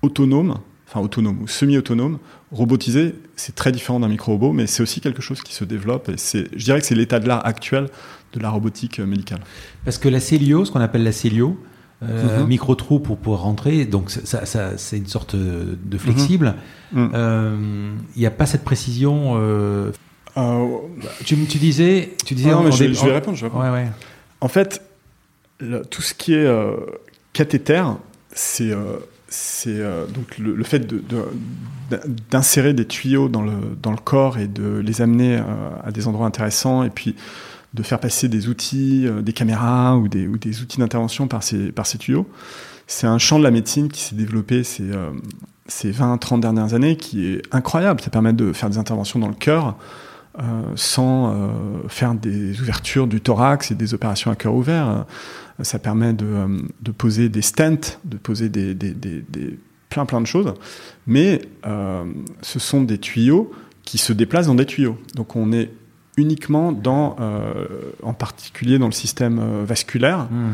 autonomes, enfin autonome ou semi-autonome, robotisé, c'est très différent d'un micro-robot, mais c'est aussi quelque chose qui se développe. Et c'est, je dirais que c'est l'état de l'art actuel de la robotique euh, médicale. Parce que la Célio, ce qu'on appelle la Célio, euh, mhm. micro-trou pour pouvoir rentrer, donc ça, ça, c'est une sorte de flexible. Il mhm. mhm. n'y euh, a pas cette précision. Euh... Tu, tu, disais, tu disais. non, mais je, je, vais répondre. Je vais répondre. Ouais, ouais. En fait, le, tout ce qui est cathéter, c'est c'est euh, donc le, fait d'insérer de, des tuyaux dans le, dans le corps et de les amener euh, à des endroits intéressants et puis de faire passer des outils, euh, des caméras ou des, ou des outils d'intervention par ces, par ces tuyaux. C'est un champ de la médecine qui s'est développé ces, ces 20-30 dernières années qui est incroyable. Ça permet de faire des interventions dans le cœur sans faire des ouvertures du thorax et des opérations à cœur ouvert ça permet de, euh, de, poser des stents, de poser des, des, des, des plein plein de choses, mais euh, ce sont des tuyaux qui se déplacent dans des tuyaux. Donc on est uniquement dans, euh, en particulier dans le système euh, vasculaire, mmh.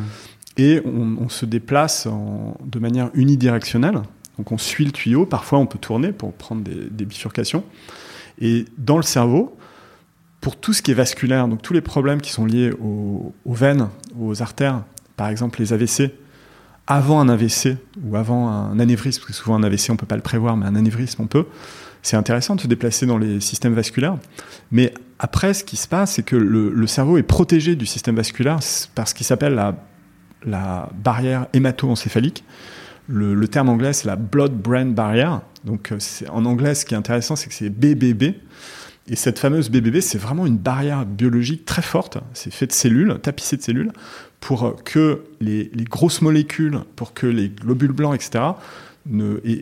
et on, on, se déplace en, de manière unidirectionnelle. Donc on suit le tuyau, parfois on peut tourner pour prendre des, des bifurcations. Et dans le cerveau, pour tout ce qui est vasculaire, donc tous les problèmes qui sont liés aux, veines, aux artères, par exemple les AVC, avant un AVC ou avant un anévrisme, parce que souvent un AVC on peut pas le prévoir, mais un anévrisme on peut, c'est intéressant de se déplacer dans les systèmes vasculaires. Mais après, ce qui se passe, c'est que le, cerveau est protégé du système vasculaire par ce qui s'appelle la barrière hémato-encéphalique. Le, le terme anglais, c'est la blood-brain barrier. Donc, euh, en anglais, ce qui est intéressant, c'est que c'est BBB. Et cette fameuse BBB, c'est vraiment une barrière biologique très forte. C'est fait de cellules, tapissé de cellules, pour que les, grosses molécules, pour que les globules blancs, etc.,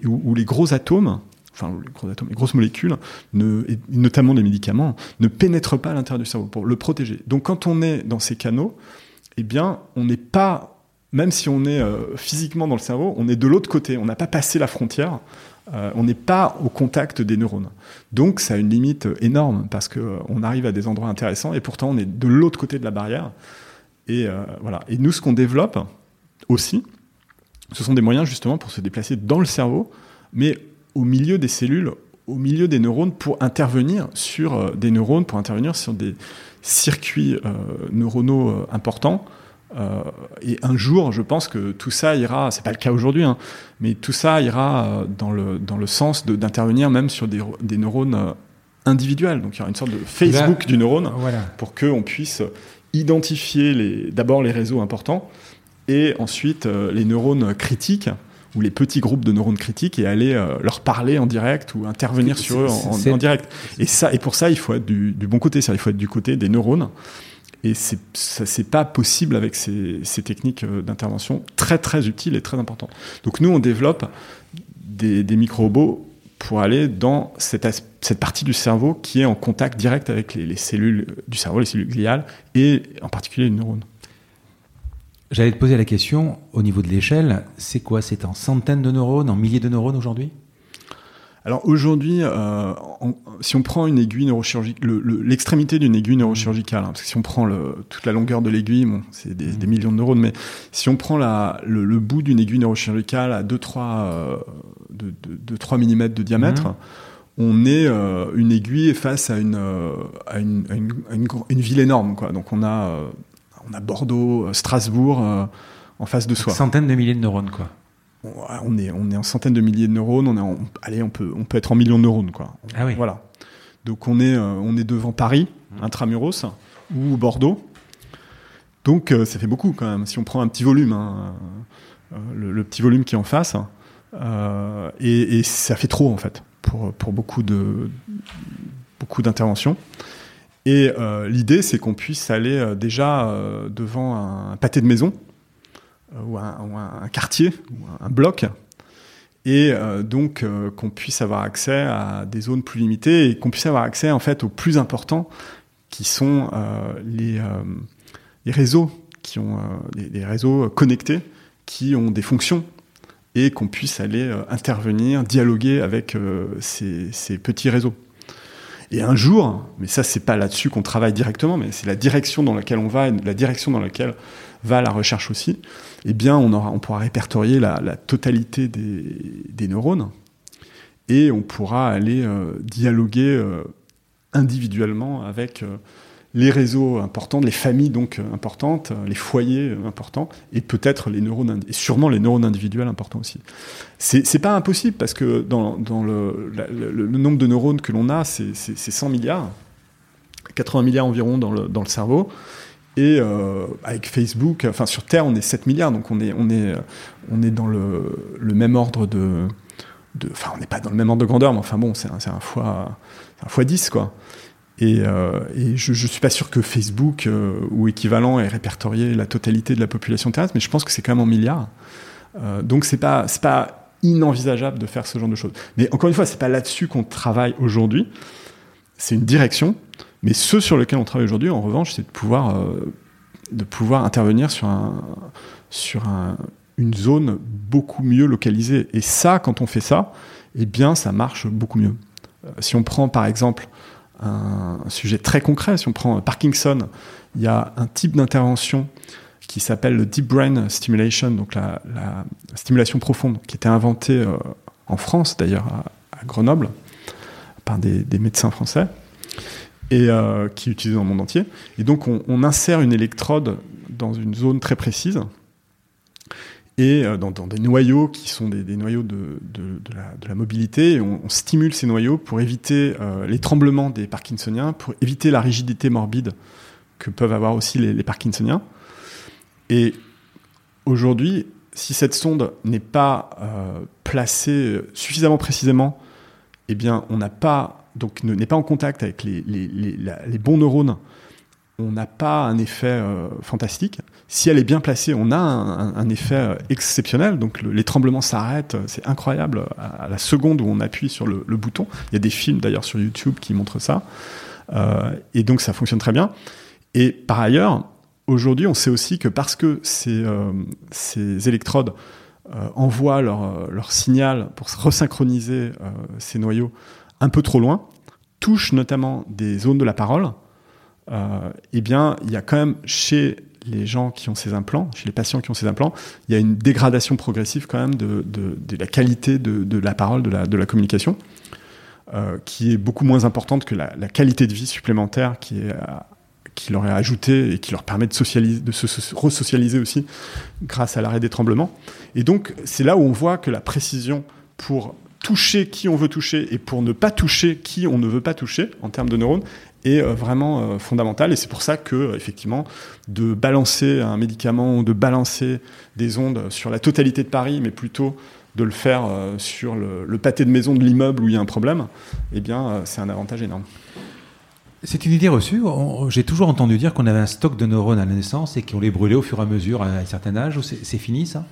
ou, les gros atomes, enfin les gros atomes, les grosses molécules, et notamment les médicaments, ne pénètrent pas à l'intérieur du cerveau pour le protéger. Donc quand on est dans ces canaux, eh bien, on n'est pas, même si on est euh, physiquement dans le cerveau, on est de l'autre côté. On n'a pas passé la frontière. Euh, on n'est pas au contact des neurones. Donc ça a une limite énorme parce que euh, arrive à des endroits intéressants et pourtant on est de l'autre côté de la barrière. Et euh, voilà. Et nous, ce qu'on développe aussi, ce sont des moyens justement pour se déplacer dans le cerveau, mais au milieu des cellules, au milieu des neurones, pour intervenir sur des neurones, pour intervenir sur des circuits neuronaux importants. Euh, et un jour, je pense que tout ça ira, c'est pas le cas aujourd'hui, hein, mais tout ça ira euh, dans le, dans le sens d'intervenir même sur des, des neurones euh, individuels. Donc il y aura une sorte de Facebook du neurone Voilà. pour qu'on puisse identifier d'abord les réseaux importants et ensuite les neurones critiques ou les petits groupes de neurones critiques et aller euh, leur parler en direct ou intervenir sur eux en, direct. Et ça, et pour ça, il faut être du, du bon côté, c'est-à-dire il faut être du côté des neurones. Et c'est ça, c'est pas possible avec ces, techniques euh, d'intervention très très utiles et très importantes. Donc nous, on développe des, des pour aller dans cette, cette partie du cerveau qui est en contact direct avec les cellules du cerveau, les cellules gliales, et en particulier les neurones. J'allais te poser la question, au niveau de l'échelle, c'est quoi? C'est en centaines de neurones, en milliers de neurones aujourd'hui? Alors aujourd'hui, euh, si on prend une aiguille neurochirurgicale, le- le- l'extrémité d'une aiguille neurochirurgicale, hein, parce que si on prend le- toute la longueur de l'aiguille, bon, c'est des, des millions de neurones, mais si on prend la, le, bout d'une aiguille neurochirurgicale à 2-3 euh, de, de, de 3 mm de diamètre, Mhm. on est euh, une aiguille face à une, à une, à une, à une gro- une ville énorme. Quoi. Donc on a, on a Bordeaux, Strasbourg en face de soi. Centaines de milliers de neurones, quoi. On est, on est en centaines de milliers de neurones. On est en, allez, on peut, on peut être en millions de neurones, quoi. Ah oui. Voilà. Donc on est, euh, on est devant Paris, intramuros, ou Bordeaux. Donc euh, ça fait beaucoup quand même. Si on prend un petit volume, hein, euh, le, le petit volume qui est en face, euh, et, et ça fait trop en fait pour, pour beaucoup de beaucoup d'interventions. Et euh, l'idée, c'est qu'on puisse aller déjà devant un pâté de maison ou, un, ou un- quartier ou un bloc, et euh, donc euh, qu'on puisse avoir accès à des zones plus limitées et qu'on puisse avoir accès en fait aux plus importants, qui sont euh, les, euh, les réseaux qui ont euh, des réseaux connectés qui ont des fonctions et qu'on puisse aller euh, intervenir, dialoguer avec euh, ces, ces petits réseaux. Et un jour, mais ça c'est pas là-dessus qu'on travaille directement, mais c'est la direction dans laquelle on va et la direction dans laquelle va la recherche aussi, eh bien on, pourra répertorier la, totalité des, neurones et on pourra aller euh, dialoguer euh, individuellement avec euh, les réseaux importants, les familles donc importantes, les foyers importants, et peut-être les neurones, et sûrement les neurones individuels importants aussi. C'est pas impossible parce que dans, le, nombre de neurones que l'on a, c'est c'est- c'est 100 milliards, 80 milliards environ dans le cerveau. Et euh, avec Facebook, enfin sur Terre, on est 7 milliards, donc on est, on est, on est dans le, le même ordre de, Enfin, on n'est pas dans le même ordre de grandeur, mais enfin bon, c'est un, un fois, un fois 10, quoi. Et, euh, et je, je suis pas sûr que Facebook euh, ou équivalent ait répertorié la totalité de la population terrestre, mais je pense que c'est quand même en milliards. Donc c'est pas pas inenvisageable de faire ce genre de choses. Mais encore une fois, c'est pas là-dessus qu'on travaille aujourd'hui. C'est une direction, mais ce sur lequel on travaille aujourd'hui, en revanche, c'est de pouvoir euh, de pouvoir intervenir sur un sur un, une zone beaucoup mieux localisée. Et ça, quand on fait ça, eh bien, ça marche beaucoup mieux. Euh, si on prend par exemple un, sujet très concret, si on prend Parkinson, il y a un type d'intervention qui s'appelle le Deep Brain Stimulation, donc la, la stimulation profonde, qui était inventée euh, en France d'ailleurs, à, Grenoble, par des médecins français, et euh, qui est utilisée dans le monde entier. Et donc on, insère une électrode dans une zone très précise, et euh, dans, des noyaux qui sont des, noyaux de, de, la, mobilité. Et on, stimule ces noyaux pour éviter euh, les tremblements des Parkinsoniens, pour éviter la rigidité morbide que peuvent avoir aussi les, Parkinsoniens. Et aujourd'hui, si cette sonde n'est pas placée suffisamment précisément, eh bien, on n'a pas donc n'est pas en contact avec les, bons neurones, on n'a pas un effet euh, fantastique. Si elle est bien placée, on a un, effet euh, exceptionnel. Donc le, les tremblements s'arrêtent, c'est incroyable à, la seconde où on appuie sur le, bouton. Il y a des films d'ailleurs sur YouTube qui montrent ça. Euh, et donc ça fonctionne très bien. Et par ailleurs, aujourd'hui, on sait aussi que parce que ces, euh, électrodes euh, envoient leur, leur, signal pour resynchroniser ces noyaux un peu trop loin, touchent notamment des zones de la parole, euh, eh bien, il y a quand même chez les gens qui ont ces implants, chez les patients qui ont ces implants, il y a une dégradation progressive quand même de, la qualité de, la parole, de la, communication, euh, qui est beaucoup moins importante que la, qualité de vie supplémentaire qui est qui leur est ajouté et qui leur permet de, socialiser, de se resocialiser aussi grâce à l'arrêt des tremblements. Et donc, c'est là où on voit que la précision pour toucher qui on veut toucher et pour ne pas toucher qui on ne veut pas toucher en termes de neurones est euh, vraiment euh, fondamentale. Et c'est pour ça que, effectivement, de balancer un médicament ou de balancer des ondes sur la totalité de Paris, mais plutôt de le faire euh, sur le, le pâté de maison de l'immeuble où il y a un problème, eh bien, c'est un avantage énorme. C'est une idée reçue. J'ai toujours entendu dire qu'on avait un stock de neurones à la naissance et qu'on les brûlait au fur et à mesure à un certain âge. C'est fini ça?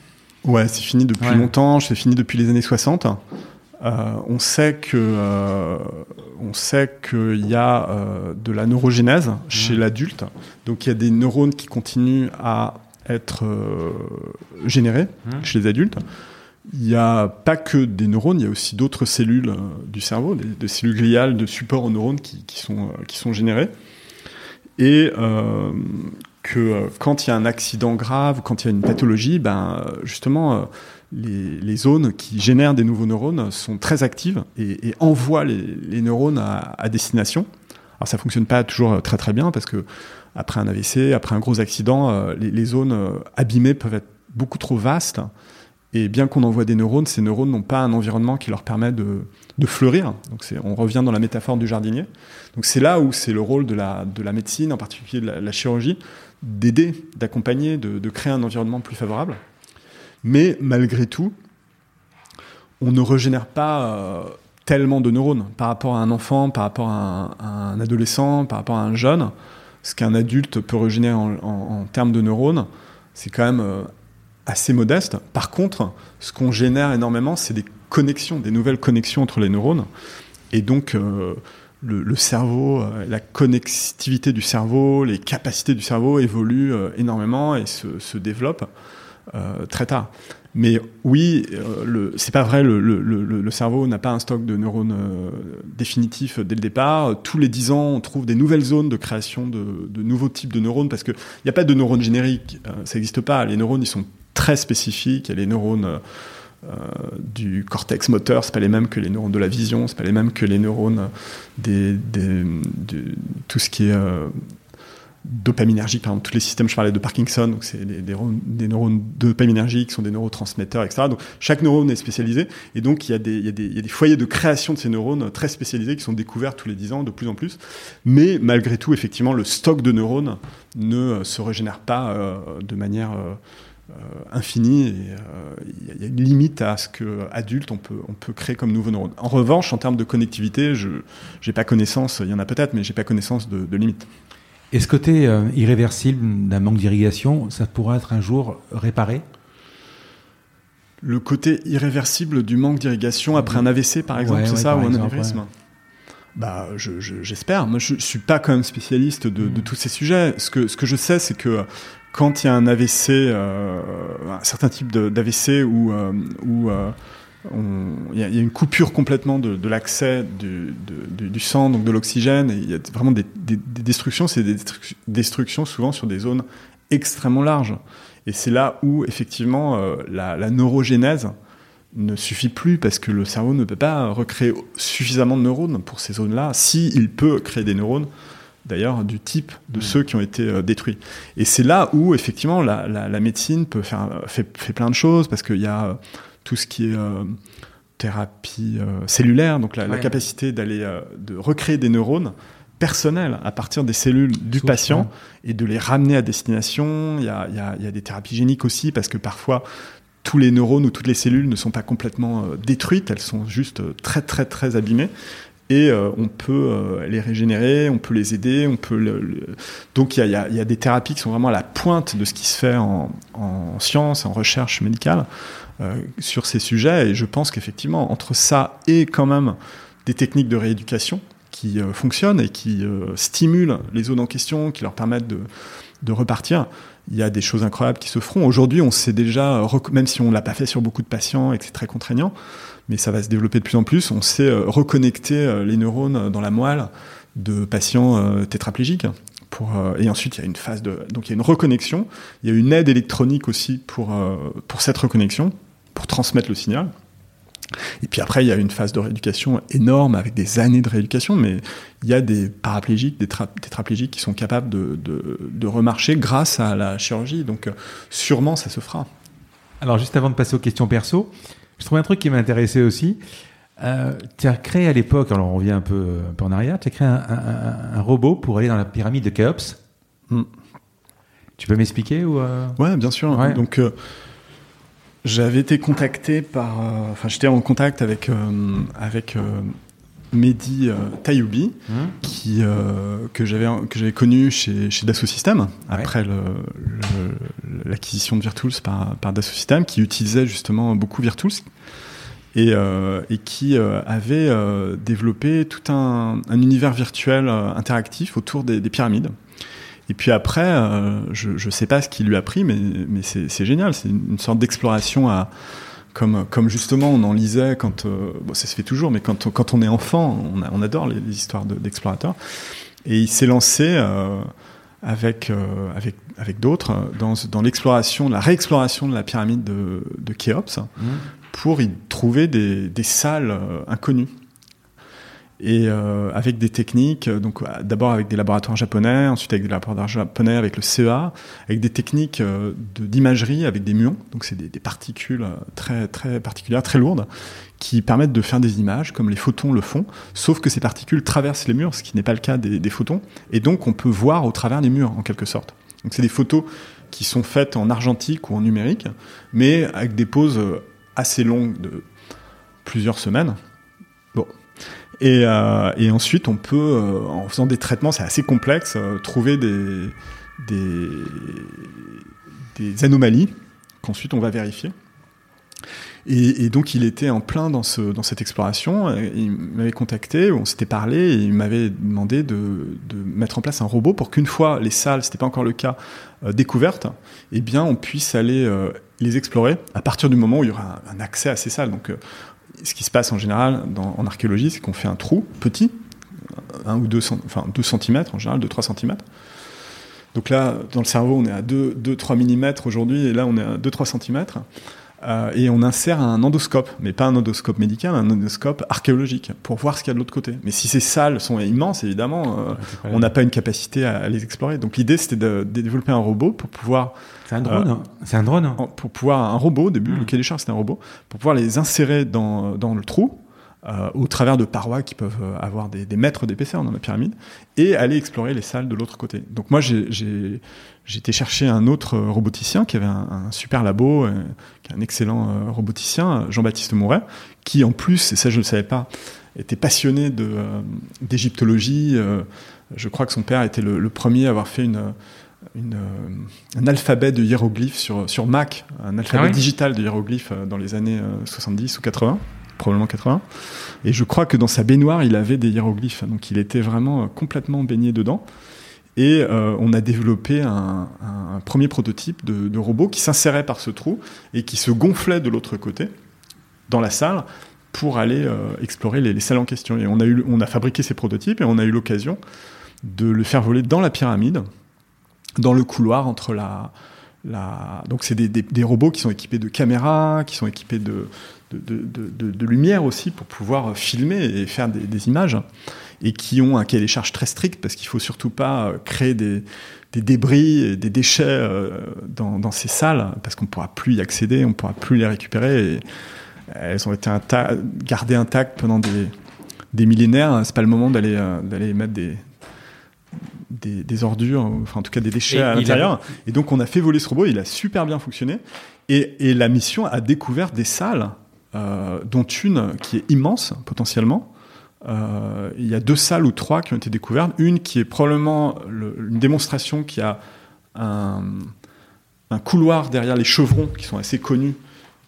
Ouais, c'est fini depuis ouais. longtemps. C'est fini depuis les années 60. Euh, on sait que euh, on sait qu'il y a euh, de la neurogénèse chez mmh. l'adulte. Donc il y a des neurones qui continuent à être générés mmh. chez les adultes. Il n'y a pas que des neurones, il y a aussi d'autres cellules du cerveau, des, des, cellules gliales de support aux neurones qui, qui sont, qui sont générées. Et que quand il y a un accident grave, quand il y a une pathologie, ben, justement, les, zones qui génèrent des nouveaux neurones sont très actives et, envoient les, neurones à, destination. Alors ça fonctionne pas toujours très très bien parce que après un AVC, après un gros accident, euh, les, zones euh, abîmées peuvent être beaucoup trop vastes. Et bien qu'on envoie des neurones, ces neurones n'ont pas un environnement qui leur permet de, fleurir. Donc on revient dans la métaphore du jardinier. Donc c'est là où c'est le rôle de la, de la médecine, en particulier de la, chirurgie, d'aider, d'accompagner, de créer un environnement plus favorable. Mais malgré tout, on ne régénère pas euh, tellement de neurones par rapport à un enfant, par rapport à un, adolescent, par rapport à un jeune. Ce qu'un adulte peut régénérer en, termes de neurones, c'est quand même euh, assez modeste. Par contre, ce qu'on génère énormément, c'est des connexions, des nouvelles connexions entre les neurones. Et donc, euh, le, cerveau, la connectivité du cerveau, les capacités du cerveau évoluent énormément et se, se développent euh, très tard. Mais oui, euh, c'est pas vrai, le, cerveau n'a pas un stock de neurones euh, définitif dès le départ. Tous les 10 ans, on trouve des nouvelles zones de création de, nouveaux types de neurones parce qu'il n'y a pas de neurones génériques, euh, ça n'existe pas. Les neurones, ils sont très spécifiques. Il y a les neurones euh, du cortex moteur, c'est pas les mêmes que les neurones de la vision, c'est pas les mêmes que les neurones de tout ce qui est dopaminergiques, par exemple, tous les systèmes, je parlais de Parkinson, donc c'est des, des, des, neurones dopaminergiques, qui sont des neurotransmetteurs, etc. Donc chaque neurone est spécialisé, et donc il y, a des, il, y a des, il y a des foyers de création de ces neurones très spécialisés qui sont découverts tous les 10 ans, de plus en plus. Mais malgré tout, effectivement, le stock de neurones ne se régénère pas euh, de manière euh, infinie, et euh, il y a une limite à ce qu'adulte on peut, on peut créer comme nouveaux neurones. En revanche, en termes de connectivité, je n'ai pas connaissance, il y en a peut-être, mais j'ai pas connaissance de, de limite. Et ce côté euh, irréversible d'un manque d'irrigation, ça pourra être un jour réparé? Le côté irréversible du manque d'irrigation après un AVC, par exemple, ouais, c'est ouais, ça, ou un anévrisme? Bah, j'espère. Je, Moi, je, je suis pas quand même spécialiste de, mmh. de, tous ces sujets. Ce que, ce que je sais, c'est que quand il y a un AVC, euh, un certain type d'AVC où, euh, euh, il y, a une coupure complètement de, de l'accès du, sang, donc de l'oxygène, il y a vraiment des, des, des destructions, c'est des destructions souvent sur des zones extrêmement larges. Et c'est là où, effectivement, euh, la, la, neurogénèse ne suffit plus parce que le cerveau ne peut pas recréer suffisamment de neurones pour ces zones-là, s'il si peut créer des neurones, d'ailleurs, du type de mmh. ceux qui ont été euh, détruits. Et c'est là où, effectivement, la, la, la, médecine peut faire, fait, fait plein de choses parce qu'il y a tout ce qui est euh, thérapie euh, cellulaire, donc la, ouais. la capacité d'aller euh, de recréer des neurones personnelles à partir des cellules du Source, patient ouais. et de les ramener à destination. Il y a, il y a- il y a des thérapies géniques aussi parce que parfois tous les neurones ou toutes les cellules ne sont pas complètement euh, détruites, elles sont juste euh, très très très abîmées. Et euh, on peut les régénérer, on peut les aider, on peut le, le- donc il y a, il y a- il y a des thérapies qui sont vraiment à la pointe de ce qui se fait en, en science, en recherche médicale sur ces sujets. Et je pense qu'effectivement entre ça et quand même des techniques de rééducation qui euh, fonctionnent et qui euh, stimulent les zones en question, qui leur permettent de, de repartir. Il y a des choses incroyables qui se feront. Aujourd'hui, on sait déjà, euh, même si on l'a pas fait sur beaucoup de patients et que c'est très contraignant, mais ça va se développer de plus en plus, on sait euh, reconnecter euh, les neurones dans la moelle de patients euh, tétraplégiques. Pour, euh, et ensuite, il y a une phase de, donc il y a une reconnexion. Il y a une aide électronique aussi pour euh, pour cette reconnexion, pour transmettre le signal. Et puis après, il y a une phase de rééducation énorme avec des années de rééducation, mais il y a des paraplégiques, des tra- tétraplégiques qui sont capables de, de, de remarcher grâce à la chirurgie. Donc euh, sûrement, ça se fera. Alors, juste avant de passer aux questions perso, je trouve un truc qui m'intéressait aussi. Euh, tu as créé à l'époque, alors on revient un peu, un peu en arrière, tu as créé un, un- un- un robot pour aller dans la pyramide de Khéops. Mm. Tu peux m'expliquer ou euh, Ouais, bien sûr. Ouais. Donc, euh, j'avais été contacté par. euh, Enfin, j'étais en contact avec, euh, avec euh, Mehdi Tayoubi, qui, euh, que j'avais connu chez, chez Dassault Systèmes, après l'acquisition de Virtools par, par Dassault Systèmes, qui utilisait justement beaucoup Virtools. Et, euh, et qui euh, avait euh, développé tout un, un univers virtuel interactif autour des, des pyramides. Et puis après, euh, je ne sais pas ce qui lui a pris, mais, mais c'est génial. C'est une, sorte d'exploration à comme, comme justement on en lisait quand euh, bon, ça se fait toujours, mais quand, on- quand on est enfant, on, a- on adore les, les histoires de- d'explorateurs. et il s'est lancé euh, avec avec avec d'autres dans, dans l'exploration, la réexploration de la pyramide de, de Khéops pour y trouver des, des salles inconnues. Et euh, avec des techniques, euh, donc euh, d'abord avec des laboratoires japonais, ensuite avec des laboratoires japonais, avec le CEA, avec des techniques d'imagerie, avec des muons, donc c'est des, particules très très particulières, très lourdes, qui permettent de faire des images comme les photons le font, sauf que ces particules traversent les murs, ce qui n'est pas le cas des, des photons, et donc on peut voir au travers des murs en quelque sorte. Donc c'est des photos qui sont faites en argentique ou en numérique, mais avec des euh, assez longues de plusieurs semaines. Bon. Et, euh, et ensuite, on peut, euh, en faisant des traitements, c'est assez complexe, euh, trouver des, anomalies qu'ensuite on va vérifier. Et, donc, il était en plein dans, ce, cette exploration. Il m'avait contacté, on s'était parlé, il m'avait demandé de, mettre en place un robot pour qu'une fois les salles, c'était pas encore le cas, découvertes, eh bien, on puisse aller les explorer à partir du moment où il y aura un, accès à ces salles. Ce qui se passe en général dans, en archéologie, c'est qu'on fait un trou petit, un ou deux, cent- enfin, 2 cm en général, 2-3 cm. Donc là, dans le cerveau, on est à 2-3 mm aujourd'hui, et là, on est à 2-3 cm. Euh, et on insère un endoscope, mais pas un endoscope médical, un endoscope archéologique, pour voir ce qu'il y a de l'autre côté. Mais si ces salles sont immenses, évidemment, euh, on n'a pas une capacité à, à les explorer. Donc l'idée, c'était de, de développer un robot pour pouvoir C'est un drone. hein C'est un drone. pour pouvoir un robot au début, Mm. le cahier des charges c'était un robot, pour pouvoir les insérer dans, dans le trou euh, au travers de parois qui peuvent euh, avoir des, des mètres d'épaisseur dans la pyramide et aller explorer les salles de l'autre côté. Donc moi j'ai- été chercher un autre euh, roboticien qui avait un, un super labo, euh, qui est un excellent euh, roboticien, Jean-Baptiste Mouret, qui en plus, et ça je ne le savais pas, était passionné d'égyptologie. euh, je crois que son père était le, le premier à avoir fait une, une, un alphabet de hiéroglyphes sur, sur Mac, un alphabet Ah oui digital de hiéroglyphes dans les années euh, 70 ou 80, probablement 80. Et je crois que dans sa baignoire, il avait des hiéroglyphes. Donc il était vraiment complètement baigné dedans. Et euh, on a développé un, premier prototype de, robot qui s'insérait par ce trou et qui se gonflait de l'autre côté, dans la salle, pour aller euh, explorer les, les salles en question. Et on a, eu, on a fabriqué ces prototypes et on a eu l'occasion de le faire voler dans la pyramide, dans le couloir entre la. la... Donc, c'est des robots qui sont équipés de caméras, qui sont équipés de, de, de, de, de lumière aussi pour pouvoir filmer et faire des, des, images, et qui ont un cahier des charges très strict parce qu'il faut surtout pas créer des, des débris et des déchets euh, dans, dans, ces salles parce qu'on pourra plus y accéder, on pourra plus les récupérer. Et elles ont été inta gardées intactes pendant des, des millénaires. C'est pas le moment d'aller euh, d'aller mettre des des, ordures, enfin en tout cas des déchets à l'intérieur. Et donc on a fait voler ce robot, il a super bien fonctionné. Et, la mission a découvert des salles, dont une qui est immense potentiellement. il y a deux salles ou trois qui ont été découvertes. Une qui est probablement une démonstration qui a un, couloir derrière les chevrons qui sont assez connus,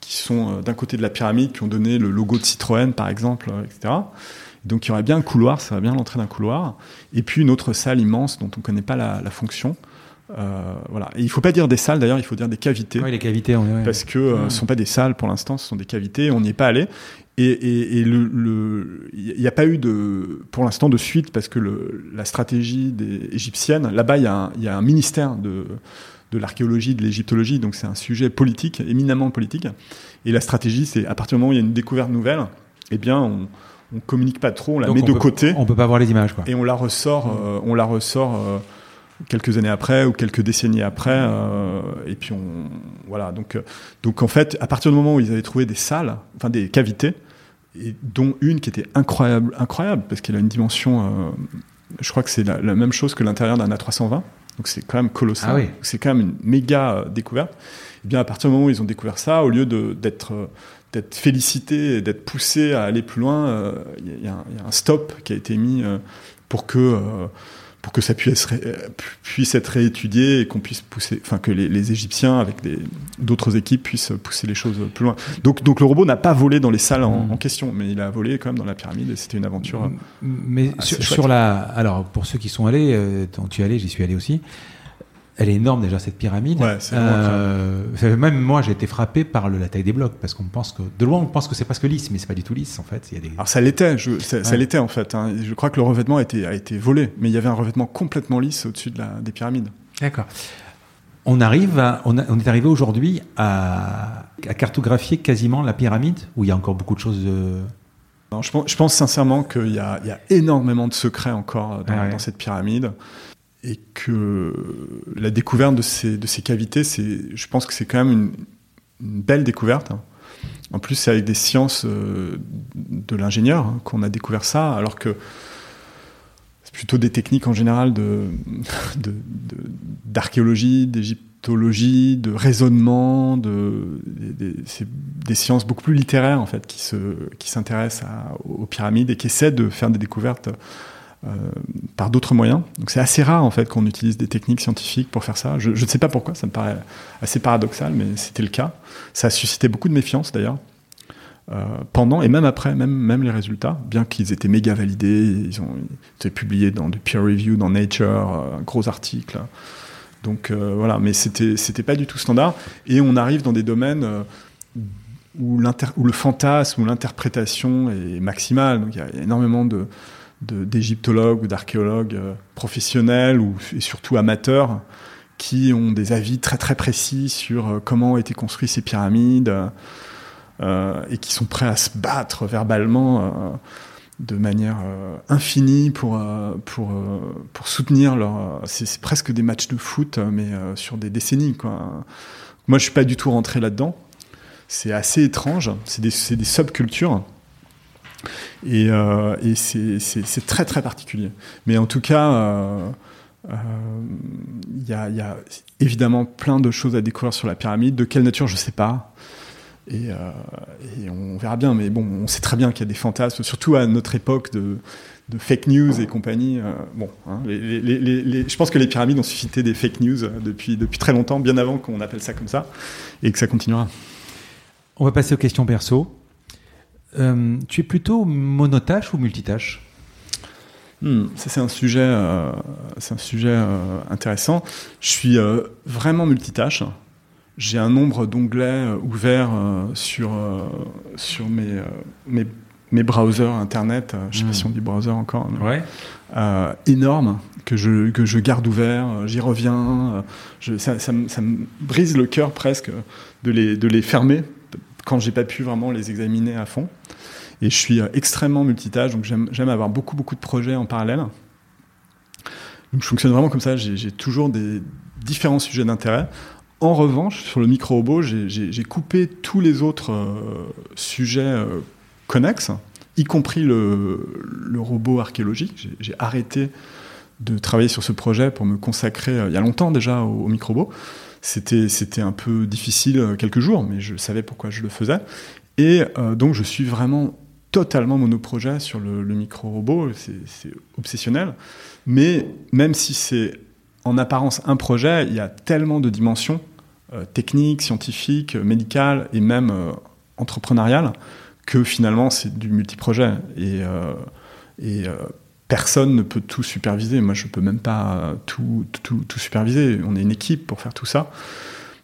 qui sont euh, d'un côté de la pyramide, qui ont donné le logo de Citroën par exemple, euh, etc. Donc il y aurait bien un couloir, ça va bien l'entrée d'un couloir, et puis une autre salle immense dont on ne connaît pas la, fonction. Euh, voilà. Et il ne faut pas dire des salles d'ailleurs, il faut dire des cavités. Oui, les cavités, on Parce que ce ne sont pas des salles pour l'instant, ce sont des cavités, on n'y est pas allé. Et, le, il n'y a pas eu de, pour l'instant de suite parce que le, la stratégie des égyptienne, là-bas il y, y, a un ministère de, de l'archéologie, de l'égyptologie, donc c'est un sujet politique, éminemment politique. Et la stratégie, c'est à partir du moment où il y a une découverte nouvelle, eh bien, on, on communique pas trop, on la met de côté. On peut pas voir les images, quoi. Et on la ressort, euh, on la ressort euh, quelques années après ou quelques décennies après. Euh, et puis on, voilà. Donc, donc en fait, à partir du moment où ils avaient trouvé des salles, enfin des cavités, et dont une qui était incroyable, incroyable parce qu'elle a une dimension. je crois que c'est la, la, même chose que l'intérieur d'un A320. Donc c'est quand même colossal. Ah c'est quand même une méga euh, découverte. Et eh bien à partir du moment où ils ont découvert ça, au lieu d'être euh, d'être félicité et d'être poussé à aller plus loin, euh, il y, a un stop qui a été mis pour que pour que ça puisse, puisse être réétudié et qu'on puisse pousser, enfin que les, Égyptiens avec d'autres équipes puissent pousser les choses plus loin. Donc, donc le robot n'a pas volé dans les salles en, mm. question, mais il a volé quand même dans la pyramide et c'était une aventure. Mais sur, la, alors pour ceux qui sont allés, euh, tu es allé, j'y suis allé aussi. Elle est énorme déjà cette pyramide. Ouais, euh, même moi j'ai été frappé par la taille des blocs parce qu'on pense que de loin on pense que c'est presque lisse, mais c'est pas du tout lisse en fait. Il y a des... Alors ça l'était, ça, l'était en fait. Hein. Je crois que le revêtement a été, a été volé, mais il y avait un revêtement complètement lisse au-dessus de la, des pyramides. D'accord. On arrive, on, on, est arrivé aujourd'hui à, à, cartographier quasiment la pyramide où il y a encore beaucoup de choses. De... je, pense, je, pense, sincèrement qu'il y, y, a énormément de secrets encore dans, ah dans cette pyramide et que la découverte de ces, de ces cavités, je pense que c'est quand même une, belle découverte. En plus, c'est avec des sciences euh, de l'ingénieur hein, qu'on a découvert ça, alors que c'est plutôt des techniques en général de, d'archéologie, d'égyptologie, de raisonnement, de, c'est des sciences beaucoup plus littéraires en fait qui s'intéressent aux pyramides et qui essaient de faire des découvertes euh, par d'autres moyens. Donc c'est assez rare en fait qu'on utilise des techniques scientifiques pour faire ça. Je, ne sais pas pourquoi, ça me paraît assez paradoxal, mais c'était le cas. Ça a suscité beaucoup de méfiance d'ailleurs. Euh, pendant et même après, même, même les résultats, bien qu'ils étaient méga validés, ils ont été publiés dans du peer review, dans Nature, euh, un gros article. Donc voilà, mais c'était c'était pas du tout standard. Et on arrive dans des domaines où, où le fantasme ou l'interprétation est maximale. Donc il y a énormément de d'égyptologues ou d'archéologues euh, professionnels ou et surtout amateurs qui ont des avis très très précis sur euh, comment ont été construites ces pyramides euh, et qui sont prêts à se battre verbalement de manière infinie pour, pour, pour soutenir leur... C'est presque des matchs de foot, mais sur des décennies. Quoi. Moi, je suis pas du tout rentré là-dedans. C'est assez étrange. C'est des, des subcultures. Et, euh, c'est très très particulier. Mais en tout cas, euh, euh, il y, a, évidemment plein de choses à découvrir sur la pyramide. De quelle nature, je ne sais pas. Et, on verra bien. Mais bon, on sait très bien qu'il y a des fantasmes, surtout à notre époque de, fake news et compagnie. bon, hein, je pense que les pyramides ont suscité des fake news depuis, depuis très longtemps, bien avant qu'on appelle ça comme ça, et que ça continuera. On va passer aux questions perso. Euh, tu es plutôt monotâche ou multitâche? Hmm, ça c'est un sujet, euh, c'est un sujet euh, intéressant. Je suis vraiment multitâche. J'ai un nombre d'onglets ouverts sur sur mes, mes, mes browsers internet. je sais pas hmm. si on dit browser encore. ouais. énorme que je que je garde ouvert. J'y reviens. Je, ça, ça, ça, me brise le cœur presque de les de les fermer quand j'ai pas pu vraiment les examiner à fond. Et je suis euh, extrêmement multitâche, donc j'aime avoir beaucoup, beaucoup de projets en parallèle. Donc je fonctionne vraiment comme ça, j'ai toujours des différents sujets d'intérêt. En revanche, sur le micro-robot, j'ai coupé tous les autres euh, sujets euh, connexes, y compris le, robot archéologique. J'ai arrêté de travailler sur ce projet pour me consacrer il y a longtemps déjà au, microbo. C'était, c'était un peu difficile quelques jours, mais je savais pourquoi je le faisais. Et donc je suis vraiment totalement monoprojet sur le, micro-robot, c'est obsessionnel. Mais même si c'est en apparence un projet, il y a tellement de dimensions euh, techniques, scientifiques, médicales et même euh, entrepreneuriales que finalement c'est du multiprojet. Et, euh, et personne ne peut tout superviser. Moi, je peux même pas tout, tout, tout, superviser. On est une équipe pour faire tout ça.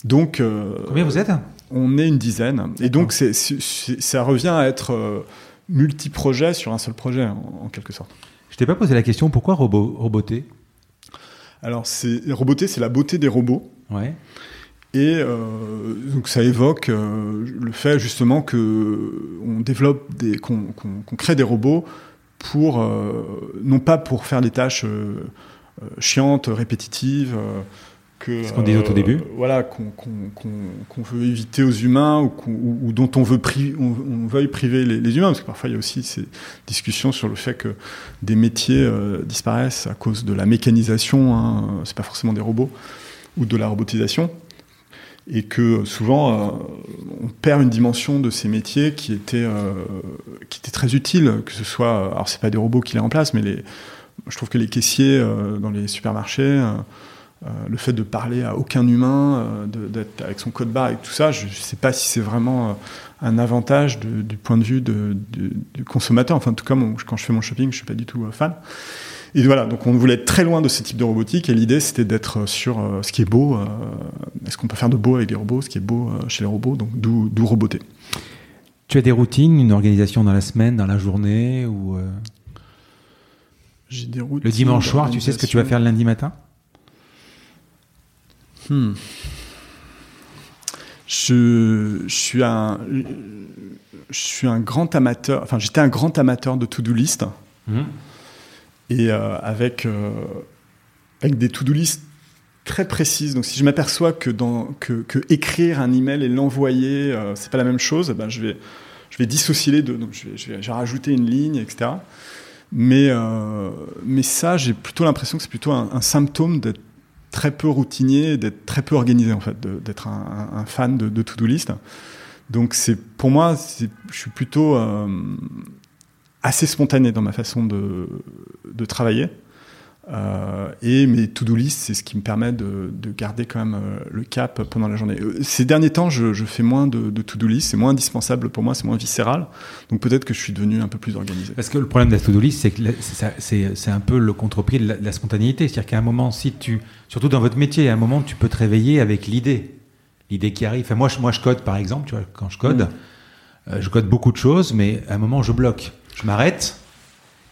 Donc, combien vous êtes On est une dizaine. Et donc, c'est, ça revient à être multi-projet sur un seul projet, en, quelque sorte. Je t'ai pas posé la question pourquoi robot, roboter? Alors, c'est roboter, c'est la beauté des robots. Ouais. Et euh, donc ça évoque euh, le fait justement que on développe des, qu'on crée des robots pour euh, non pas pour faire des tâches chiantes, répétitives. que, Ce qu'on disait au tout début. voilà, qu'on veut éviter aux humains ou, ou, dont on veut on, on, veuille priver les, humains, parce que parfois il y a aussi ces discussions sur le fait que des métiers disparaissent à cause de la mécanisation. Hein, c'est pas forcément des robots ou de la robotisation et que souvent euh, on perd une dimension de ces métiers qui était euh, qui était très utile que ce soit alors c'est pas des robots qui les remplacent mais les je trouve que les caissiers euh, dans les supermarchés le fait de parler à aucun humain d'être avec son code barre et tout ça je, ne sais pas si c'est vraiment un avantage du point de vue du consommateur. Enfin en tout cas quand je fais mon shopping je suis pas du tout fan et voilà, donc on voulait être très loin de ce type de robotique et l'idée c'était d'être sur euh, ce qui est beau, euh, est-ce qu'on peut faire de beau avec des robots, ce qui est beau euh, chez les robots, donc d'où roboter. Tu as des routines, une organisation dans la semaine, dans la journée ou J'ai des routines. Le dimanche soir, tu sais ce que tu vas faire le lundi matin? Hmm. je, je, suis un, je suis un grand amateur, enfin j'étais un grand amateur de to-do list. Mmh et euh, avec, euh, avec des to-do list très précises. Donc si je m'aperçois que, que, écrire un email et l'envoyer, euh, c'est pas la même chose, ben je, vais, je vais dissocier les deux. Donc je vais, je vais, rajouter une ligne, etc. Mais, mais ça, j'ai plutôt l'impression que c'est plutôt un, symptôme d'être très peu routinier, d'être très peu organisé en fait, d'être un, fan de, to-do list. Donc pour moi, je suis plutôt assez spontané dans ma façon de, de travailler. Euh, et mes to-do list, c'est ce qui me permet de, de garder quand même euh, le cap pendant la journée. Euh, ces derniers temps, je, je fais moins de, de to-do list, c'est moins indispensable pour moi, c'est moins viscéral. Donc peut-être que je suis devenu un peu plus organisé. Parce que le problème de la to-do list, c'est que c'est un peu le contre-pied de, la spontanéité. C'est-à-dire qu'à un moment, si tu, surtout dans votre métier, à un moment, tu peux te réveiller avec l'idée, l'idée qui arrive. Enfin, moi, je, moi, je code par exemple. Tu vois, quand je code, je code beaucoup de choses, mais à un moment, je bloque je m'arrête,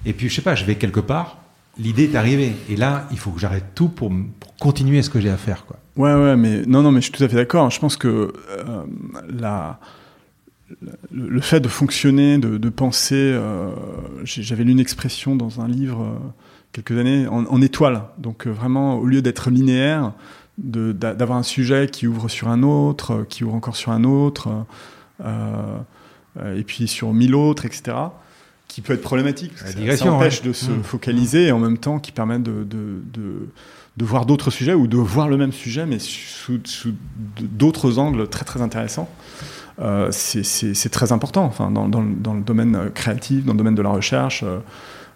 et puis je sais pas, je vais quelque part, l'idée est arrivée. Et là, il faut que j'arrête tout pour, continuer ce que j'ai à faire. Quoi. Ouais, ouais, mais non, non, mais je suis tout à fait d'accord. Je pense que euh, la, le, fait de fonctionner, de, penser, euh, j'avais lu une expression dans un livre euh, quelques années, en, étoile. Donc vraiment, au lieu d'être linéaire, d'avoir un sujet qui ouvre sur un autre, qui ouvre encore sur un autre, et puis sur mille autres, etc qui peut être problématique. Parce que ça, empêche de se mmh. focaliser et en même temps qui permet de, de, de, de voir d'autres sujets ou de voir le même sujet mais sous, sous d'autres angles très très intéressants. Euh, c'est très important enfin, dans, dans, dans, le domaine créatif, dans le domaine de la recherche, euh,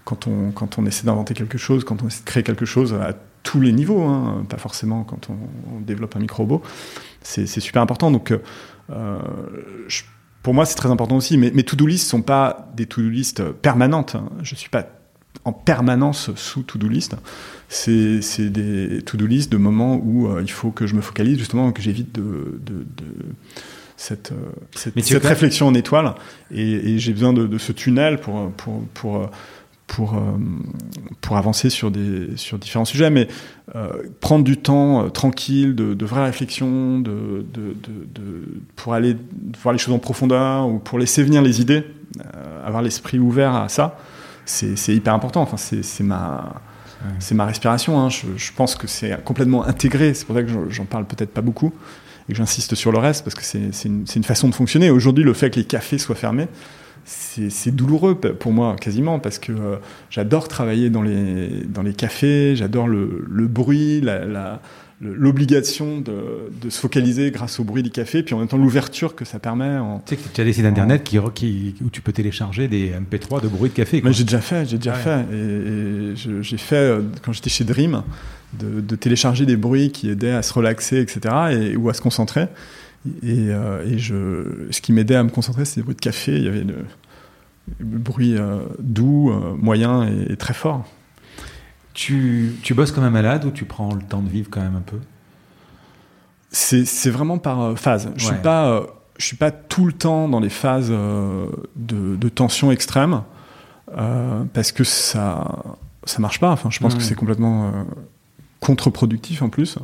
quand, on, quand on essaie d'inventer quelque chose, quand on essaie de créer quelque chose à tous les niveaux, hein, pas forcément quand on, on développe un micro-robot, c'est super important. Donc, euh, je pour moi, c'est très important aussi. Mais mes to-do list sont pas des to-do list permanentes. Je suis pas en permanence sous to-do list. C'est des to-do list de moments où euh, il faut que je me focalise, justement, que j'évite de, de, de, cette, euh, cette, cette réflexion en étoile. Et, et j'ai besoin de, de, ce tunnel pour, pour, pour, pour, euh, pour avancer sur, des, sur différents sujets, mais euh, prendre du temps euh, tranquille, de, de vraie réflexion, de, de, de, pour aller voir les choses en profondeur ou pour laisser venir les idées, avoir l'esprit ouvert à ça, c'est hyper important. Enfin, c'est ma, c'est ma respiration. Hein. Je, je, pense que c'est complètement intégré. C'est pour ça que j'en parle peut-être pas beaucoup et que j'insiste sur le reste parce que c'est une, une façon de fonctionner. Aujourd'hui, le fait que les cafés soient fermés, c'est douloureux pour moi quasiment parce que euh, j'adore travailler dans les, dans les cafés, j'adore le, le, bruit, l'obligation de, de, se focaliser grâce au bruit du café, puis en même temps l'ouverture que ça permet. En, tu sais que tu as des sites internet qui, qui, où tu peux télécharger des MP3 de bruit de café. J'ai déjà fait, j'ai déjà fait. Et, j'ai fait, euh, quand j'étais chez Dream, de, de, télécharger des bruits qui aidaient à se relaxer, etc., et, ou à se concentrer. Et, euh, et je, ce qui m'aidait à me concentrer, c'était des bruits de café. Il y avait le, bruit euh, doux, euh, moyen et, très fort. Tu, tu, bosses comme un malade ou tu prends le temps de vivre quand même un peu? C'est vraiment par phase. Je ne suis, pas, je suis pas tout le temps dans les phases de, de tension extrême parce que ça ça marche pas. Enfin, je pense que c'est complètement contre-productif en plus.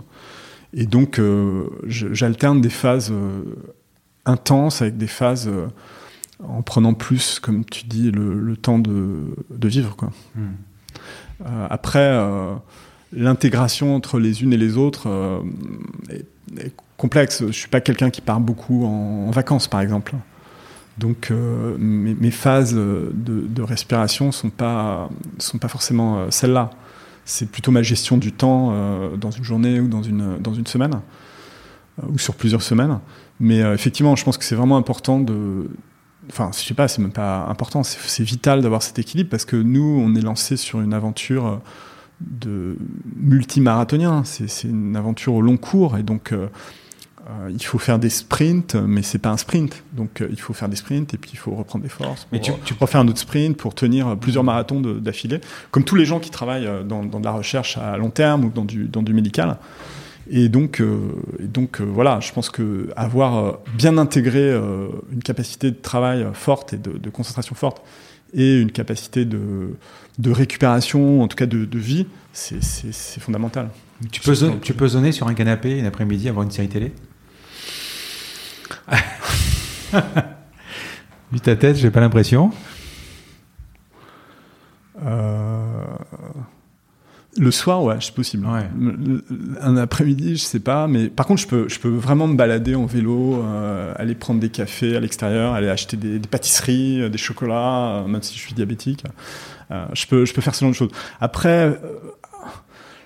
Et donc, euh, j'alterne des phases euh, intenses avec des phases euh, en prenant plus, comme tu dis, le, temps de, vivre. Quoi. Hmm. après, l'intégration entre les unes et les autres est, complexe. Je suis pas quelqu'un qui part beaucoup en, vacances, par exemple. Donc mes, phases de, de, respiration sont pas sont pas forcément celles-là c'est plutôt ma gestion du temps euh, dans une journée ou dans une, dans une semaine, euh, ou sur plusieurs semaines. Mais euh, effectivement, je pense que c'est vraiment important de. Enfin, je sais pas, c'est même pas important, c'est vital d'avoir cet équilibre parce que nous, on est lancé sur une aventure de multimarathonien. C'est une aventure au long cours et donc euh, il faut faire des sprints, mais c'est pas un sprint. Donc euh, il faut faire des sprints et puis il faut reprendre des forces. Mais tu, tu faire un autre sprint pour tenir plusieurs marathons d'affilée, comme tous les gens qui travaillent euh, dans, dans, de la recherche à long terme ou dans du, dans du médical. Et donc, et donc voilà, je pense que avoir bien intégré une capacité de travail forte et de, de, concentration forte et une capacité de, de récupération, en tout cas de, de vie, c'est fondamental. Tu peux, tu peux zoner sur un canapé une après-midi, avoir une série télé? Vu ta tête, j'ai pas l'impression. Euh, le soir, ouais, c'est possible. Un après-midi, je sais pas, mais par contre, je peux, je peux vraiment me balader en vélo, euh, aller prendre des cafés à l'extérieur, aller acheter des, pâtisseries, des chocolats, euh, même si je suis diabétique. je peux, je peux faire ce genre de choses. Après,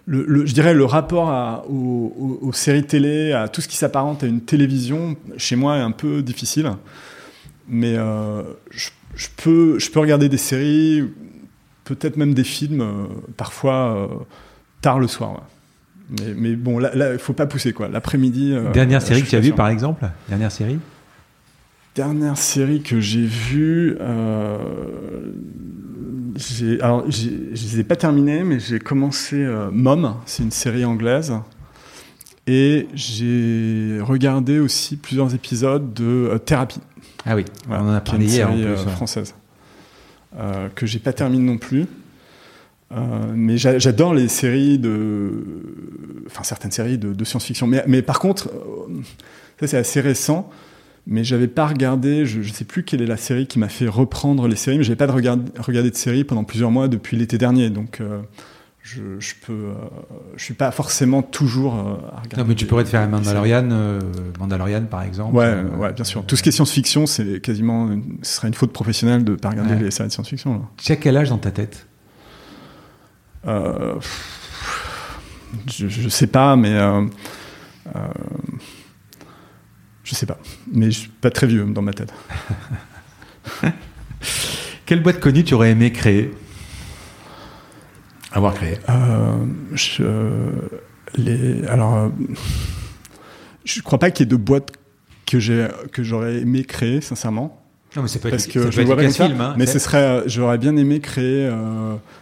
le, je dirais le rapport à, aux, séries télé, à tout ce qui s'apparente à une télévision, chez moi est un peu difficile. Mais euh, je, peux, je peux regarder des séries, peut-être même des films, euh, parfois euh, tard le soir. Mais, mais, bon, là, il faut pas pousser quoi. L'après-midi. Dernière série que tu as vue, par exemple? Dernière série? Dernière série que j'ai vue alors, je ne les ai pas terminés, mais j'ai commencé euh, Mom, c'est une série anglaise. Et j'ai regardé aussi plusieurs épisodes de euh, Thérapie. Ah oui, on en a parlé hier en euh, française. que j'ai pas terminé non plus. mais j'adore les séries de. Enfin, certaines séries de, de science-fiction. Mais, mais, par contre, ça c'est assez récent mais j'avais pas regardé, je, ne sais plus quelle est la série qui m'a fait reprendre les séries, mais j'avais pas de regard, regardé de série pendant plusieurs mois depuis l'été dernier, donc euh, je, je, peux, euh, je suis pas forcément toujours euh, à regarder. Non, mais tu pourrais te faire un Mandalorian, Mandalorian par exemple. Ouais, ouais, bien sûr. Tout ce qui est science-fiction, c'est quasiment, ce serait une faute professionnelle de pas regarder les séries de science-fiction. Tu as quel âge dans ta tête? Je, je sais pas, mais je sais pas, mais je suis pas très vieux dans ma tête. Quelle boîte connue tu aurais aimé créer? Avoir créé euh, je, les, Alors, euh, je crois pas qu'il y ait de boîte que j'ai que j'aurais aimé créer, sincèrement. Non, mais c'est pas parce que je vois film, hein, mais ce serait, euh, j'aurais bien aimé créer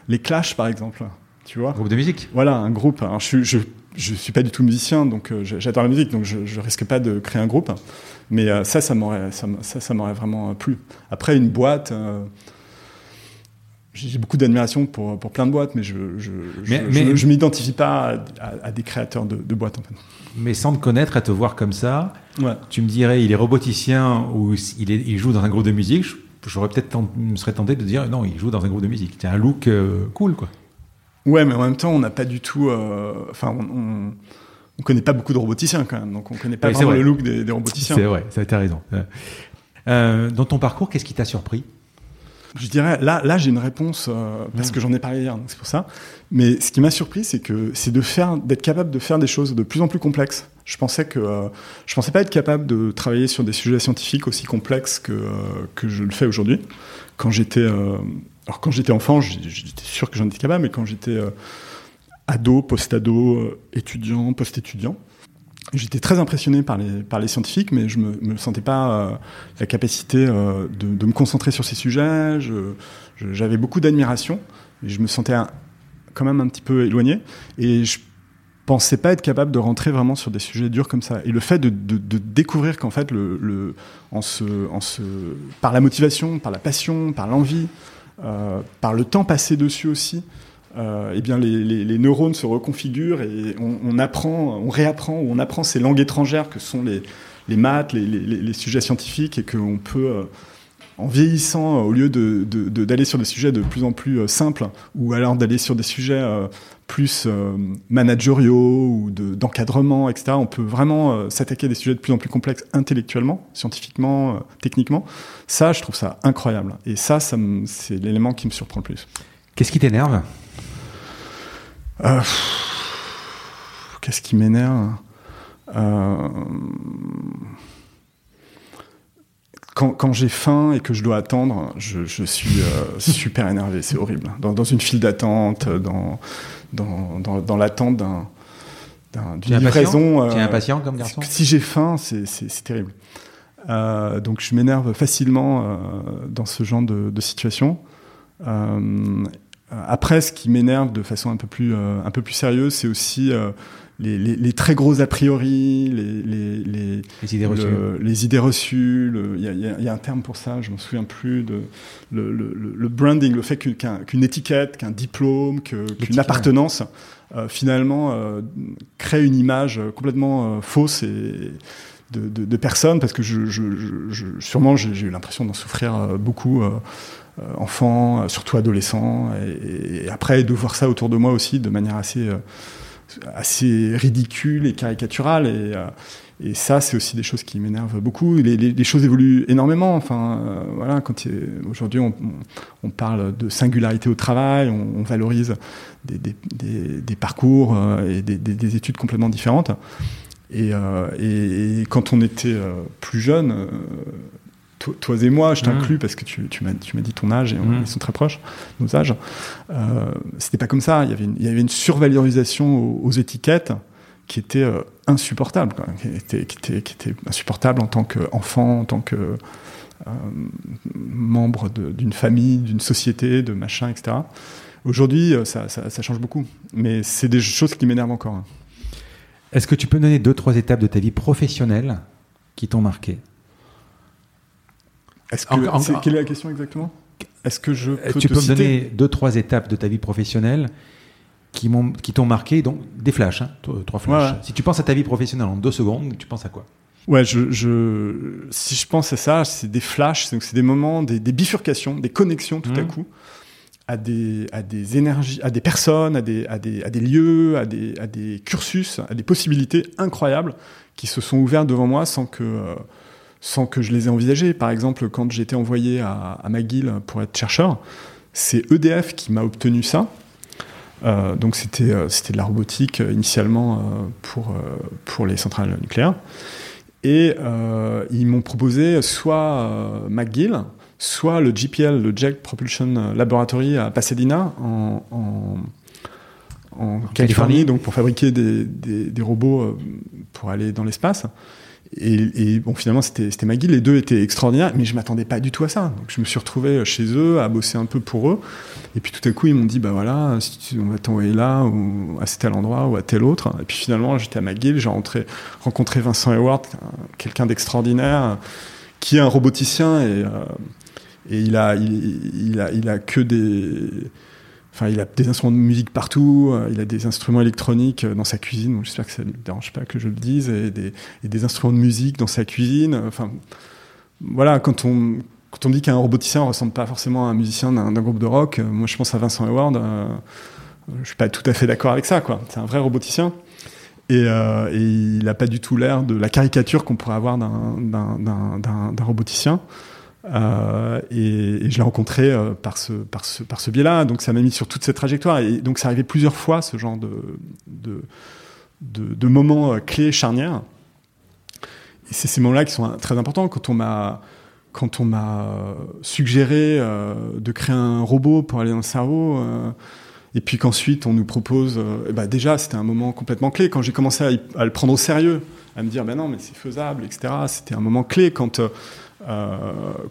les Clash par exemple. Tu vois Un groupe de musique? Voilà, un groupe. Alors, je, je je suis pas du tout musicien, donc euh, j'adore la musique, donc je, je risque pas de créer un groupe. Mais euh, ça, ça m'aurait, ça, ça, m'aurait vraiment euh, plu. Après, une boîte, j'ai beaucoup d'admiration pour, pour plein de boîtes, mais je je, m'identifie pas à, des créateurs de, de, boîtes. En fait. Mais sans te connaître, à te voir comme ça, tu me dirais, il est roboticien ou il, est, il joue dans un groupe de musique. J'aurais peut-être me serais tenté de dire, non, il joue dans un groupe de musique. Tu as un look cool, quoi. Ouais, mais en même temps, on n'a pas du tout. Euh, enfin, on, on, connaît pas beaucoup de roboticiens quand même, donc on connaît pas vraiment le look des, des roboticiens. C'est vrai, ça a été raison. Euh, dans ton parcours, qu'est-ce qui t'a surpris? Je dirais, là, là j'ai une réponse euh, parce que j'en ai parlé hier, donc c'est pour ça. Mais ce qui m'a surpris, c'est que c'est de faire, d'être capable de faire des choses de plus en plus complexes. Je pensais que euh, je pensais pas être capable de travailler sur des sujets scientifiques aussi complexes que euh, que je le fais aujourd'hui. Quand j'étais alors quand j'étais enfant, j'étais sûr que j'en étais capable, mais quand j'étais ado, post-ado, étudiant, post-étudiant, J'étais très impressionné par les, scientifiques, mais je me, me sentais pas euh, la capacité euh, de, me concentrer sur ces sujets. J'avais beaucoup d'admiration, et je me sentais quand même un petit peu éloigné. Et je pensais pas être capable de rentrer vraiment sur des sujets durs comme ça. Et le fait de, découvrir qu'en fait, par la motivation, par la passion, par l'envie, euh, par le temps passé dessus aussi, euh, eh bien les, les, neurones se reconfigurent et on, apprend, on réapprend ou on apprend ces langues étrangères que sont les, les maths, les, les sujets scientifiques et qu'on peut, euh, en vieillissant, au lieu d'aller de, de, sur des sujets de plus en plus euh, simples ou alors d'aller sur des sujets euh, plus managériaux ou d'encadrement, etc., on peut vraiment s'attaquer à des sujets de plus en plus complexes intellectuellement, scientifiquement, techniquement. Ça, je trouve ça incroyable. Et ça, ça c'est l'élément qui me surprend le plus. Qu'est-ce qui t'énerve? Euh, Qu'est-ce qui m'énerve? Euh, quand, quand j'ai faim et que je dois attendre, je, je suis euh, super énervé, c'est horrible. Dans, dans, une file d'attente, dans, dans, dans, dans l'attente d'un, d'une livraison. tu es impatient comme garçon Si j'ai faim, c'est, terrible. Euh, donc je m'énerve facilement euh, dans ce genre de, de situation. Euh, euh, après, ce qui m'énerve de façon un peu plus, euh, un peu plus sérieuse, c'est aussi euh, les, les, les, très gros a priori, les, les, les idées reçues. les idées reçues. Il y, y, y, a un terme pour ça, je m'en souviens plus. De, le, le, le branding, le fait qu'une étiquette, qu'un diplôme, qu'une appartenance, euh, finalement, euh, crée une image complètement fausse et de, de, de, personnes, parce que je, je, je sûrement j'ai eu l'impression d'en souffrir beaucoup euh, enfants, euh, surtout adolescents, et, et, après de voir ça autour de moi aussi de manière assez euh, assez ridicule et caricaturale et et ça, c'est aussi des choses qui m'énervent beaucoup. Les, choses évoluent énormément. Enfin, euh, voilà, quand aujourd'hui on, parle de singularité au travail, on, valorise des, parcours euh, et des, études complètement différentes. Euh, et, quand on était plus jeune, toi, et moi, je t'inclus mmh. parce que tu, tu m'as dit ton âge et mmh. ils sont très proches, nos âges. Euh, C'était pas comme ça. Il y avait une, il y avait une survalorisation aux, aux étiquettes qui était euh, insupportable, quoi. Qui, était, qui, était, qui était insupportable en tant qu'enfant, en tant que euh, membre d'une famille, d'une société, de machin, etc. Aujourd'hui, euh, ça, ça, ça, change beaucoup. Mais c'est des choses qui m'énervent encore. Hein. Est-ce que tu peux donner deux, trois étapes de ta vie professionnelle qui t'ont marqué? Est-ce que, en, en, quelle est la question exactement? Est-ce que je peux Tu peux me donner deux, trois étapes de ta vie professionnelle qui m'ont, qui t'ont marqué, donc des flashs, hein, trois flashs. Ouais. Si tu penses à ta vie professionnelle en deux secondes, tu penses à quoi? Ouais, je, je, si je pense à ça, c'est des flashs, donc c'est des moments, des, des, bifurcations, des connexions tout mmh. à coup à des, à des énergies, à des personnes, à des, à des, à des lieux, à des, à des cursus, à des possibilités incroyables qui se sont ouvertes devant moi sans que euh, sans que je les ai envisagés. Par exemple, quand j'étais envoyé à, à, McGill pour être chercheur, c'est EDF qui m'a obtenu ça. Euh, donc c'était euh, c'était de la robotique euh, initialement pour pour les centrales nucléaires. Et euh, ils m'ont proposé soit McGill, soit le GPL, le Jet Propulsion Laboratory à Pasadena en, en en Californie, Californie, donc pour fabriquer des, des, des robots pour aller dans l'espace. Et, bon, finalement, c'était McGill. Les deux étaient extraordinaires, mais je m'attendais pas du tout à ça. Donc, je me suis retrouvé chez eux à bosser un peu pour eux. Et puis, tout à coup, ils m'ont dit, bah voilà, si tu, on va t'envoyer là, ou à tel endroit, ou à tel autre. Et puis, finalement, j'étais à McGill. J'ai rencontré Vincent Hayward, quelqu'un d'extraordinaire, qui est un roboticien et, euh, et il a, il, a, il a que des Enfin, il a des instruments de musique partout, euh, il a des instruments électroniques euh, dans sa cuisine, j'espère que ça ne le dérange pas que je le dise, et des, instruments de musique dans sa cuisine. Enfin, voilà, quand on, dit qu'un roboticien ne ressemble pas forcément à un musicien d'un groupe de rock, euh, moi je pense à Vincent Hayward, euh, je suis pas tout à fait d'accord avec ça, quoi. C'est un vrai roboticien. Et, euh, et il n'a pas du tout l'air de la caricature qu'on pourrait avoir d'un roboticien. Euh, et, je l'ai rencontré euh, par ce, par ce, par ce biais-là. Donc ça m'a mis sur toute cette trajectoire. Et donc ça arrivait plusieurs fois, ce genre de, de, de, moments clés, charnières. Et c'est ces moments-là qui sont très importants. Quand on m'a quand on m'a suggéré euh, de créer un robot pour aller dans le cerveau, euh, et puis qu'ensuite on nous propose, euh, bah déjà c'était un moment complètement clé. Quand j'ai commencé à, le prendre au sérieux, à me dire ben non mais c'est faisable, etc. C'était un moment clé quand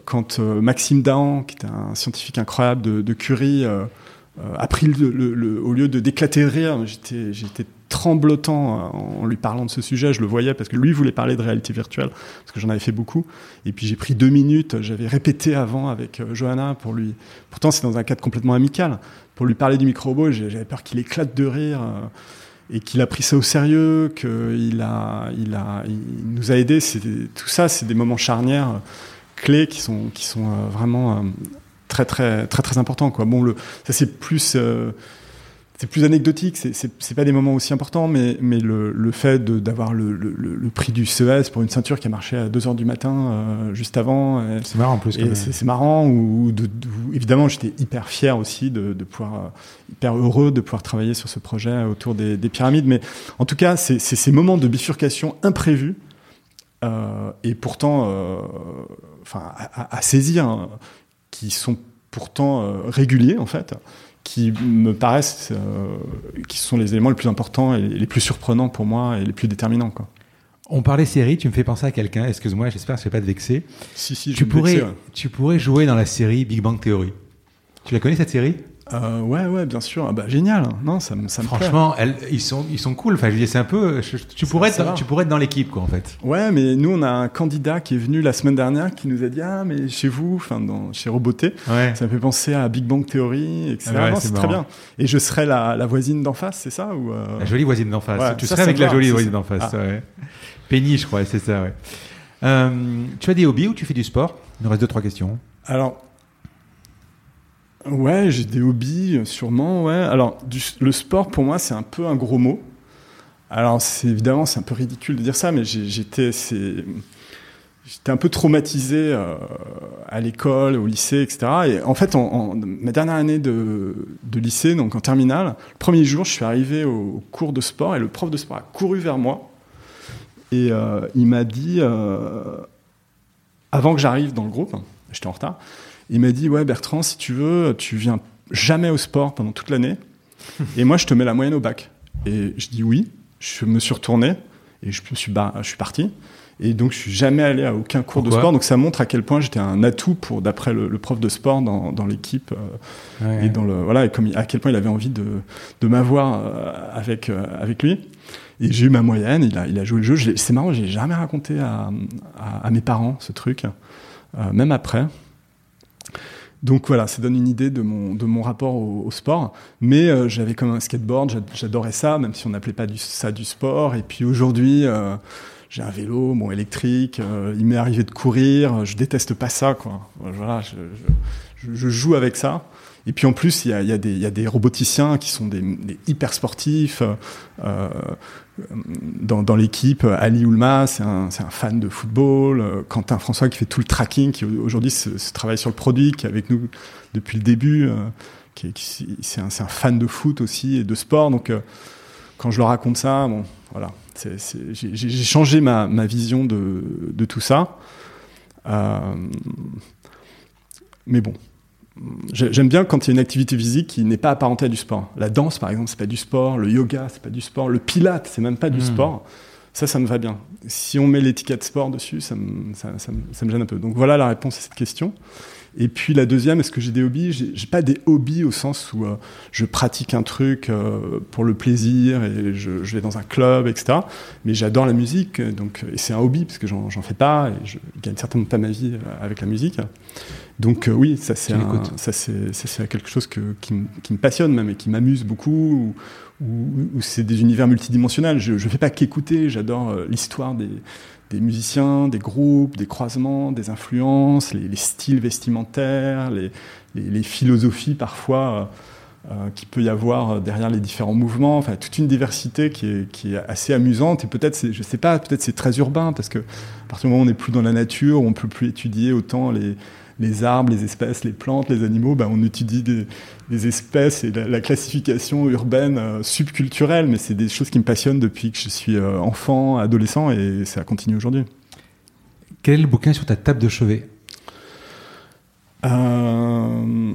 quand Maxime Dahan, qui était un scientifique incroyable de, Curie, a pris le, au lieu de d'éclater de rire, j'étais tremblotant en lui parlant de ce sujet. Je le voyais parce que lui voulait parler de réalité virtuelle, parce que j'en avais fait beaucoup. Et puis j'ai pris deux minutes, j'avais répété avant avec euh, Johanna pour lui. Pourtant, c'est dans un cadre complètement amical. Pour lui parler du micro-robot, j'avais peur qu'il éclate de rire. Euh, et qu'il a pris ça au sérieux, qu'il a, il a, nous a aidés. Tout ça, c'est des moments charnières euh, clés qui sont, qui sont vraiment très, très, très, très importants. Bon, le, ça c'est plus c'est plus anecdotique, c'est pas des moments aussi importants, mais, mais le, le fait d'avoir le, le, le, prix du CES pour une ceinture qui a marché à 2h du matin euh, juste avant. C'est marrant en plus. C'est marrant, ou, de, évidemment j'étais hyper fier aussi de, de, pouvoir, euh, hyper heureux de pouvoir travailler sur ce projet autour des, des pyramides, mais en tout cas c'est ces moments de bifurcation imprévus euh, et pourtant euh, enfin, à, à, saisir, hein, qui sont pourtant euh, réguliers en fait qui me paraissent, euh, qui sont les éléments les plus importants et les plus surprenants pour moi et les plus déterminants. Quoi. On parlait série, tu me fais penser à quelqu'un, excuse-moi, j'espère que je ne vais pas te vexer. Si, si, tu, pourrais, tu pourrais jouer dans la série Big Bang Theory. Tu la connais cette série? Euh, ouais, ouais, bien sûr. Ah bah, génial. Non, ça, ça me Franchement, elles, ils sont, ils sont cool. Enfin, je c'est un peu. tu pourrais, être, tu pourrais être dans l'équipe, quoi, en fait. Ouais, mais nous, on a un candidat qui est venu la semaine dernière qui nous a dit, ah, mais chez vous, enfin, chez Roboté, ouais. ça me fait penser à Big Bang Theory, etc. Ah ouais, c'est très bien. Et je serais la, la voisine d'en face, c'est ça ou euh... La jolie voisine d'en face. Ouais, tu serais avec la jolie voisine d'en face. Ah. Penny, je crois, c'est ça. Ouais. Euh, tu as des hobbies ou tu fais du sport? Il nous reste deux trois questions. Alors, Ouais, j'ai des hobbies, sûrement, ouais. Alors, le sport, pour moi, c'est un peu un gros mot. Alors, évidemment, c'est un peu ridicule de dire ça, mais j'étais, j'étais un peu traumatisé euh, à l'école, au lycée, etc. Et en fait, en, en, ma dernière année de, de, lycée, donc en terminale, le premier jour, je suis arrivé au, cours de sport et le prof de sport a couru vers moi et euh, il m'a dit, euh, avant que j'arrive dans le groupe, j'étais en retard, il m'a dit Ouais, Bertrand, si tu veux, tu viens jamais au sport pendant toute l'année. et moi, je te mets la moyenne au bac. Et je dis oui. Je me suis retourné et je, suis, je suis parti. Et donc, je suis jamais allé à aucun cours Pourquoi de sport. Donc, ça montre à quel point j'étais un atout pour, d'après le, le, prof de sport dans, dans l'équipe. Euh, ouais. Et dans le, voilà, et comme, à quel point il avait envie de, de m'avoir euh, avec, euh, avec lui. Et j'ai eu ma moyenne. Il a, il a joué le jeu. C'est marrant, j'ai jamais raconté à, à, à, mes parents ce truc. Même après. Donc voilà, ça donne une idée de mon, de mon rapport au, sport. Mais euh, j'avais comme un skateboard, j'adorais ça, même si on n'appelait pas ça du sport. Et puis aujourd'hui, euh, j'ai un vélo, bon électrique. Euh, il m'est arrivé de courir. Je déteste pas ça, quoi. Voilà, je, joue avec ça. Et puis en plus, il y a, y, a y a, des roboticiens qui sont des, des hyper sportifs. Euh, dans, l'équipe, Ali Oulma, c'est un, fan de football. Quentin François qui fait tout le tracking, qui aujourd'hui se, travaille sur le produit, qui est avec nous depuis le début. Euh, qui, c'est un, fan de foot aussi et de sport. Donc euh, quand je leur raconte ça, bon, voilà, j'ai changé ma, vision de, tout ça. Euh, mais bon, J'aime bien quand il y a une activité physique qui n'est pas apparentée à du sport. La danse, par exemple, c'est pas du sport. Le yoga, c'est pas du sport. Le pilate, c'est même pas du mmh. sport. Ça, ça me va bien. Si on met l'étiquette sport dessus, ça me, ça, ça, me, ça me, gêne un peu. Donc voilà la réponse à cette question. Et puis la deuxième, est-ce que j'ai des hobbies? J'ai pas des hobbies au sens où euh, je pratique un truc euh, pour le plaisir et je, je, vais dans un club, etc. Mais j'adore la musique, donc et c'est un hobby parce que j'en fais pas et je gagne certainement pas ma vie euh, avec la musique. Donc euh, oui, ça c'est ça c'est quelque chose que, qui, qui, me passionne même et qui m'amuse beaucoup. Ou, ou, ou c'est des univers multidimensionnels. Je ne fais pas qu'écouter, j'adore euh, l'histoire des, des, musiciens, des groupes, des croisements, des influences, les, les styles vestimentaires, les, les, les, philosophies parfois euh, qu'il peut y avoir derrière les différents mouvements, enfin toute une diversité qui est, qui est assez amusante et peut-être, c'est- je sais pas, peut-être c'est très urbain parce que à partir du moment où on n'est plus dans la nature, on peut plus étudier autant les, les arbres, les espèces, les plantes, les animaux, ben, on étudie des, des espèces et la, la classification urbaine euh, subculturelle, mais c'est des choses qui me passionnent depuis que je suis euh, enfant, adolescent et ça continue aujourd'hui. Quel est le bouquin sur ta table de chevet? Euh,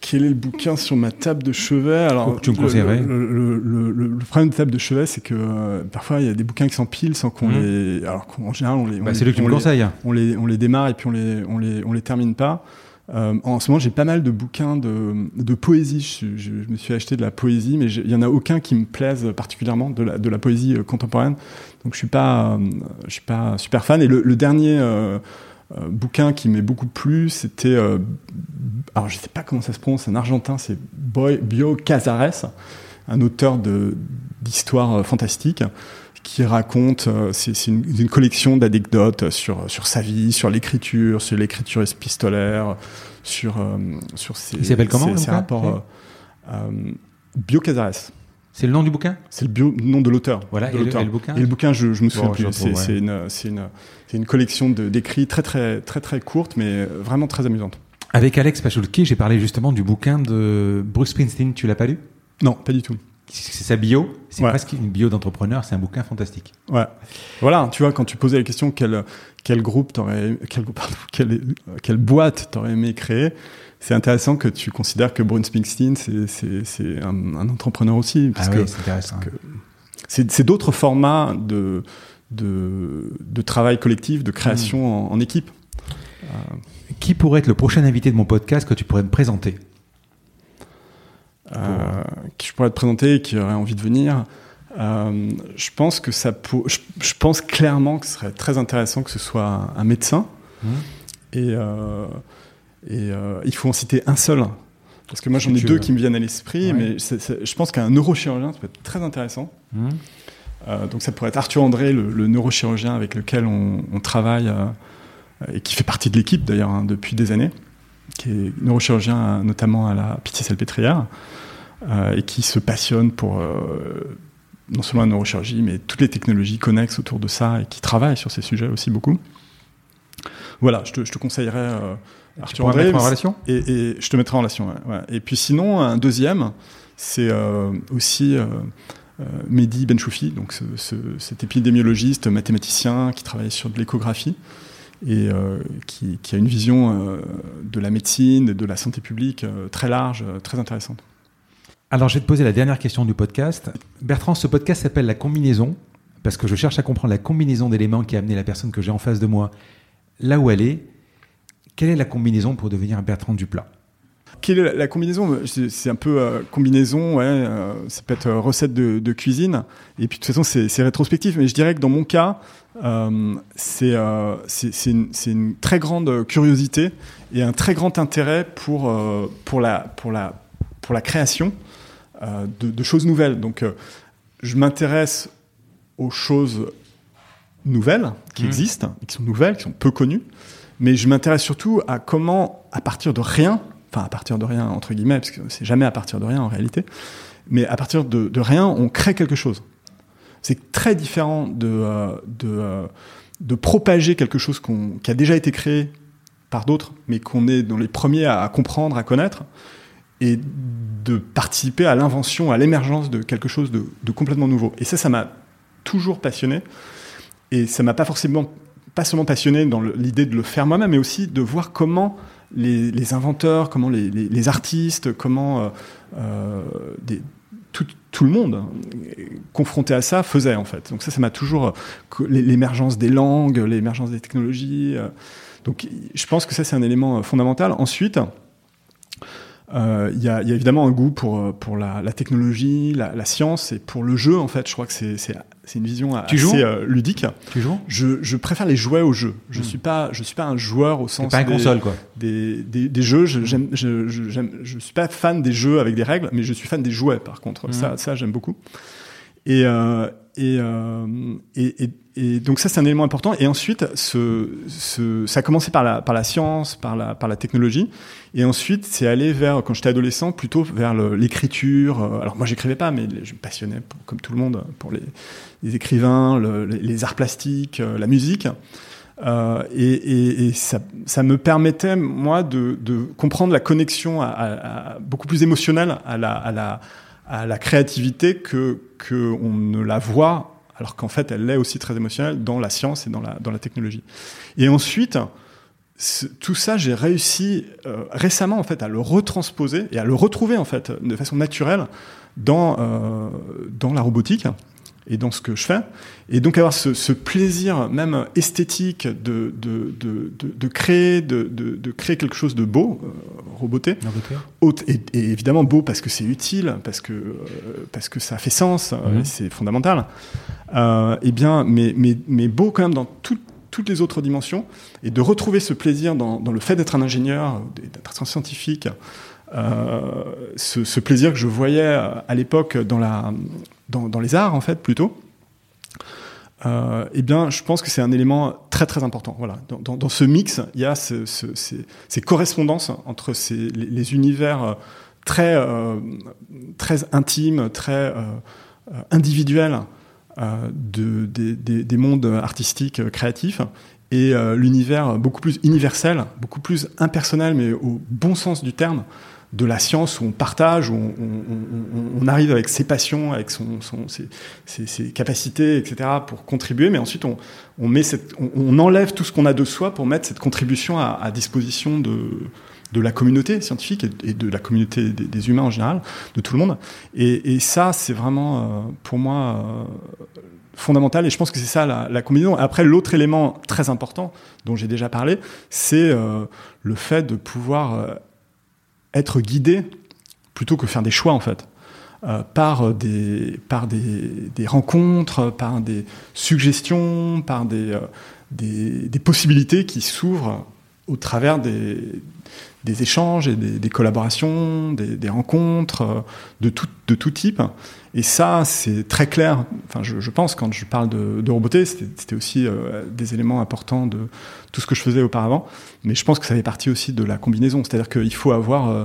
quel est le bouquin sur ma table de chevet? Alors, tu me le- conseillerais? le, le- le- le- problème de table de chevet, c'est que euh, parfois il y a des bouquins qui s'empilent sans qu'on Mhm. les. Alors qu'en général, on les. Bah, C'est lui on me conseilles. on les, on les démarre et puis on les, on les, on les termine pas. Euh, en ce moment, j'ai pas mal de bouquins de, de poésie. Je, je- je me suis acheté de la poésie, mais il y en a aucun qui me plaise particulièrement de la, de la poésie euh, contemporaine. Donc, je suis pas, euh, je suis pas super fan. Et le, le dernier euh, bouquin qui m'est beaucoup plu, c'était, euh, alors je sais pas comment ça se prononce, un argentin, c'est Bio Casares, un auteur de d'histoire euh, fantastique qui raconte, c'est une, une collection d'anecdotes sur, sur sa vie, sur l'écriture, sur l'écriture épistolaire, sur, sur ses, Il s'appelle comment, ses- le ses bouquin? rapports. Bio Casares, C'est le nom du bouquin c'est le bio, nom de l'auteur. Voilà, de et le, l'auteur. et le bouquin Et le bouquin, je, je me souviens Bon, plus. C'est une, c'est une, c'est une collection de- d'écrits très, très, très, très courte, mais vraiment très amusante. Avec Alex Pachulki, j'ai parlé justement du bouquin de Bruce Springsteen. Tu l'as pas lu? Non, pas du tout. C'est sa bio. C'est Ouais. presque une bio d'entrepreneur. C'est un bouquin fantastique. Ouais. Voilà, tu vois, quand tu posais la question quel, quel groupe t'aurais, quel, pardon, quelle, quelle boîte t'aurais aimé créer, c'est intéressant que tu considères que Bruce Springsteen, c'est, un, un entrepreneur aussi. Parce ah oui, c'est intéressant. c'est, d'autres formats de, de, de travail collectif, de création en, en équipe. Qui pourrait être le prochain invité de mon podcast que tu pourrais me présenter? Euh, qui je pourrais te présenter et qui aurait envie de venir. Euh, je pense que ça pour- je, je pense clairement que ce serait très intéressant que ce soit un, médecin Mhm. et, euh, et euh, il faut en citer un seul parce que moi j'en ai deux veux. qui me viennent à l'esprit Ouais. mais je pense qu'un neurochirurgien ça peut être très intéressant Hmm Euh, donc ça pourrait être Arthur André le, le neurochirurgien avec lequel on, on travaille euh, et qui fait partie de l'équipe d'ailleurs hein, depuis des années qui est neurochirurgien notamment à la Pitié-Salpêtrière et qui se passionne pour non seulement la neurochirurgie, mais toutes les technologies connexes autour de ça et qui travaille sur ces sujets aussi beaucoup. Voilà, je te, je te conseillerais Arthur pourrais André. mettre en relation? et, et je te mettrai en relation. ouais, ouais. Et puis sinon, un deuxième, c'est euh, aussi euh, euh, Mehdi Benchoufi, donc ce, ce- cet épidémiologiste, mathématicien qui travaille sur de l'échographie et euh, qui, qui a une vision euh, de la médecine et de la santé publique euh, très large, euh, très intéressante. Alors, je vais te poser la dernière question du podcast. Bertrand, ce podcast s'appelle La combinaison, parce que je cherche à comprendre la combinaison d'éléments qui a amené la personne que j'ai en face de moi là où elle est. Quelle est la combinaison pour devenir Bertrand Duplat? Quelle est la, la combinaison? C'est un peu euh, combinaison, ouais, euh, ça peut être euh, recette de, de cuisine, et puis de toute façon c'est rétrospectif, mais je dirais que dans mon cas, euh, c'est euh, une, très grande curiosité et un très grand intérêt pour, euh, pour, la, pour, la, pour la création euh, de, de choses nouvelles. Donc euh, je m'intéresse aux choses nouvelles qui Mhm. existent, qui sont nouvelles, qui sont peu connues, mais je m'intéresse surtout à comment, à partir de rien, enfin à partir de rien entre guillemets, parce que c'est jamais à partir de rien en réalité, mais à partir de, rien, on crée quelque chose. C'est très différent de, euh, de, euh, de propager quelque chose qu'on- qui a déjà été créé par d'autres, mais qu'on est dans les premiers à comprendre, à connaître, et de participer à l'invention, à l'émergence de quelque chose de, de complètement nouveau. Et ça, ça m'a toujours passionné. Et ça m'a pas forcément, pas seulement passionné dans l'idée de le faire moi-même, mais aussi de voir comment les, inventeurs, comment les, artistes, comment euh, euh, tout, tout le monde confronté à ça faisait en fait. Donc ça, ça m'a toujours euh, l'émergence des langues, l'émergence des technologies. donc je pense que ça c'est un élément fondamental. Ensuite, euh, il y, a, il y a évidemment un goût pour, euh, pour la, la technologie, la, la science et pour le jeu en fait. Je crois que c'est c'est- c'est une vision Tu assez euh, ludique. Tu joues? Je, je préfère les jouets aux jeux. Je Hmm. suis pas je suis pas un joueur au sens pas des, console, quoi. des, des, des jeux. Je, j'aime, je, je, je suis pas fan des jeux avec des règles, mais je suis fan des jouets par contre. Mhm. Ça, ça j'aime beaucoup. Et, euh, et, euh, et, et, et donc ça, c'est un élément important. Et ensuite, ce, ce, ça a commencé par la, par la science, par la, par la technologie. Et ensuite, c'est allé vers, quand j'étais adolescent, plutôt vers l'écriture. Alors moi, j'écrivais pas, mais je me passionnais, comme tout le monde, pour les, écrivains, le, les arts plastiques, euh, la musique. Euh, et, et, et ça, ça, me permettait, moi, de, de comprendre la connexion à, à, beaucoup plus émotionnelle à la, à la, à la créativité que, que on ne la voit alors qu'en fait, elle l'est aussi très émotionnelle dans la science et dans la, dans technologie. Et ensuite, tout ça, j'ai réussi euh, récemment en fait à le retransposer et à le retrouver en fait de façon naturelle dans euh, dans la robotique et dans ce que je fais. Et donc avoir ce, ce plaisir même esthétique de, de, de, de créer, de, créer quelque chose de beau, euh, roboté, haute, et, évidemment beau parce que c'est utile, parce que, euh, parce que ça fait sens, euh, c'est fondamental. Euh, et bien, mais, mais, mais beau quand même dans toutes les autres dimensions, et de retrouver ce plaisir dans, dans le fait d'être un ingénieur, d'être un scientifique, ce, ce, plaisir que je voyais à l'époque dans, dans, dans, les arts, en fait, plutôt, euh, eh bien, je pense que c'est un élément très très important. Voilà, dans, dans, ce mix, il y a ce, ce, ces, ces, correspondances entre ces, les, univers euh, très euh, très intimes, très euh, individuels euh, de, des, des, mondes artistiques créatifs et l'univers beaucoup plus universel, beaucoup plus impersonnel, mais au bon sens du terme, de la science où on partage, où on, on, on arrive avec ses passions, avec son, ses, capacités, etc., pour contribuer, mais ensuite on, met cette, on, enlève tout ce qu'on a de soi pour mettre cette contribution à, disposition de, de la communauté scientifique et, de la communauté des, humains en général, de tout le monde. Et, ça, c'est vraiment, euh, pour moi, euh, fondamental, et je pense que c'est ça la, combinaison. Après, l'autre élément très important dont j'ai déjà parlé, c'est euh, le fait de pouvoir être guidé plutôt que faire des choix en fait. Euh, par des par des, rencontres, par des suggestions, par des, euh, possibilités qui s'ouvrent au travers des, des échanges et des, collaborations, des, rencontres euh, de tout, de tout type. Et ça, c'est très clair. Enfin, je, je, pense quand je parle de, de roboté, c'était aussi euh, des éléments importants de tout ce que je faisais auparavant. Mais je pense que ça fait partie aussi de la combinaison. C'est-à-dire qu'il faut avoir euh,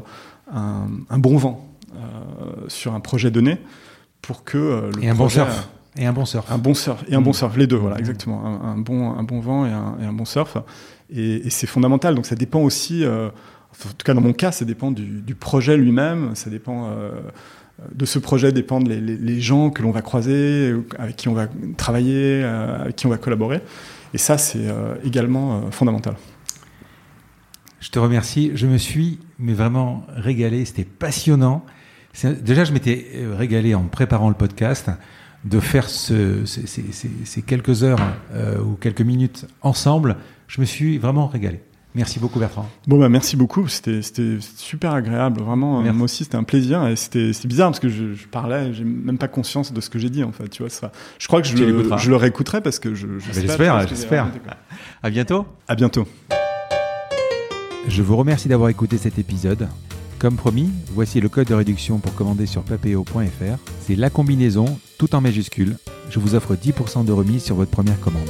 un, un, bon vent sur un projet donné pour que le et un bon surf. Et un bon surf. Un bon surf. Et un mmh. bon surf. Les deux, voilà, exactement. Un, un, bon, un bon vent et un, et un bon surf. Et, et c'est fondamental. Donc ça dépend aussi, en tout cas dans mon cas, ça dépend du, projet lui-même. Ça dépend euh, de ce projet dépendent les, gens que l'on va croiser, avec qui on va travailler, euh, avec qui on va collaborer. Et ça, c'est euh, également fondamental. Je te remercie. Je me suis mais vraiment régalé. C'était passionnant. Déjà, je m'étais régalé en préparant le podcast de faire ce, ces, quelques heures ou quelques minutes ensemble. Je me suis vraiment régalé. Merci beaucoup Bertrand. Bon bah merci beaucoup, c'était super agréable, vraiment. Merci. Moi aussi c'était un plaisir et c'était bizarre parce que je, je parlais, j'ai même pas conscience de ce que j'ai dit en fait, tu vois ça. Je crois que je, le, je le réécouterai parce que je j'espère, j'espère. À bientôt. À bientôt. Je vous remercie d'avoir écouté cet épisode. Comme promis, voici le code de réduction pour commander sur papeo.fr. C'est la combinaison, tout en majuscule. Je vous offre 10% de remise sur votre première commande.